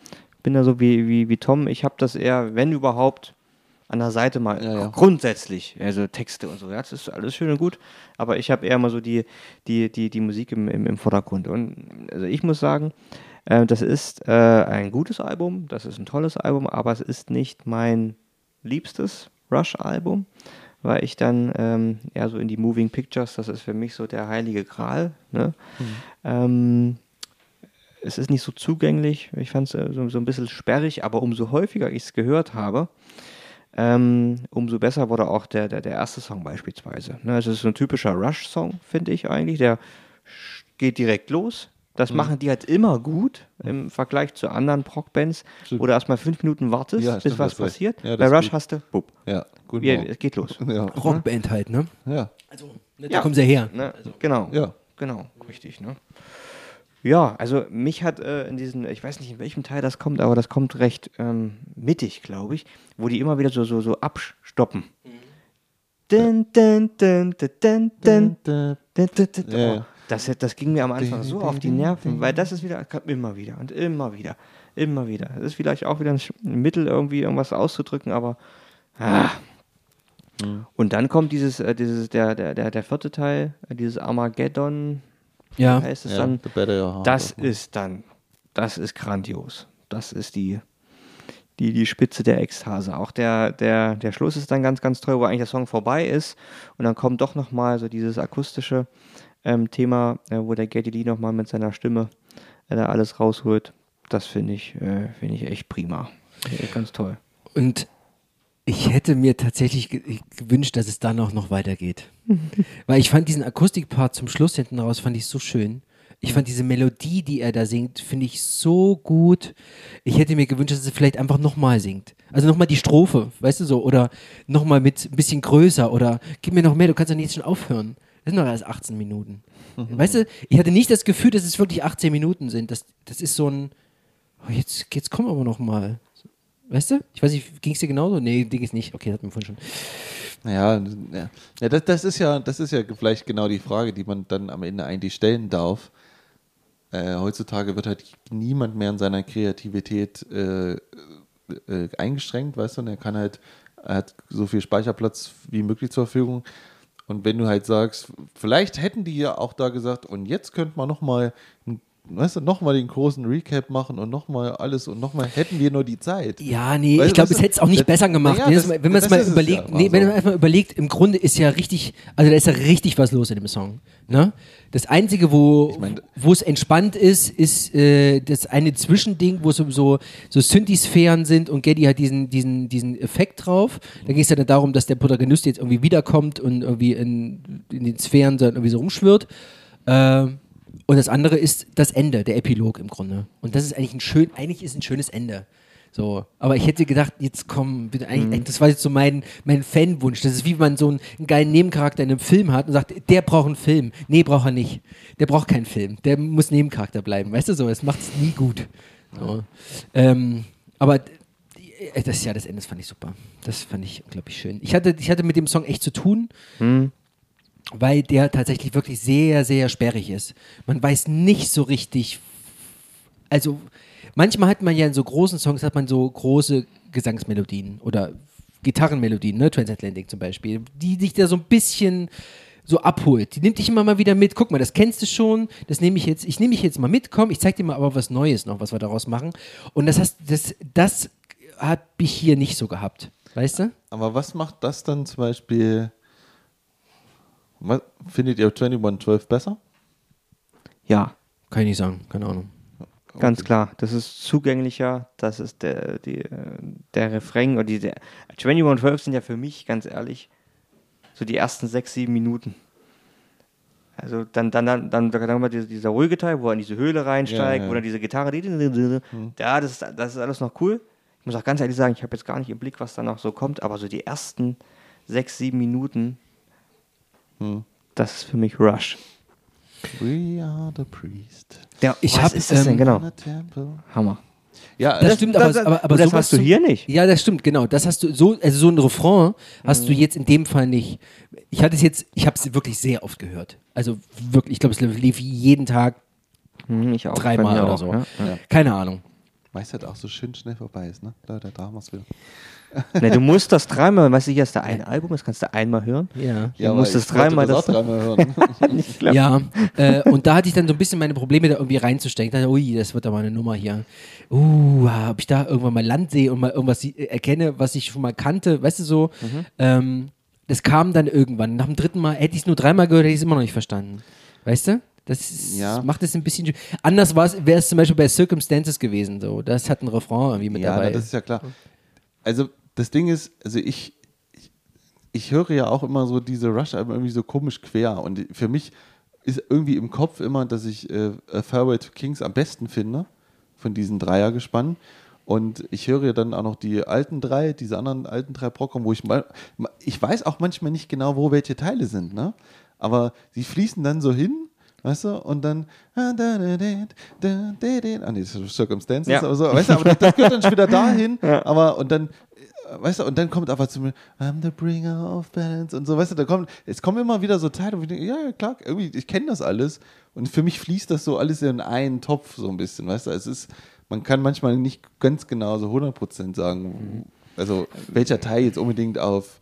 bin da so wie, wie, wie Tom. Ich habe das eher, wenn überhaupt, an der Seite mal Ja, ja. grundsätzlich, also Texte und so. Ja, das ist alles schön und gut, aber ich habe eher mal so die, die, die, die Musik im, im, im Vordergrund. Und also ich muss sagen, äh, das ist äh, ein gutes Album, das ist ein tolles Album, aber es ist nicht mein liebstes Rush-Album, weil ich dann ähm, eher so in die Moving Pictures, das ist für mich so der heilige Gral. Ne? Ähm, es ist nicht so zugänglich, ich fand es äh, so, so ein bisschen sperrig, aber umso häufiger ich es gehört habe, ähm, umso besser wurde auch der, der, der erste Song beispielsweise. Ne, es ist so ein typischer Rush-Song, finde ich eigentlich. Der geht direkt los. Das machen die halt immer gut im Vergleich zu anderen Prog-Bands, wo du erstmal fünf Minuten wartest, Ja, bis was passiert. Ja, Bei Rush gut. hast du, bupp, Ja, gut. ja, es geht los. Ja, Rockband halt, ne? ja, Also, ne, da Ja. kommen sie her. Ne? Genau. Ja. Genau, richtig, ne? Ja, also mich hat äh, in diesem, ich weiß nicht in welchem Teil das kommt, aber das kommt recht ähm, mittig, glaube ich, wo die immer wieder so, so, so abstoppen. Das, das ging mir am Anfang so auf die Nerven, weil das ist wieder, immer wieder und immer wieder, immer wieder. Das ist vielleicht auch wieder ein Mittel, irgendwie irgendwas auszudrücken, aber. Ah. Und dann kommt dieses, äh, dieses der, der, der, der vierte Teil, äh, dieses Armageddon, ja. heißt es ja, dann. Das ist dann, das ist grandios. Das ist die, die, die Spitze der Ekstase. Auch der, der, der Schluss ist dann ganz, ganz toll, wo eigentlich der Song vorbei ist. Und dann kommt doch nochmal so dieses akustische ähm, Thema, äh, wo der Geddy Lee nochmal mit seiner Stimme äh, da alles rausholt. Das finde ich, äh, finde ich echt prima. Ganz toll. Und ich hätte mir tatsächlich ge gewünscht, dass es dann auch noch weitergeht. Weil ich fand diesen Akustikpart zum Schluss hinten raus, fand ich so schön. Ich fand diese Melodie, die er da singt, finde ich so gut. Ich hätte mir gewünscht, dass er vielleicht einfach nochmal singt. Also nochmal die Strophe, weißt du so, oder nochmal mit ein bisschen größer oder gib mir noch mehr, du kannst doch nicht jetzt schon aufhören. Das sind noch erst 18 Minuten. Weißt du, ich hatte nicht das Gefühl, dass es wirklich 18 Minuten sind. Das, das ist so ein, oh, jetzt, jetzt komm aber noch mal. Weißt du? Ich weiß nicht, ging es dir genauso? Nee, ging es nicht. Okay, hatten wir vorhin schon. Ja, ja. ja das, das, ist ja, das ist ja vielleicht genau die Frage, die man dann am Ende eigentlich stellen darf. Äh, heutzutage wird halt niemand mehr in seiner Kreativität äh, äh, eingeschränkt, weißt du, und er kann halt, er hat so viel Speicherplatz wie möglich zur Verfügung. Und wenn du halt sagst, vielleicht hätten die ja auch da gesagt, und jetzt könnte man nochmal, weißt du, nochmal den großen Recap machen und nochmal alles und nochmal hätten wir nur die Zeit. Ja, nee, Weißt ich glaube, es hätte es auch nicht das- besser gemacht. Ja, wenn das- das- wenn man es mal überlegt, ja, nee, wenn man einfach überlegt, im Grunde ist ja richtig, also da ist ja richtig was los in dem Song. Ne? Das Einzige, wo, mein- wo es entspannt ist, ist äh, das eine Zwischending, wo so, so, so Synthi-Sphären sind und Geddy hat diesen, diesen, diesen Effekt drauf. Da geht es ja dann darum, dass der Protagonist jetzt irgendwie wiederkommt und irgendwie in, in den Sphären so irgendwie so rumschwirrt. Ähm, und das andere ist das Ende, der Epilog im Grunde. Und das ist eigentlich ein schön, eigentlich ist ein schönes Ende. So, aber ich hätte gedacht, jetzt komm, bitte eigentlich, das war jetzt so mein, mein Fanwunsch. Das ist wie wenn man so einen, einen geilen Nebencharakter in einem Film hat und sagt, der braucht einen Film. Nee, braucht er nicht. Der braucht keinen Film. Der muss Nebencharakter bleiben. Weißt du so, das macht es nie gut. So. Ähm, aber äh, das ja, das Ende das fand ich super. Das fand ich unglaublich schön. Ich hatte, ich hatte mit dem Song echt zu tun weil der tatsächlich wirklich sehr, sehr sperrig ist. Man weiß nicht so richtig, also manchmal hat man ja in so großen Songs hat man so große Gesangsmelodien oder Gitarrenmelodien, ne, Transatlantic zum Beispiel, die dich da so ein bisschen so abholt. Die nimmt dich immer mal wieder mit. Guck mal, das kennst du schon. Das nehme ich jetzt. Ich nehme dich jetzt mal mit. Komm, ich zeig dir mal aber was Neues noch, was wir daraus machen. Und das hast, das, das habe ich hier nicht so gehabt. Weißt du? Aber was macht das dann zum Beispiel? Was, findet ihr 2112 besser? Ja, Kann ich nicht sagen. Keine Ahnung. Ganz klar, das ist zugänglicher, das ist der, die, der Refrain oder die, der 2112 sind ja für mich, ganz ehrlich, so die ersten sechs, sieben Minuten. Also dann, dann, dann, dann, dann dann dieser, dieser ruhige Teil, wo er in diese Höhle reinsteigt, Ja, ja. wo dann diese Gitarre, die, ja, das, ist- das ist alles noch cool. Ich muss auch ganz ehrlich sagen, ich habe jetzt gar nicht im Blick, was da noch so kommt, aber so die ersten sechs, sieben Minuten, Hm. das ist für mich Rush. We are the priest. Ja, Ich was hab, ist das denn ähm, genau? The temple. Hammer. Ja, Das stimmt, aber, das- aber, aber das hast du zum- hier nicht. Ja, das stimmt, genau. Das hast du so, also so ein Refrain hast Mhm. du jetzt in dem Fall nicht. Ich hatte es jetzt, ich habe es wirklich sehr oft gehört. Also wirklich, ich glaube, es lief jeden Tag Hm, ich auch. bei dreimal oder auch, so. Ja. Ja. Keine Ahnung. Weil es halt auch so schön schnell vorbei ist, ne? Leute, da haben wir es wieder. Ne, du musst das dreimal, weißt du, hier ist da ein Album, das kannst du einmal hören. Ja. Du musst es dreimal das das- dreimal hören. Ja, äh, und da hatte ich dann so ein bisschen meine Probleme, da irgendwie reinzustecken. Ich dachte, ui, das wird aber eine Nummer hier. Uh, ob ich da irgendwann mal Land sehe und mal irgendwas erkenne, was ich schon mal kannte, weißt du so. Mhm. Ähm, das kam dann irgendwann. Nach dem dritten Mal, hätte ich es nur dreimal gehört, hätte ich es immer noch nicht verstanden. Weißt du? Das ist, Ja. macht es ein bisschen. Anders wäre es zum Beispiel bei Circumstances gewesen. So. Das hat ein Refrain irgendwie mit ja, dabei. na, das ist ja klar. Also das Ding ist, also ich, ich, ich höre ja auch immer so diese Rush-Alben irgendwie so komisch quer und für mich ist irgendwie im Kopf immer, dass ich äh, Farewell to Kings am besten finde von diesen Dreiergespannen. Und ich höre ja dann auch noch die alten drei, diese anderen alten drei Programme, wo ich mal, ich weiß auch manchmal nicht genau, wo welche Teile sind, ne? Aber sie fließen dann so hin, weißt du, und dann ah nee, Circumstances, Ja. aber so, weißt du, aber das, das gehört dann schon wieder dahin, aber und dann äh, Weißt du, und dann kommt aber zu mir, I'm the bringer of balance und so, weißt du, da kommt, es kommen immer wieder so Teile, wo ich denke, ja, ja, klar, irgendwie, ich kenne das alles und für mich fließt das so alles in einen Topf so ein bisschen, weißt du, es ist, man kann manchmal nicht ganz genau so 100% sagen, also welcher Teil jetzt unbedingt auf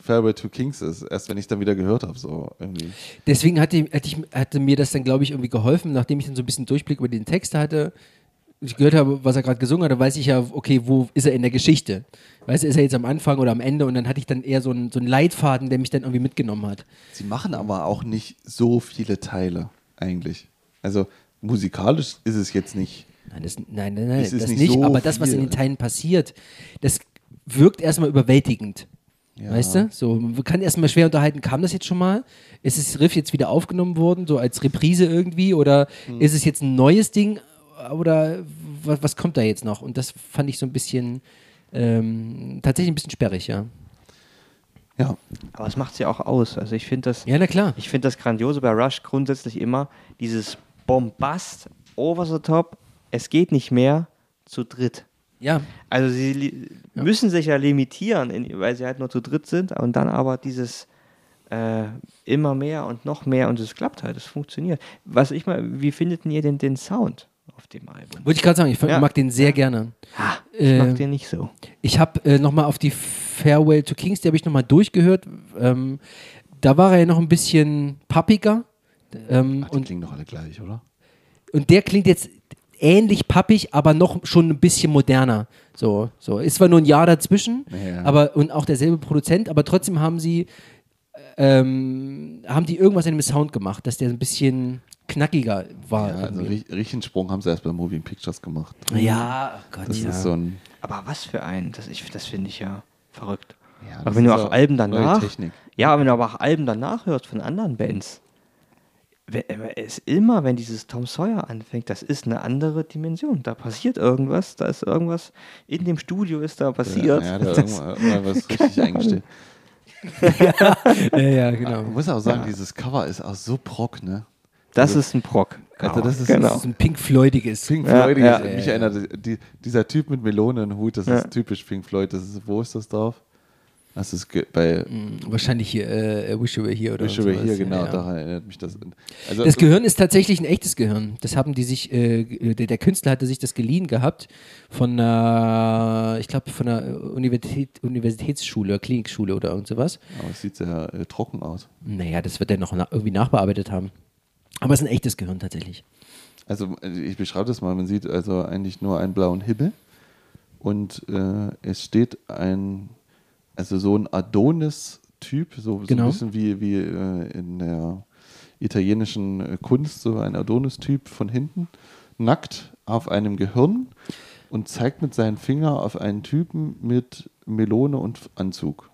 Farewell to Kings ist, erst wenn ich es dann wieder gehört habe, so irgendwie. Deswegen hatte, hatte, ich, hatte mir das dann, glaube ich, irgendwie geholfen, nachdem ich dann so ein bisschen Durchblick über den Text hatte. Ich gehört habe, was er gerade gesungen hat, da weiß ich ja, okay, wo ist er in der Geschichte? Weißt du, ist er jetzt am Anfang oder am Ende? Und dann hatte ich dann eher so einen, so einen Leitfaden, der mich dann irgendwie mitgenommen hat. Sie machen aber auch nicht so viele Teile, eigentlich. Also musikalisch ist es jetzt nicht. Nein, das, nein, nein, nein Es ist das nicht nicht. so aber das, was in den Teilen passiert, das wirkt erstmal überwältigend. Ja. Weißt du? So, man kann erstmal schwer unterhalten, kam das jetzt schon mal? Ist das Riff jetzt wieder aufgenommen worden, so als Reprise irgendwie? Oder Hm. ist es jetzt ein neues Ding? Oder was, was kommt da jetzt noch? Und das fand ich so ein bisschen, ähm, tatsächlich ein bisschen sperrig, ja. Ja, Aber es macht sie auch aus. Also ich finde das, Ja, na klar. ich finde das Grandiose bei Rush grundsätzlich immer dieses Bombast, over the top, es geht nicht mehr zu dritt. Ja, Also sie li- müssen sich ja limitieren, in, weil sie halt nur zu dritt sind und dann aber dieses äh, immer mehr und noch mehr und es klappt halt, es funktioniert. Was ich mal, wie findet ihr denn den Sound auf dem Album? wollte ich gerade sagen, ich Ja. mag den sehr gerne. Ha, ich Äh, mag den nicht so. Ich habe äh, nochmal auf die Farewell to Kings, die habe ich nochmal durchgehört. Ähm, da war er ja noch ein bisschen pappiger. Ähm, Ach, die und, klingen doch alle gleich, oder? und der klingt jetzt ähnlich pappig, aber noch schon ein bisschen moderner. So, so. Ist zwar nur ein Jahr dazwischen, Ja. aber und auch derselbe Produzent, aber trotzdem haben sie ähm, haben die irgendwas in dem Sound gemacht, dass der ein bisschen knackiger war. Ja, also richtigen Sprung haben sie erst bei Moving Pictures gemacht. ja, oh Gott, Das ja. ist so ein. Aber was für ein, das, ich, das finde ich ja verrückt. Ja, aber wenn du ist auch Alben danach, ja, wenn du aber auch Alben danach hörst von anderen Bands, we- äh, es ist immer, wenn dieses Tom Sawyer anfängt, das ist eine andere Dimension. Da passiert irgendwas, da ist irgendwas in dem Studio ist da passiert. Ja, ja, da irgendwann was richtig eingestellt. ja, ja, genau. Man muss auch sagen, dieses Cover ist auch so brock, ne? Das ist ein Proc. Also das ist- genau. Das ist ein Pink Floydiges. Pink Ja, Floyd, ja. mich Ja, ja. erinnert, die, dieser Typ mit Melonenhut, das Ja. ist typisch Pink Floyd. Das ist, wo ist das drauf? Das ist ge- bei Mm, Wahrscheinlich hier, äh, Wish You Were Here oder Wish You Were. Here, genau, Ja, ja. daran erinnert mich das. Also, Das Gehirn ist tatsächlich ein echtes Gehirn. Das haben die sich, äh, der, der Künstler hatte sich das geliehen gehabt von einer, ich glaube, von einer Universität, Universitätsschule, Klinikschule oder irgend sowas. aber es sieht sehr äh, trocken aus. Naja, das wird er noch na irgendwie nachbearbeitet haben. Aber es ist ein echtes Gehirn tatsächlich. Also äh, ich beschreibe das mal, man sieht also eigentlich nur einen blauen Himmel und äh, es steht ein, also so ein Adonis-Typ, so, so Genau. ein bisschen wie, wie äh, in der italienischen äh, Kunst, so ein Adonis-Typ von hinten, nackt auf einem Gehirn und zeigt mit seinen Finger auf einen Typen mit Melone und Anzug.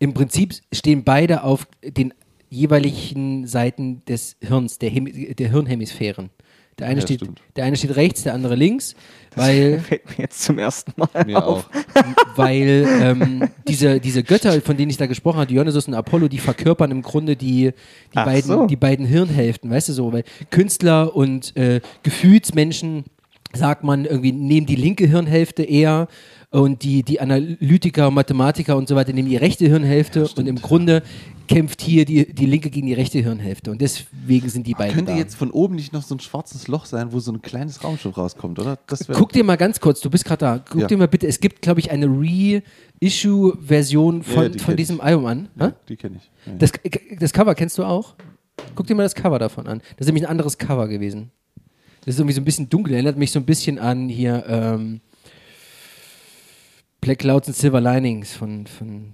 im Prinzip stehen beide auf den jeweiligen Seiten des Hirns, der, Hemi der Hirnhemisphären. Der eine, Ja, steht, stimmt. der eine steht rechts, der andere links, weil, Fällt mir jetzt zum ersten Mal Mir auf. auch. weil ähm, diese, diese Götter, von denen ich da gesprochen habe, Dionysos und Apollo, die verkörpern im Grunde die, die, Ach beiden, so. die beiden Hirnhälften, weißt du so, weil Künstler und äh, Gefühlsmenschen, sagt man, irgendwie nehmen die linke Hirnhälfte eher und die, die Analytiker, Mathematiker und so weiter nehmen die rechte Hirnhälfte und im Grunde kämpft hier die, die linke gegen die rechte Hirnhälfte und deswegen sind die beiden Könnte da. jetzt von oben nicht noch so ein schwarzes Loch sein, wo so ein kleines Raumschiff rauskommt, oder? Guck dir mal ganz kurz, du bist gerade da, guck Ja. dir mal bitte, es gibt, glaube ich, eine Reissue-Version Ja, von, die von diesem ich. Album an. Ja, Hä? die kenne ich. Ja, ja. Das, das Cover kennst du auch? Guck dir mal das Cover davon an. Das ist nämlich ein anderes Cover gewesen. Das ist irgendwie so ein bisschen dunkel, erinnert mich so ein bisschen an hier ähm, Black Clouds and Silver Linings von, von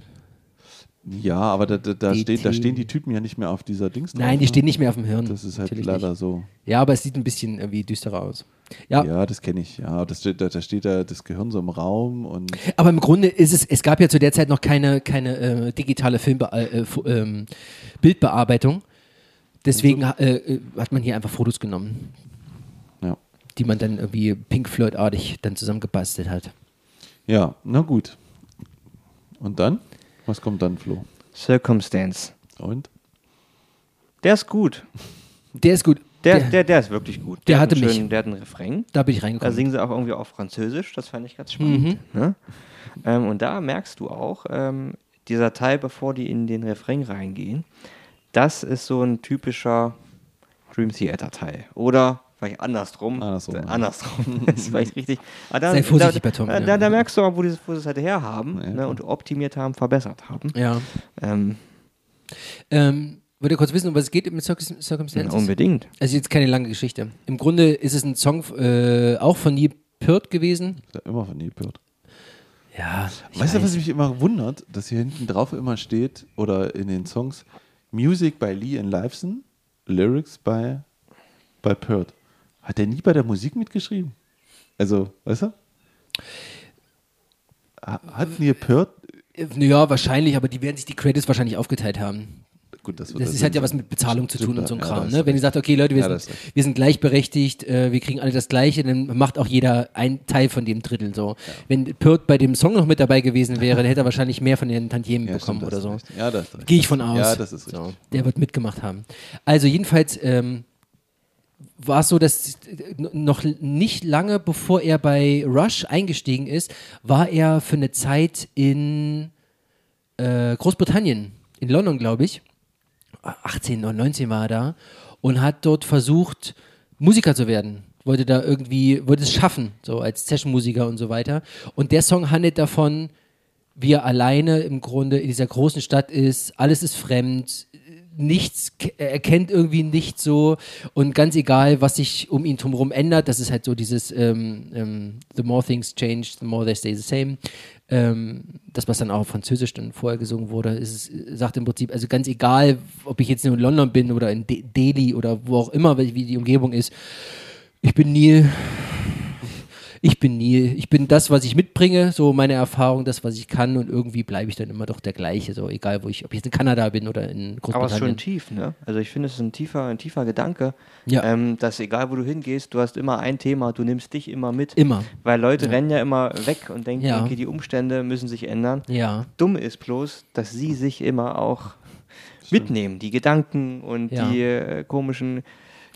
ja, aber da, da, da, steht, da stehen die Typen ja nicht mehr auf dieser Dings drauf. Nein, die ne? stehen nicht mehr auf dem Hirn. Das ist halt Natürlich leider Nicht. so. Ja, aber es sieht ein bisschen irgendwie düsterer aus. Ja, Ja, das kenne ich. Ja, das da, da steht da das Gehirn so im Raum und aber im Grunde ist es, es gab ja zu der Zeit noch keine, keine äh, digitale Filmbe äh, Fo- ähm, Bildbearbeitung. Deswegen äh, äh, hat man hier einfach Fotos genommen. Die man dann irgendwie Pink Floyd-artig dann zusammengebastelt hat. Ja, na gut. Und dann? Was kommt dann, Flo? Circumstance. Und? Der ist gut. Der ist gut. Der, Der- der, der ist wirklich gut. der hat hatte einen mich. schönen- Der hat einen Refrain. Da bin ich Da reingekommen. singen sie auch irgendwie auf Französisch, das fand ich ganz spannend. Ne? Ähm, und da merkst du auch, ähm, dieser Teil, bevor die in den Refrain reingehen, das ist so ein typischer Dream Theater Teil. Oder vielleicht andersrum. Andersrum, Äh, ja. andersrum. das ist vielleicht richtig. Aber da, Sei vorsichtig da, bei Tom, Da, ja. da, da merkst du auch, wo, die, wo sie es halt herhaben Ja. ne, und optimiert haben, verbessert haben. Ja. Ähm, Ähm, wollt ihr kurz wissen, um was es geht mit Circum Circumstances? unbedingt. Also jetzt keine lange Geschichte. Im Grunde ist es ein Song äh, auch von Neil Peart gewesen. Ja immer von Neil Peart. Ja. ich Weißt du, weiß. was mich immer wundert? Dass hier hinten drauf immer steht, oder in den Songs, Music by Lee and Liveson, Lyrics by, by Peart. Hat der nie bei der Musik mitgeschrieben? Also, weißt du? Ha- Hat Neil Peart, Ja, wahrscheinlich, aber die werden sich die Credits wahrscheinlich aufgeteilt haben. gut, das Das ist halt ja was mit Bezahlung zu tun und so ein Ja, Kram. das Ne? Wenn ihr sagt, okay Leute, wir, Ja, sind, wir sind gleichberechtigt, äh, wir kriegen alle das Gleiche, dann macht auch jeder ein Teil von dem Drittel so. Wenn Pirt bei dem Song noch mit dabei gewesen wäre, dann hätte er wahrscheinlich mehr von den Tantiemen Ja, bekommen stimmt, oder so. Ja, das ist richtig. Gehe ich von aus. Ja, das ist richtig. So, der wird mitgemacht haben. Also jedenfalls ähm, war es so, dass noch nicht lange bevor er bei Rush eingestiegen ist, war er für eine Zeit in äh, Großbritannien, in London, glaube ich. 18 oder 19 war er da und hat dort versucht, Musiker zu werden. Wollte da irgendwie, wollte es schaffen, so als Sessionmusiker und so weiter. Und der Song handelt davon, wie er alleine im Grunde in dieser großen Stadt ist, alles ist fremd, nichts, er kennt irgendwie nichts so und ganz egal, was sich um ihn drumherum ändert, das ist halt so dieses ähm, ähm, The more things change, the more they stay the same. Ähm, das, was dann auch auf Französisch dann vorher gesungen wurde, ist, sagt im Prinzip, also ganz egal, ob ich jetzt in London bin oder in De Delhi oder wo auch immer, wie wie die Umgebung ist, ich bin Neil, ich bin Neil, ich bin das, was ich mitbringe, so meine Erfahrung, das, was ich kann und irgendwie bleibe ich dann immer doch der gleiche, so egal, wo ich, ob ich jetzt in Kanada bin oder in Aber es ist schon Großbritannien. tief, ne? Also ich finde, es ist ein tiefer, ein tiefer Gedanke, Ja. ähm, dass egal wo du hingehst, du hast immer ein Thema, du nimmst dich immer mit. Immer. Weil Leute rennen ja immer weg und denken, Ja. okay, die Umstände müssen sich ändern. Ja. Dumm ist bloß, dass sie sich immer auch mitnehmen, die Gedanken und Ja. die äh, komischen,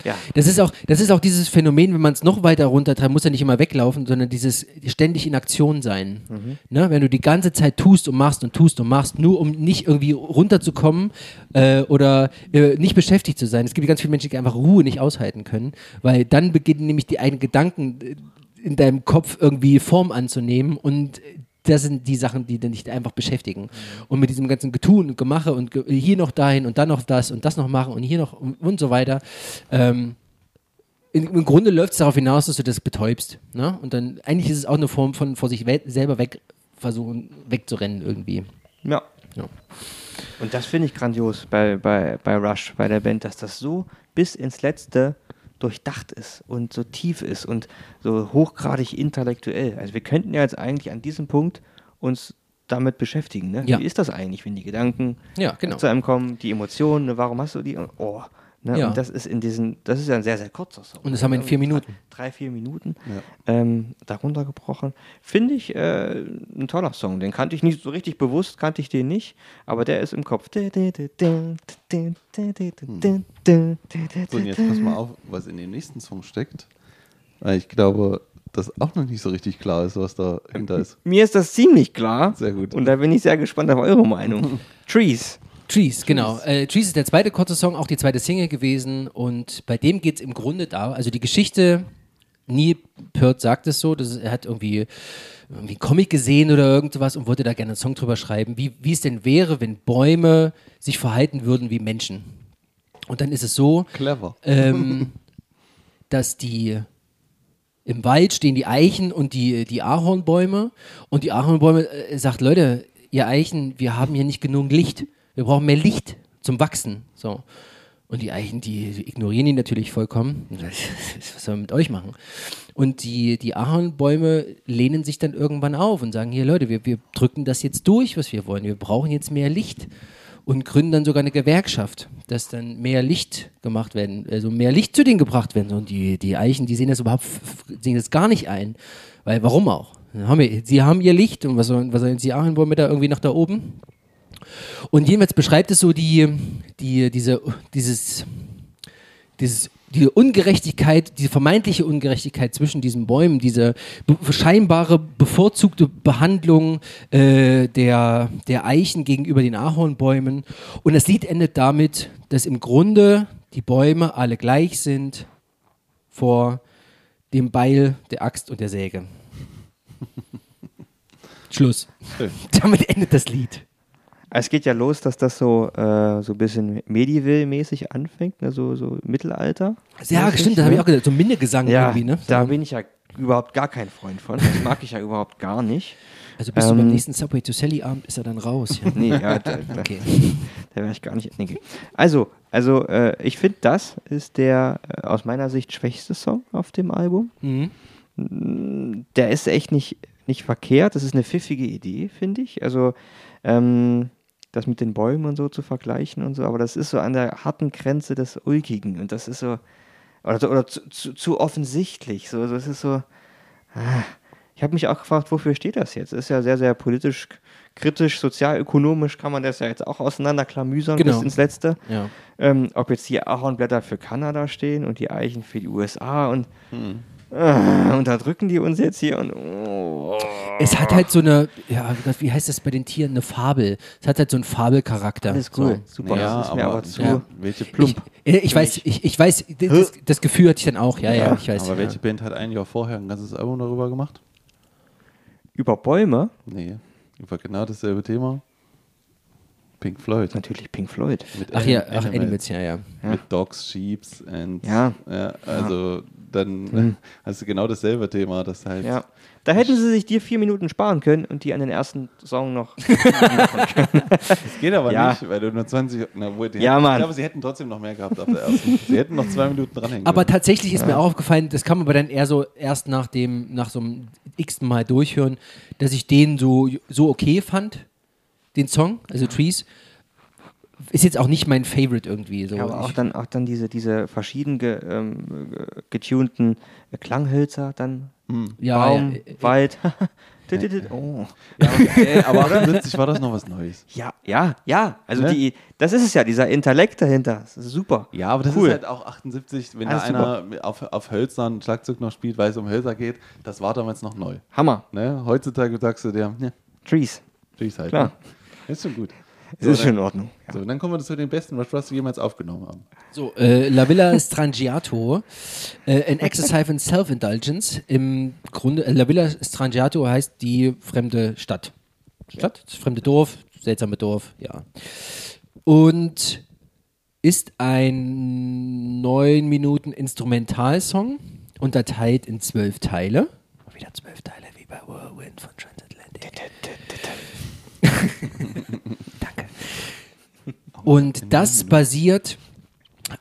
ja, Das ist auch, das ist auch dieses Phänomen, wenn man es noch weiter runtertreibt, muss ja nicht immer weglaufen, sondern dieses ständig in Aktion sein. Ne? Wenn du die ganze Zeit tust und machst und tust und machst, nur um nicht irgendwie runterzukommen äh, oder äh, nicht beschäftigt zu sein. Es gibt ganz viele Menschen, die einfach Ruhe nicht aushalten können, weil dann beginnen nämlich die eigenen Gedanken äh, in deinem Kopf irgendwie Form anzunehmen und das sind die Sachen, die dich einfach beschäftigen. Und mit diesem ganzen Getun und Gemache und hier noch dahin und dann noch das und das noch machen und hier noch und, und so weiter. Ähm, in, Im Grunde läuft es darauf hinaus, dass du das betäubst. Ne? Und dann, eigentlich ist es auch eine Form von vor sich selber weg versuchen, wegzurennen irgendwie. ja. Ja. Und das finde ich grandios bei, bei, bei Rush, bei der Band, dass das so bis ins Letzte durchdacht ist und so tief ist und so hochgradig intellektuell. Also wir könnten ja jetzt eigentlich an diesem Punkt uns damit beschäftigen. Ne? Ja. Wie ist das eigentlich, wenn die Gedanken Ja, genau. zu einem kommen, die Emotionen, ne? warum hast du die? Oh, ne? Ja. und das ist in diesen, das ist ja ein sehr, sehr kurzer Song. Und das haben wir in vier Minuten. Drei, vier Minuten ähm, darunter gebrochen. Finde ich äh, ein toller Song. Den kannte ich nicht so richtig bewusst, kannte ich den nicht, aber der ist im Kopf. So, und jetzt pass mal auf, was in dem nächsten Song steckt. Ich glaube, dass auch noch nicht so richtig klar ist, was dahinter ist. Mir ist das ziemlich klar. Sehr gut. Und da bin ich sehr gespannt auf eure Meinung. Trees. Trees, genau. Äh, Trees ist der zweite kurze Song, auch die zweite Single gewesen. Und bei dem geht es im Grunde da, also die Geschichte, Neil Peart sagt es so, dass er hat irgendwie, irgendwie einen Comic gesehen oder irgendwas und wollte da gerne einen Song drüber schreiben, wie, wie es denn wäre, wenn Bäume sich verhalten würden wie Menschen. Und dann ist es so, Clever. ähm, dass die im Wald stehen die Eichen und die, die Ahornbäume und die Ahornbäume äh, sagt, Leute, ihr Eichen, wir haben hier nicht genug Licht. Wir brauchen mehr Licht zum Wachsen. So. Und die Eichen, die ignorieren ihn natürlich vollkommen. Was sollen wir mit euch machen? Und die, die Ahornbäume lehnen sich dann irgendwann auf und sagen, hier Leute, wir, wir drücken das jetzt durch, was wir wollen. Wir brauchen jetzt mehr Licht. Und gründen dann sogar eine Gewerkschaft, dass dann mehr Licht gemacht werden, also mehr Licht zu denen gebracht werden. Und die, die Eichen, die sehen das überhaupt, sehen das gar nicht ein. Weil, warum auch? Sie haben ihr Licht und was sollen, was sollen die Ahornbäume da irgendwie nach da oben? Und jedenfalls beschreibt es so die, die, diese, dieses, dieses, diese Ungerechtigkeit, diese vermeintliche Ungerechtigkeit zwischen diesen Bäumen, diese be scheinbare bevorzugte Behandlung äh, der, der Eichen gegenüber den Ahornbäumen. Und das Lied endet damit, dass im Grunde die Bäume alle gleich sind vor dem Beil, der Axt und der Säge. Schluss. Damit endet das Lied. Es geht ja los, dass das so, äh, so ein bisschen medieval-mäßig anfängt, ne? so, so Mittelalter. Ja, stimmt, da habe ich ne? auch gedacht, so Minnegesang Ja, irgendwie, ne? da bin ich ja überhaupt gar kein Freund von. Das mag ich ja überhaupt gar nicht. Also bist du Ähm, beim nächsten Subway to Sally Abend ist er dann raus. Ja. Nee, ja, da, da, Okay. da wäre ich gar nicht. Nee. Also, also äh, ich finde, das ist der äh, aus meiner Sicht schwächste Song auf dem Album. Mhm. Der ist echt nicht, nicht verkehrt. Das ist eine pfiffige Idee, finde ich. Also, ähm, das mit den Bäumen und so zu vergleichen und so, aber das ist so an der harten Grenze des Ulkigen und das ist so, oder, oder zu, zu, zu offensichtlich. So, es ist so, ah. ich habe mich auch gefragt, wofür steht das jetzt? Das ist ja sehr, sehr politisch, kritisch, sozialökonomisch kann man das ja jetzt auch auseinanderklamüsern Genau. bis ins Letzte. Ja. Ähm, ob jetzt die Ahornblätter für Kanada stehen und die Eichen für die USA und äh, unterdrücken die uns jetzt hier und oh. Es hat halt so eine, ja, wie heißt das bei den Tieren, eine Fabel. Es hat halt so einen Fabelcharakter. Alles cool, So. super. ja, das ist mir aber, aber zu. ja, welche Ich, Plump. äh, ich weiß, ich, ich weiß, das, das Gefühl hatte ich dann auch, ja, ja, ich weiß. aber ja. welche Band hat ein Jahr vorher ein ganzes Album darüber gemacht? Über Bäume Nee, über genau dasselbe Thema. Pink Floyd. natürlich Pink Floyd. Mit Ach ja, Anim- ach, Animals, ja, ja. Mit Dogs, Sheeps und Ja. also dann hast du genau dasselbe Thema, das halt Ja. Da hätten sie sich dir vier Minuten sparen können und die an den ersten Song noch. Das geht aber Ja. nicht, weil du nur 20. Na, wohl, die Ja, hätten, Mann. Ich glaube, sie hätten trotzdem noch mehr gehabt auf der ersten. sie hätten noch zwei Minuten dranhängen Aber können. tatsächlich ist mir auch aufgefallen, das kam aber dann eher so erst nach dem, nach so einem x Mal durchhören, dass ich den so, so okay fand, den Song, also Trees. Ist jetzt auch nicht mein Favorite irgendwie. So. Ja, aber auch dann, auch dann diese, diese verschieden ge, ähm, ge- getunten Klanghölzer, dann ja, Baum, ja, äh, Wald. oh. Ja, ey, aber 78 war das noch was Neues. Ja, ja, ja. Also Ne? die, das ist es ja, dieser Intellekt dahinter. Das ist super. Ja, aber das Cool. ist halt auch 78, wenn Alles da einer auf, auf Hölzern Schlagzeug noch spielt, weil es um Hölzer geht, das war damals noch neu. Hammer. Ne? Heutzutage sagst du dir, ne, Trees. Trees halt. Klar. Ne? Ist schon gut. Das So, ist dann- schon in Ordnung. Ja. So, dann kommen wir zu den besten Rush Rush, die jemals aufgenommen haben. So, äh, La Villa Strangiato, äh, an Exercise in Self-Indulgence. Im Grunde, äh, La Villa Strangiato heißt die fremde Stadt. Stadt? Das fremde Dorf, seltsame Dorf, ja. Und ist ein neun Minuten Instrumentalsong, unterteilt in zwölf Teile. Wieder zwölf Teile wie bei Whirlwind von Transatlantic. Und das basiert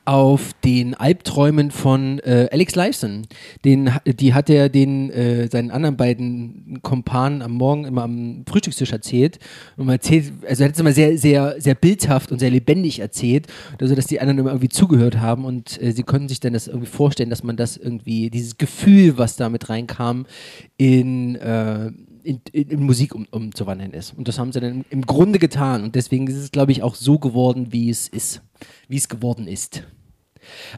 auf den Albträumen von äh, Alex Lifeson. Den, die hat er den äh, seinen anderen beiden Kompanen am Morgen immer am Frühstückstisch erzählt. Und erzählt, also er hat es immer sehr, sehr, sehr bildhaft und sehr lebendig erzählt, also dass die anderen immer irgendwie zugehört haben und äh, sie konnten sich dann das irgendwie vorstellen, dass man das irgendwie, dieses Gefühl, was da mit reinkam, in äh, in, in, in, Musik um, umzuwandeln ist. Und das haben sie dann im Grunde getan. Und deswegen ist es, glaube ich, auch so geworden, wie es ist, wie es geworden ist.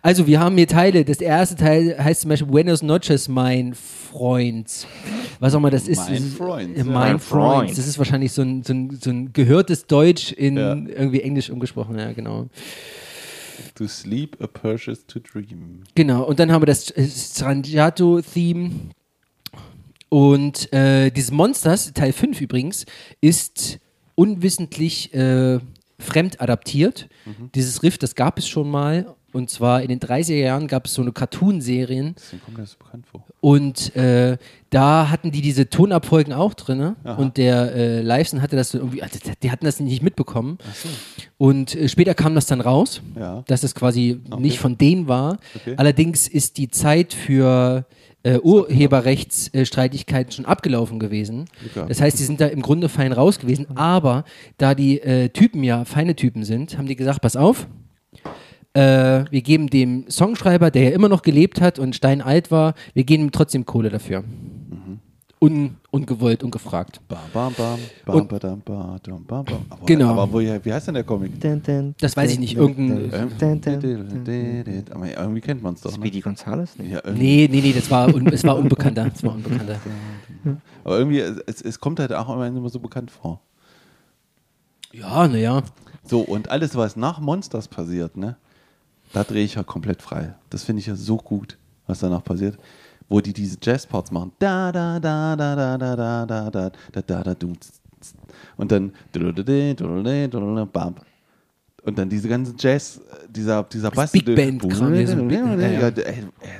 Also, wir haben hier Teile. Das erste Teil heißt zum Beispiel Buenos Noches, mein Freund. Was auch immer das ist. Mein Freund. Äh, mein Freund. Das ist wahrscheinlich so ein, so ein, so ein gehörtes Deutsch in ja. irgendwie Englisch umgesprochen. Ja, genau. To sleep, a purchase to dream. Genau. Und dann haben wir das Strangiato-Theme. Und äh, dieses Monsters, Teil 5 übrigens, ist unwissentlich äh, fremd adaptiert. Mhm. Dieses Riff, das gab es schon mal. Und zwar in den 30er Jahren gab es so eine Cartoon-Serien. Und äh, da hatten die diese Tonabfolgen auch drin. Und der äh, Liveson hatte das irgendwie, also die hatten das nicht mitbekommen. So. Und äh, später kam das dann raus, ja. dass es quasi okay. nicht von denen war. Okay. Allerdings ist die Zeit für äh, Urheberrechtsstreitigkeiten schon abgelaufen gewesen. Das heißt, die sind da im Grunde fein raus gewesen. Aber da die äh, Typen ja feine Typen sind, haben die gesagt, pass auf, äh, wir geben dem Songschreiber, der ja immer noch gelebt hat und steinalt war, wir geben ihm trotzdem Kohle dafür. Un, ungewollt, ungefragt. Bam, bam, bam, bam, und, bam, bam, bam, bam. Aber, genau. Aber wo, wie heißt denn der Comic? Das weiß ich nicht. Irgendein. Aber irgendwie kennt man es doch. Ne? Speedy Gonzales? Ja, nee, nee, nee, das war, un, es war unbekannter. Es war unbekannter. Aber irgendwie, es, es kommt halt auch immer so bekannt vor. Ja, naja. So, und alles, was nach Monsters passiert, ne? Da drehe ich ja komplett frei. Das finde ich ja so gut, was danach passiert wo die diese Jazzparts machen. Da, da, da, da, da, da, da, da, da, da, da, da, und dann und dann diese ganzen Jazz, dieser, dieser Bass. Big Band Kram, ja, ja, ja.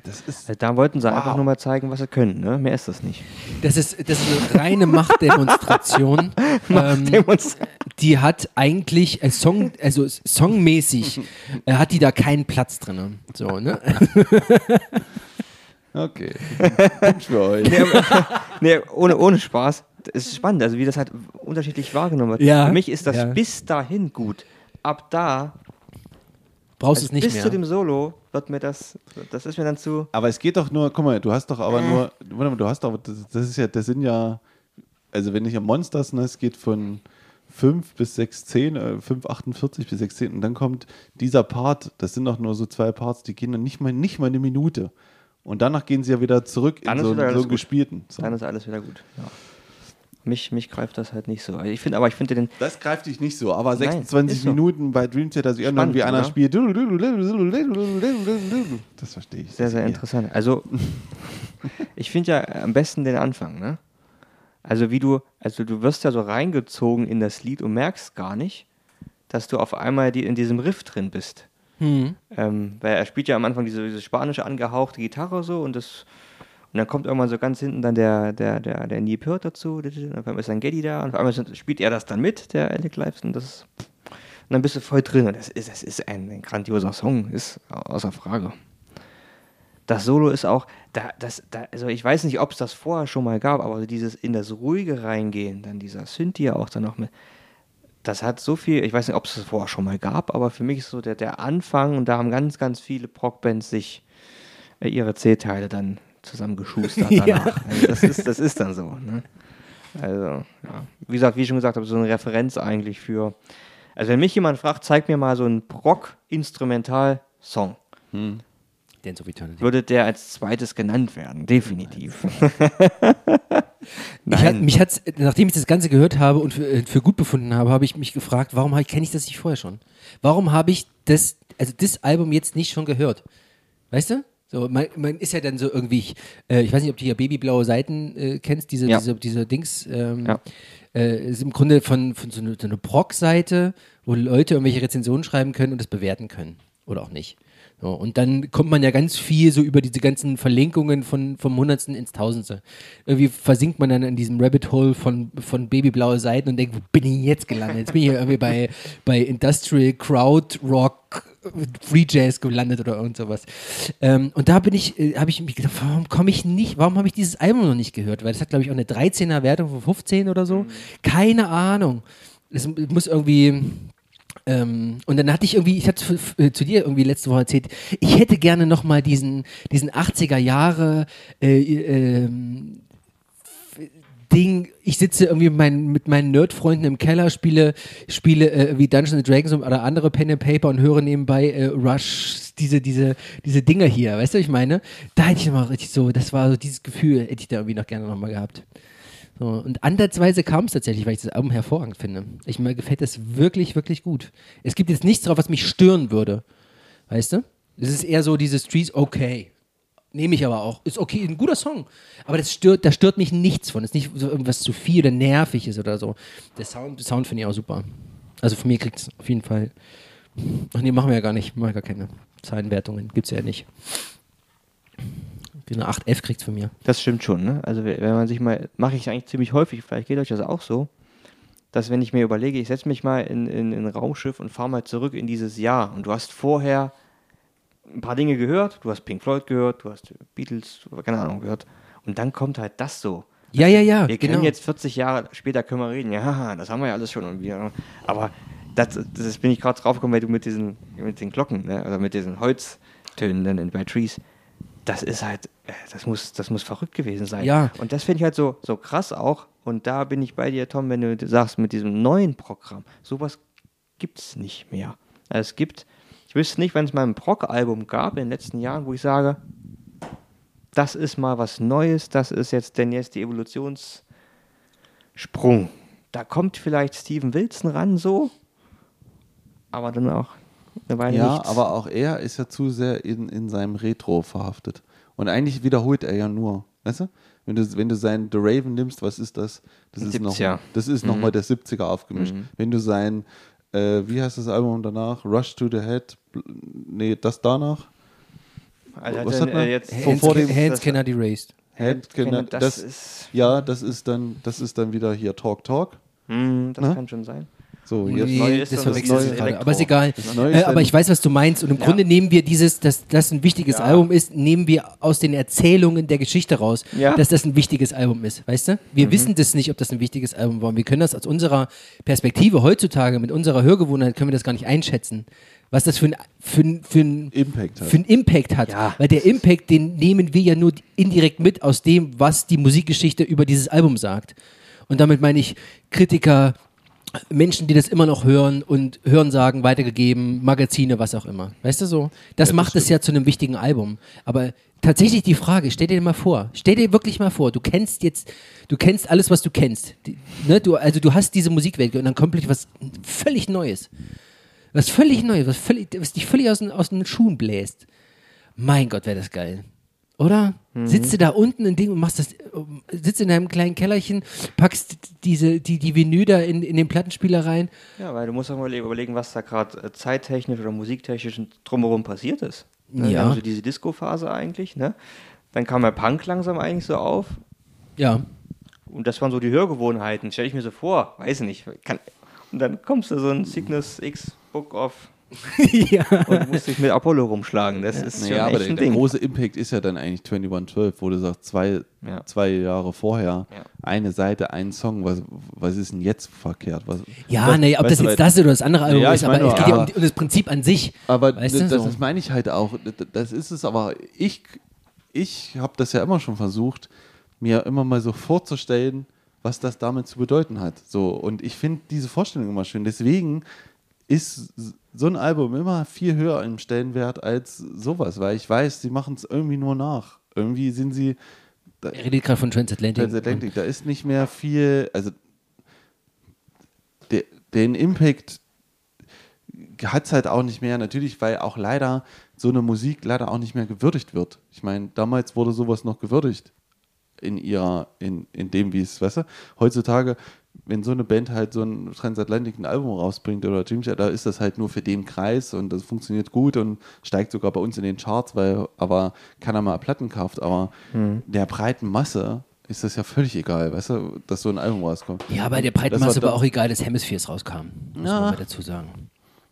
das ist Da wollten sie wow. einfach nur mal zeigen, was sie können, ne? Mehr ist das nicht. Das ist, das ist eine reine Machtdemonstration. Machtdemonstration. Ähm, die hat eigentlich äh, Song, also songmäßig äh, hat die da keinen Platz drin. So, ne? Okay. Wunsch für euch. Nee, nee, ohne, ohne Spaß. Es ist spannend, also wie das halt unterschiedlich wahrgenommen wird. Ja, für mich ist das ja. bis dahin gut. Ab da brauchst du es nicht bis mehr. Bis zu dem Solo wird mir das, das ist mir dann zu. Aber es geht doch nur, guck mal, du hast doch aber äh. nur, warte mal, du hast doch, das, das ist ja, das sind ja, also wenn ich am Monsters, ne, es geht von 5 bis 6, 10, äh, 5, 48 bis 6, 10 und dann kommt dieser Part, das sind doch nur so zwei Parts, die gehen dann nicht mal, nicht mal eine Minute. Und danach gehen sie ja wieder zurück dann in so, so gespielten. So. Dann ist alles wieder gut. Ja. Mich, mich greift das halt nicht so. Ich finde, aber ich finde den. Das greift dich nicht so, aber 26 Nein, Minuten so. bei Dream Theater, also irgendwie einer spielt. Das verstehe ich. Sehr, sehr interessant. Also, ich finde ja am besten den Anfang, ne? Also, wie du, also du wirst ja so reingezogen in das Lied und merkst gar nicht, dass du auf einmal die, in diesem Riff drin bist. Mhm. Ähm, weil er spielt ja am Anfang diese, diese spanische angehauchte Gitarre so und das und dann kommt irgendwann so ganz hinten dann der, der, der, der Neil Peart dazu, und auf einmal ist dann Geddy da und auf einmal spielt er das dann mit, der Alec Lives, und das und dann bist du voll drin und das ist, das ist ein, ein grandioser Song, ist außer Frage. Das Solo ist auch, da, das, da, also ich weiß nicht, ob es das vorher schon mal gab, aber dieses in das Ruhige reingehen, dann dieser Synth ja auch dann noch mit, das hat so viel, ich weiß nicht, ob es das vorher schon mal gab, aber für mich ist so der, der Anfang und da haben ganz, ganz viele Prog-Bands sich äh, ihre C-Teile dann zusammengeschustert danach. ja. also das, ist, das ist dann so. Ne? Also, ja. Wie gesagt, wie ich schon gesagt habe, so eine Referenz eigentlich für. Also, wenn mich jemand fragt, zeig mir mal so einen Prog-Instrumental-Song. Hm. Dance of Eternity. Würde der als zweites genannt werden, definitiv. mich hat, mich hat's, nachdem ich das Ganze gehört habe und für, äh, für gut befunden habe, habe ich mich gefragt, warum kenne ich das nicht vorher schon? Warum habe ich das, also das Album jetzt nicht schon gehört? Weißt du? So, man, man ist ja dann so irgendwie, äh, ich weiß nicht, ob du hier babyblaue Seiten äh, kennst, diese, ja. diese, diese Dings. Ähm, ja. äh, ist im Grunde von, von so, eine, so eine Prog-Seite, wo Leute irgendwelche Rezensionen schreiben können und das bewerten können. Oder auch nicht. So, und dann kommt man ja ganz viel so über diese ganzen Verlinkungen von, vom Hundertsten ins Tausendste. Irgendwie versinkt man dann in diesem Rabbit Hole von, von babyblaue Seiten und denkt, wo bin ich jetzt gelandet? Jetzt bin ich hier irgendwie bei, bei Industrial Crowd Rock Free Jazz gelandet oder irgend sowas. Ähm, und da bin ich, äh, habe ich mich gedacht, warum komme ich nicht, warum habe ich dieses Album noch nicht gehört? Weil das hat, glaube ich, auch eine 13er Wertung von 15 oder so. Keine Ahnung. Es muss irgendwie, ähm, und dann hatte ich irgendwie, ich hatte äh, zu dir irgendwie letzte Woche erzählt, ich hätte gerne nochmal diesen, diesen 80er Jahre äh, ähm, Ding, ich sitze irgendwie mit meinen, mit meinen Nerdfreunden im Keller, spiele, spiele äh, wie Dungeons and Dragons oder andere Pen and Paper und höre nebenbei äh, Rush, diese, diese, diese Dinger hier, weißt du, was ich meine? Da hätte ich nochmal richtig so, das war so dieses Gefühl, hätte ich da irgendwie noch gerne nochmal gehabt. So, und ansatzweise kam es tatsächlich, weil ich das Album hervorragend finde. Ich, mir gefällt das wirklich, wirklich gut. Es gibt jetzt nichts drauf, was mich stören würde. Weißt du? Es ist eher so diese Streets, okay. Nehme ich aber auch. Ist okay, ein guter Song. Aber das stört, da stört mich nichts von. Es ist nicht so irgendwas zu viel oder nervig ist oder so. Der Sound, Sound finde ich auch super. Also von mir kriegt es auf jeden Fall. Ach nee, machen wir ja gar nicht. Machen wir gar keine Zahlenwertungen. Gibt es ja nicht. Eine 8F kriegt von mir. Das stimmt schon, ne? Also wenn man sich mal, mache ich eigentlich ziemlich häufig, vielleicht geht euch das auch so, dass wenn ich mir überlege, ich setze mich mal in, in, in ein Raumschiff und fahre mal zurück in dieses Jahr und du hast vorher ein paar Dinge gehört, du hast Pink Floyd gehört, du hast Beatles, keine Ahnung, gehört und dann kommt halt das so. Ja, ja, ja. Wir genau. können jetzt 40 Jahre später können wir reden, ja, das haben wir ja alles schon und wir, aber das, das bin ich gerade drauf gekommen, weil du mit diesen, mit den Glocken, ne, oder mit diesen Holztönen dann in, bei Trees, das ist halt, äh, das muss, das muss verrückt gewesen sein. Ja. Und das finde ich halt so, so krass auch. Und da bin ich bei dir, Tom, wenn du sagst, mit diesem neuen Programm, sowas gibt es nicht mehr. Also es gibt, ich wüsste nicht, wenn es mal ein Prog-Album gab in den letzten Jahren, wo ich sage, das ist mal was Neues, das ist jetzt denn jetzt die Evolutionssprung. Da kommt vielleicht Steven Wilson ran, so, aber dann auch eine Weile Ja, nichts. aber auch er ist ja zu sehr in, in seinem Retro verhaftet. Und eigentlich wiederholt er ja nur. Weißt du? Wenn du, wenn du sein The Raven nimmst, was ist das? Das ist 70er. noch, das ist noch mal der 70er aufgemischt. Wenn du sein, äh, wie heißt das Album danach? Rush to the Head? Nee, das danach? Also was hat hat er, man? äh, jetzt Hands, vor dem- Hands das- cannot erased. Genau, das, das, ist, ja, das ist dann, das ist dann wieder hier Talk Talk. hm, das Ne? kann schon sein. So, Nee, Neue ist das das neue gerade. Aber ist egal. Das Äh, ist aber dann- ich weiß, was du meinst. Und im Ja. Grunde nehmen wir dieses, dass das ein wichtiges Ja. Album ist, nehmen wir aus den Erzählungen der Geschichte raus, Ja. dass das ein wichtiges Album ist. Weißt du? Wir Mhm. wissen das nicht, ob das ein wichtiges Album war. Und wir können das aus unserer Perspektive heutzutage, mit unserer Hörgewohnheit, können wir das gar nicht einschätzen. Was das für ein, für ein, für ein Impact hat. für einen Impact hat. Ja. Weil der Impact, den nehmen wir ja nur indirekt mit aus dem, was die Musikgeschichte über dieses Album sagt. Und damit meine ich Kritiker, Menschen, die das immer noch hören und Hörensagen weitergegeben, Magazine, was auch immer. Weißt du so? Das Ja, macht es ja zu einem wichtigen Album. Aber tatsächlich die Frage, stell dir mal vor, stell dir wirklich mal vor, du kennst jetzt, du kennst alles, was du kennst. Die, ne, du, also du hast diese Musikwelt und dann kommt plötzlich was völlig Neues. Was völlig Neues, was, völlig, was dich völlig aus den, aus den Schuhen bläst. Mein Gott, wäre das geil. Oder? Sitzt du da unten in Ding und machst das, ähm, sitzt in deinem kleinen Kellerchen, packst diese, die, die Vinyl da in, in den Plattenspieler rein. Ja, weil du musst auch mal überlegen, was da gerade äh, zeittechnisch oder musiktechnisch drumherum passiert ist. Ne? Ja. haben so diese Disco-Phase eigentlich, ne? Dann kam der Punk langsam eigentlich so auf. Ja. Und das waren so die Hörgewohnheiten. Stell ich mir so vor, weiß nicht. Kann, und dann kommst du so ein Cygnus X Book of ja. und musst dich mit Apollo rumschlagen. Das ist schon Naja, aber echt der, ein der große Impact ist ja dann eigentlich 2112, wo du sagst, zwei, Ja. zwei Jahre vorher, Ja. eine Seite, ein Song, was, was ist denn jetzt verkehrt? Was, Ja, was, nee, ob das jetzt das oder das andere Album Ja, ist, ich aber meine es nur, geht ja um, um das Prinzip an sich. Aber Weißt du, das, so. das meine ich halt auch, das ist es, aber ich, ich habe das ja immer schon versucht, mir immer mal so vorzustellen, was das damit zu bedeuten hat. So, und ich finde diese Vorstellung immer schön. Deswegen ist so ein Album immer viel höher im Stellenwert als sowas, weil ich weiß, sie machen es irgendwie nur nach. Irgendwie sind sie. Da, Er redet gerade von Transatlantic. Transatlantic, da ist nicht mehr viel, also der, den Impact hat es halt auch nicht mehr, natürlich, weil auch leider so eine Musik leider auch nicht mehr gewürdigt wird. Ich meine, damals wurde sowas noch gewürdigt. In ihrer, in, in dem, wie es, weißt du, heutzutage, wenn so eine Band halt so ein Transatlantic ein Album rausbringt oder Dream Theater, ist das halt nur für den Kreis und das funktioniert gut und steigt sogar bei uns in den Charts, weil aber keiner mal Platten kauft, aber der breiten Masse ist das ja völlig egal, weißt du, dass so ein Album rauskommt. Ja, bei der breiten war Masse war da- auch egal, dass Hemispheres rauskam. Muss Ja. man mal dazu sagen.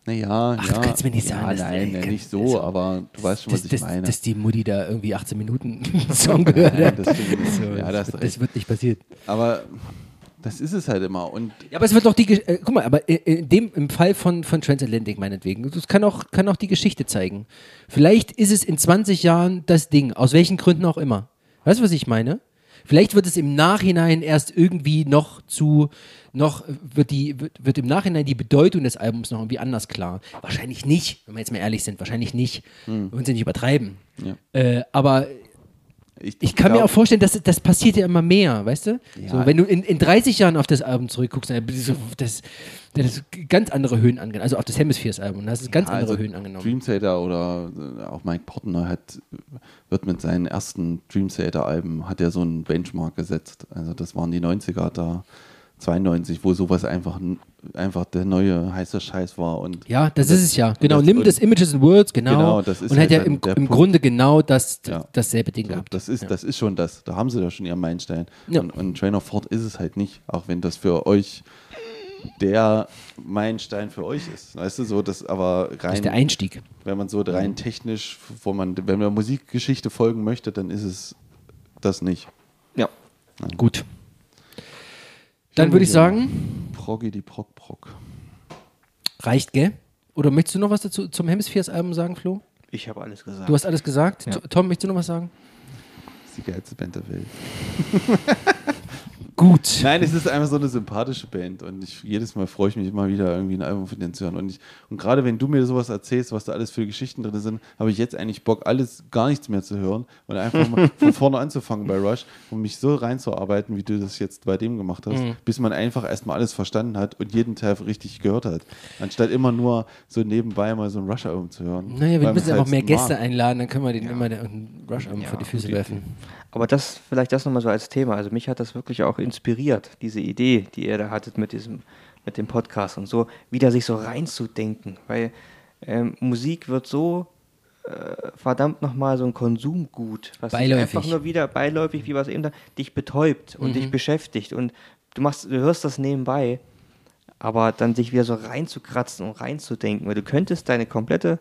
Naja, Ach, ja. du kannst mir nicht sagen, ja, dass- nein, äh, nein, nicht also, so, aber du weißt schon, was dass, ich dass, meine. dass die Mutti da irgendwie 18 Minuten Song gehört Nein, hat. das stimmt nicht. So, ja, das, das, wird, das wird nicht passiert. aber das ist es halt immer. Und Ja, aber es wird doch die, Gesch- äh, guck mal, aber in- in dem, im Fall von, von Transatlantic meinetwegen, das kann auch, kann auch die Geschichte zeigen. Vielleicht ist es in 20 Jahren das Ding, aus welchen Gründen auch immer. Weißt du, was ich meine? Vielleicht wird es im Nachhinein erst irgendwie noch zu, noch wird die, wird, wird im Nachhinein die Bedeutung des Albums noch irgendwie anders klar. Wahrscheinlich nicht, wenn wir jetzt mal ehrlich sind, wahrscheinlich nicht. Wir wollen sie nicht übertreiben. Ja. Äh, aber ich, ich kann mir auch vorstellen, dass das passiert ja immer mehr, weißt du? Ja. So, wenn du in, in 30 Jahren auf das Album zurückguckst, dann das, das, das ist ganz andere Höhen angenommen, also auf das Hemispheres-Album, da hast du ganz andere also Höhen angenommen. Dream Theater oder äh, auch Mike Portner hat, wird mit seinen ersten Dream Theater Alben, hat er so einen Benchmark gesetzt. Also das waren die 90er da, 92, wo sowas einfach, einfach der neue heiße Scheiß war. Und ja, das ist es ja. Genau, das- Limited Images and Words, genau. Genau, das ist und hat halt ja dann im, im. Grunde genau das, Ja. dasselbe Ding so, gehabt. das, ist, ja. das ist schon das. Da haben sie ja schon ihren Meilenstein. Ja. Und, und Train of Thought ist es halt nicht, auch wenn das für euch der Meilenstein für euch ist. Weißt du, so das aber das rein. ist der Einstieg. wenn man so rein technisch, wo man, wenn man Musikgeschichte folgen möchte, dann ist es das nicht. Ja. Gut. Dann würde ich sagen, Proggy die Prog Prog. reicht, gell? Oder möchtest du noch was dazu zum Hemispheres-Album sagen, Flo? Ich habe alles gesagt. Du hast alles gesagt. Ja. Tom, möchtest du noch was sagen? Das ist die geilste Band der Welt. Gut. Nein, es ist einfach so eine sympathische Band und ich, jedes Mal freue ich mich immer wieder irgendwie ein Album von denen zu hören. Und, ich, und gerade wenn du mir sowas erzählst, was da alles für Geschichten drin sind, habe ich jetzt eigentlich Bock, alles gar nichts mehr zu hören und einfach mal von vorne anzufangen bei Rush und mich so reinzuarbeiten, wie du das jetzt bei dem gemacht hast, Mhm. bis man einfach erstmal alles verstanden hat und jeden Teil richtig gehört hat. Anstatt immer nur so nebenbei mal so ein Rush-Album zu hören. Naja, wir müssen einfach mehr halt Gäste mag. einladen, dann können wir den immer den Rush-Album vor die Füße werfen. Aber das, vielleicht das nochmal so als Thema. Also mich hat das wirklich auch inspiriert, diese Idee, die ihr da hattet mit diesem, mit dem Podcast und so, wieder sich so reinzudenken. Weil ähm, Musik wird so äh, verdammt nochmal so ein Konsumgut, was einfach nur wieder beiläufig, wie was eben da, dich betäubt und dich beschäftigt. Und du machst, du hörst das nebenbei, aber dann sich wieder so reinzukratzen und reinzudenken, weil du könntest deine komplette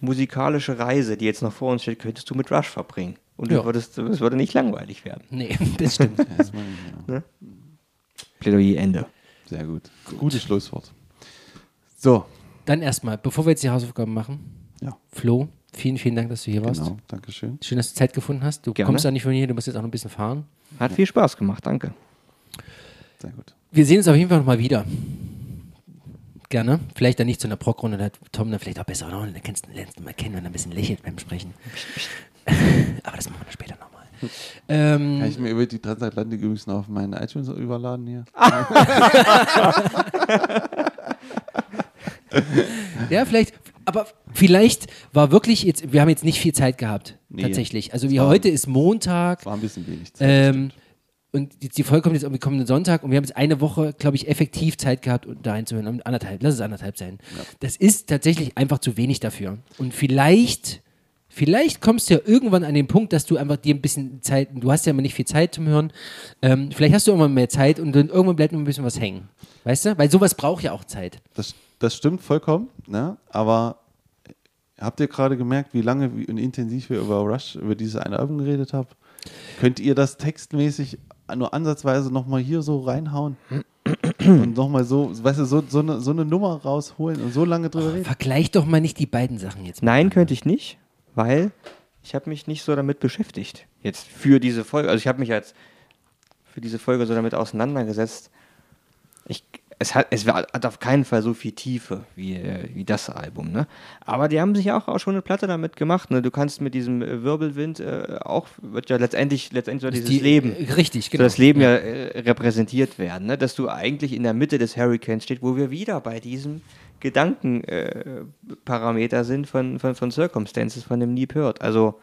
musikalische Reise, die jetzt noch vor uns steht, könntest du mit Rush verbringen. Und Ja. du würdest, es würde nicht langweilig werden. Nee, das stimmt. Ja, ja. Plädoyer Ende. Sehr gut. Gutes Schlusswort. So, Dann erstmal, bevor wir jetzt die Hausaufgaben machen, ja, Flo, vielen, vielen Dank, dass du hier warst. genau. Dankeschön. Schön, dass du Zeit gefunden hast. Du Gerne. kommst ja nicht von hier, du musst jetzt auch noch ein bisschen fahren. Hat viel Spaß gemacht, danke. Sehr gut. Wir sehen uns auf jeden Fall nochmal wieder. Gerne. Vielleicht dann nicht zu einer Prog-Runde, da hat Tom dann vielleicht auch besser noch. Dann kennst du lernst du mal kennen, wenn er ein bisschen lächelt beim Sprechen. Aber das machen wir dann später nochmal. Ähm, Kann ich mir über die Transatlantik übrigens noch auf meinen iTunes überladen hier? Ja, vielleicht, aber vielleicht war wirklich jetzt, wir haben jetzt nicht viel Zeit gehabt, Nee. tatsächlich. Also wie heute ist Montag War ein bisschen wenig Zeit. ähm, und jetzt die Folge kommt jetzt irgendwie kommenden Sonntag und wir haben jetzt eine Woche, glaube ich, effektiv Zeit gehabt, um da reinzuhören. Anderthalb, lass es anderthalb sein. Das ist tatsächlich einfach zu wenig dafür. Und vielleicht, vielleicht kommst du ja irgendwann an den Punkt, dass du einfach dir ein bisschen Zeit, du hast ja immer nicht viel Zeit zum Hören, ähm, vielleicht hast du irgendwann mehr Zeit und dann irgendwann bleibt noch ein bisschen was hängen. Weißt du? Weil sowas braucht ja auch Zeit. Das, das stimmt vollkommen, ne? aber habt ihr gerade gemerkt, wie lange und intensiv wir über Rush, über dieses eine Album geredet haben? Könnt ihr das textmäßig nur ansatzweise nochmal hier so reinhauen? und nochmal so, weißt du, so, so, eine, so eine Nummer rausholen und so lange drüber reden? Vergleich doch mal nicht die beiden Sachen jetzt. Nein, könnte ich nicht, weil ich habe mich nicht so damit beschäftigt. Jetzt für diese Folge. Also ich habe mich jetzt für diese Folge so damit auseinandergesetzt. Ich, es, hat, es hat auf keinen Fall so viel Tiefe wie, äh, wie das Album. Ne? Aber die haben sich auch, auch schon eine Platte damit gemacht. Ne? Du kannst mit diesem äh, Wirbelwind äh, auch, wird ja letztendlich, letztendlich soll dieses Die- Leben äh, Richtig, genau. das Leben ja, äh, repräsentiert werden, ne? dass du eigentlich in der Mitte des Hurricanes steht, wo wir wieder bei diesem Gedankenparameter äh, sind von, von, von Circumstances, von dem Neep Hurt. Also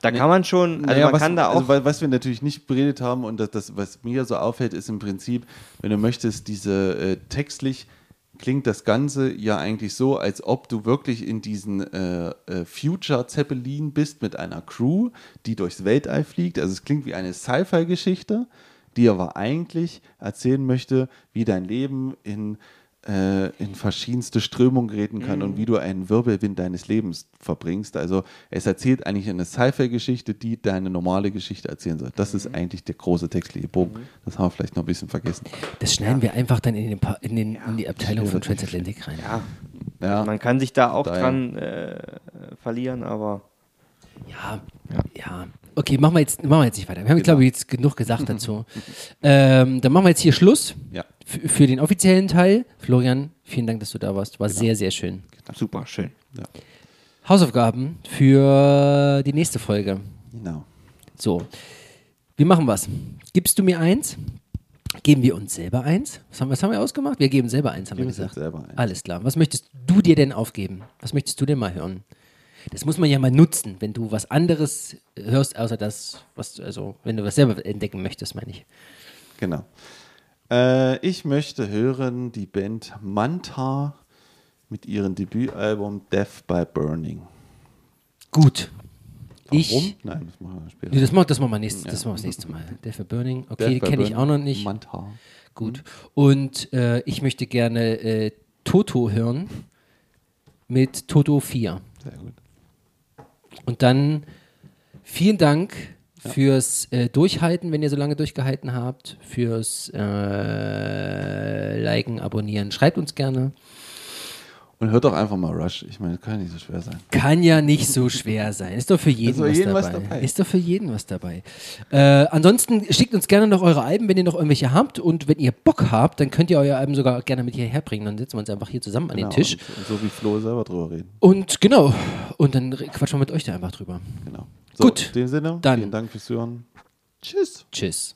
Da kann man schon, also Naja, man was, kann da auch. Also, wa- was wir natürlich nicht beredet haben und das, das, was mir so auffällt, ist im Prinzip, wenn du möchtest, diese äh, textlich klingt das Ganze ja eigentlich so, als ob du wirklich in diesen äh, äh, Future Zeppelin bist mit einer Crew, die durchs Weltall fliegt. Also es klingt wie eine Sci-Fi-Geschichte, die aber eigentlich erzählen möchte, wie dein Leben in äh, in verschiedenste Strömungen geraten kann und wie du einen Wirbelwind deines Lebens verbringst. Also es erzählt eigentlich eine Sci-Fi-Geschichte, die deine normale Geschichte erzählen soll. Das ist eigentlich der große textliche Bogen. Das haben wir vielleicht noch ein bisschen vergessen. Das schneiden wir einfach dann in, den, Pa- in, den, in die Abteilung von Transatlantic rein. ja, Ja, man kann sich da auch Daher. dran äh, verlieren, aber Ja, ja. Okay, machen wir jetzt, machen wir jetzt nicht weiter. Wir haben, glaube ich, jetzt genug gesagt dazu. ähm, dann machen wir jetzt hier Schluss ja. für den offiziellen Teil. Florian, vielen Dank, dass du da warst. War sehr, sehr schön. super schön. Hausaufgaben für die nächste Folge. Genau. So, wir machen was. Gibst du mir eins? Geben wir uns selber eins? Was haben, was haben wir ausgemacht? Wir geben selber eins, haben Geben wir gesagt. selber eins. Alles klar. Was möchtest du dir denn aufgeben? Was möchtest du denn mal hören? Das muss man ja mal nutzen, wenn du was anderes hörst, außer das, was du, also, wenn du was selber entdecken möchtest, meine ich. Genau. Äh, ich möchte hören die Band Manta mit ihrem Debütalbum Death by Burning. Gut. Warum? Ich. Nein, das machen wir später. Nee, das machen das machen wir nächstes, das machen wir das nächste Mal. Death for Burning. Okay, die by kenne ich auch noch nicht. Manta. Gut. Und äh, ich möchte gerne äh, Toto hören mit Toto 4. Sehr gut. Und dann vielen Dank fürs äh, Durchhalten, wenn ihr so lange durchgehalten habt, fürs äh, Liken, Abonnieren. Schreibt uns gerne. Und hört doch einfach mal Rush. Ich meine, das kann ja nicht so schwer sein. Kann ja nicht so schwer sein. Ist doch für jeden, was, jeden dabei. was dabei. Ist doch für jeden was dabei. Äh, ansonsten schickt uns gerne noch eure Alben, wenn ihr noch irgendwelche habt. Und wenn ihr Bock habt, dann könnt ihr euer Alben sogar gerne mit hierher bringen. Dann setzen wir uns einfach hier zusammen an Genau. den Tisch. Und, und so wie Flo selber drüber reden. Und genau. Und dann quatschen wir mit euch da einfach drüber. Genau. So, Gut. In dem Sinne, Dann. vielen Dank fürs Hören. Tschüss. Tschüss.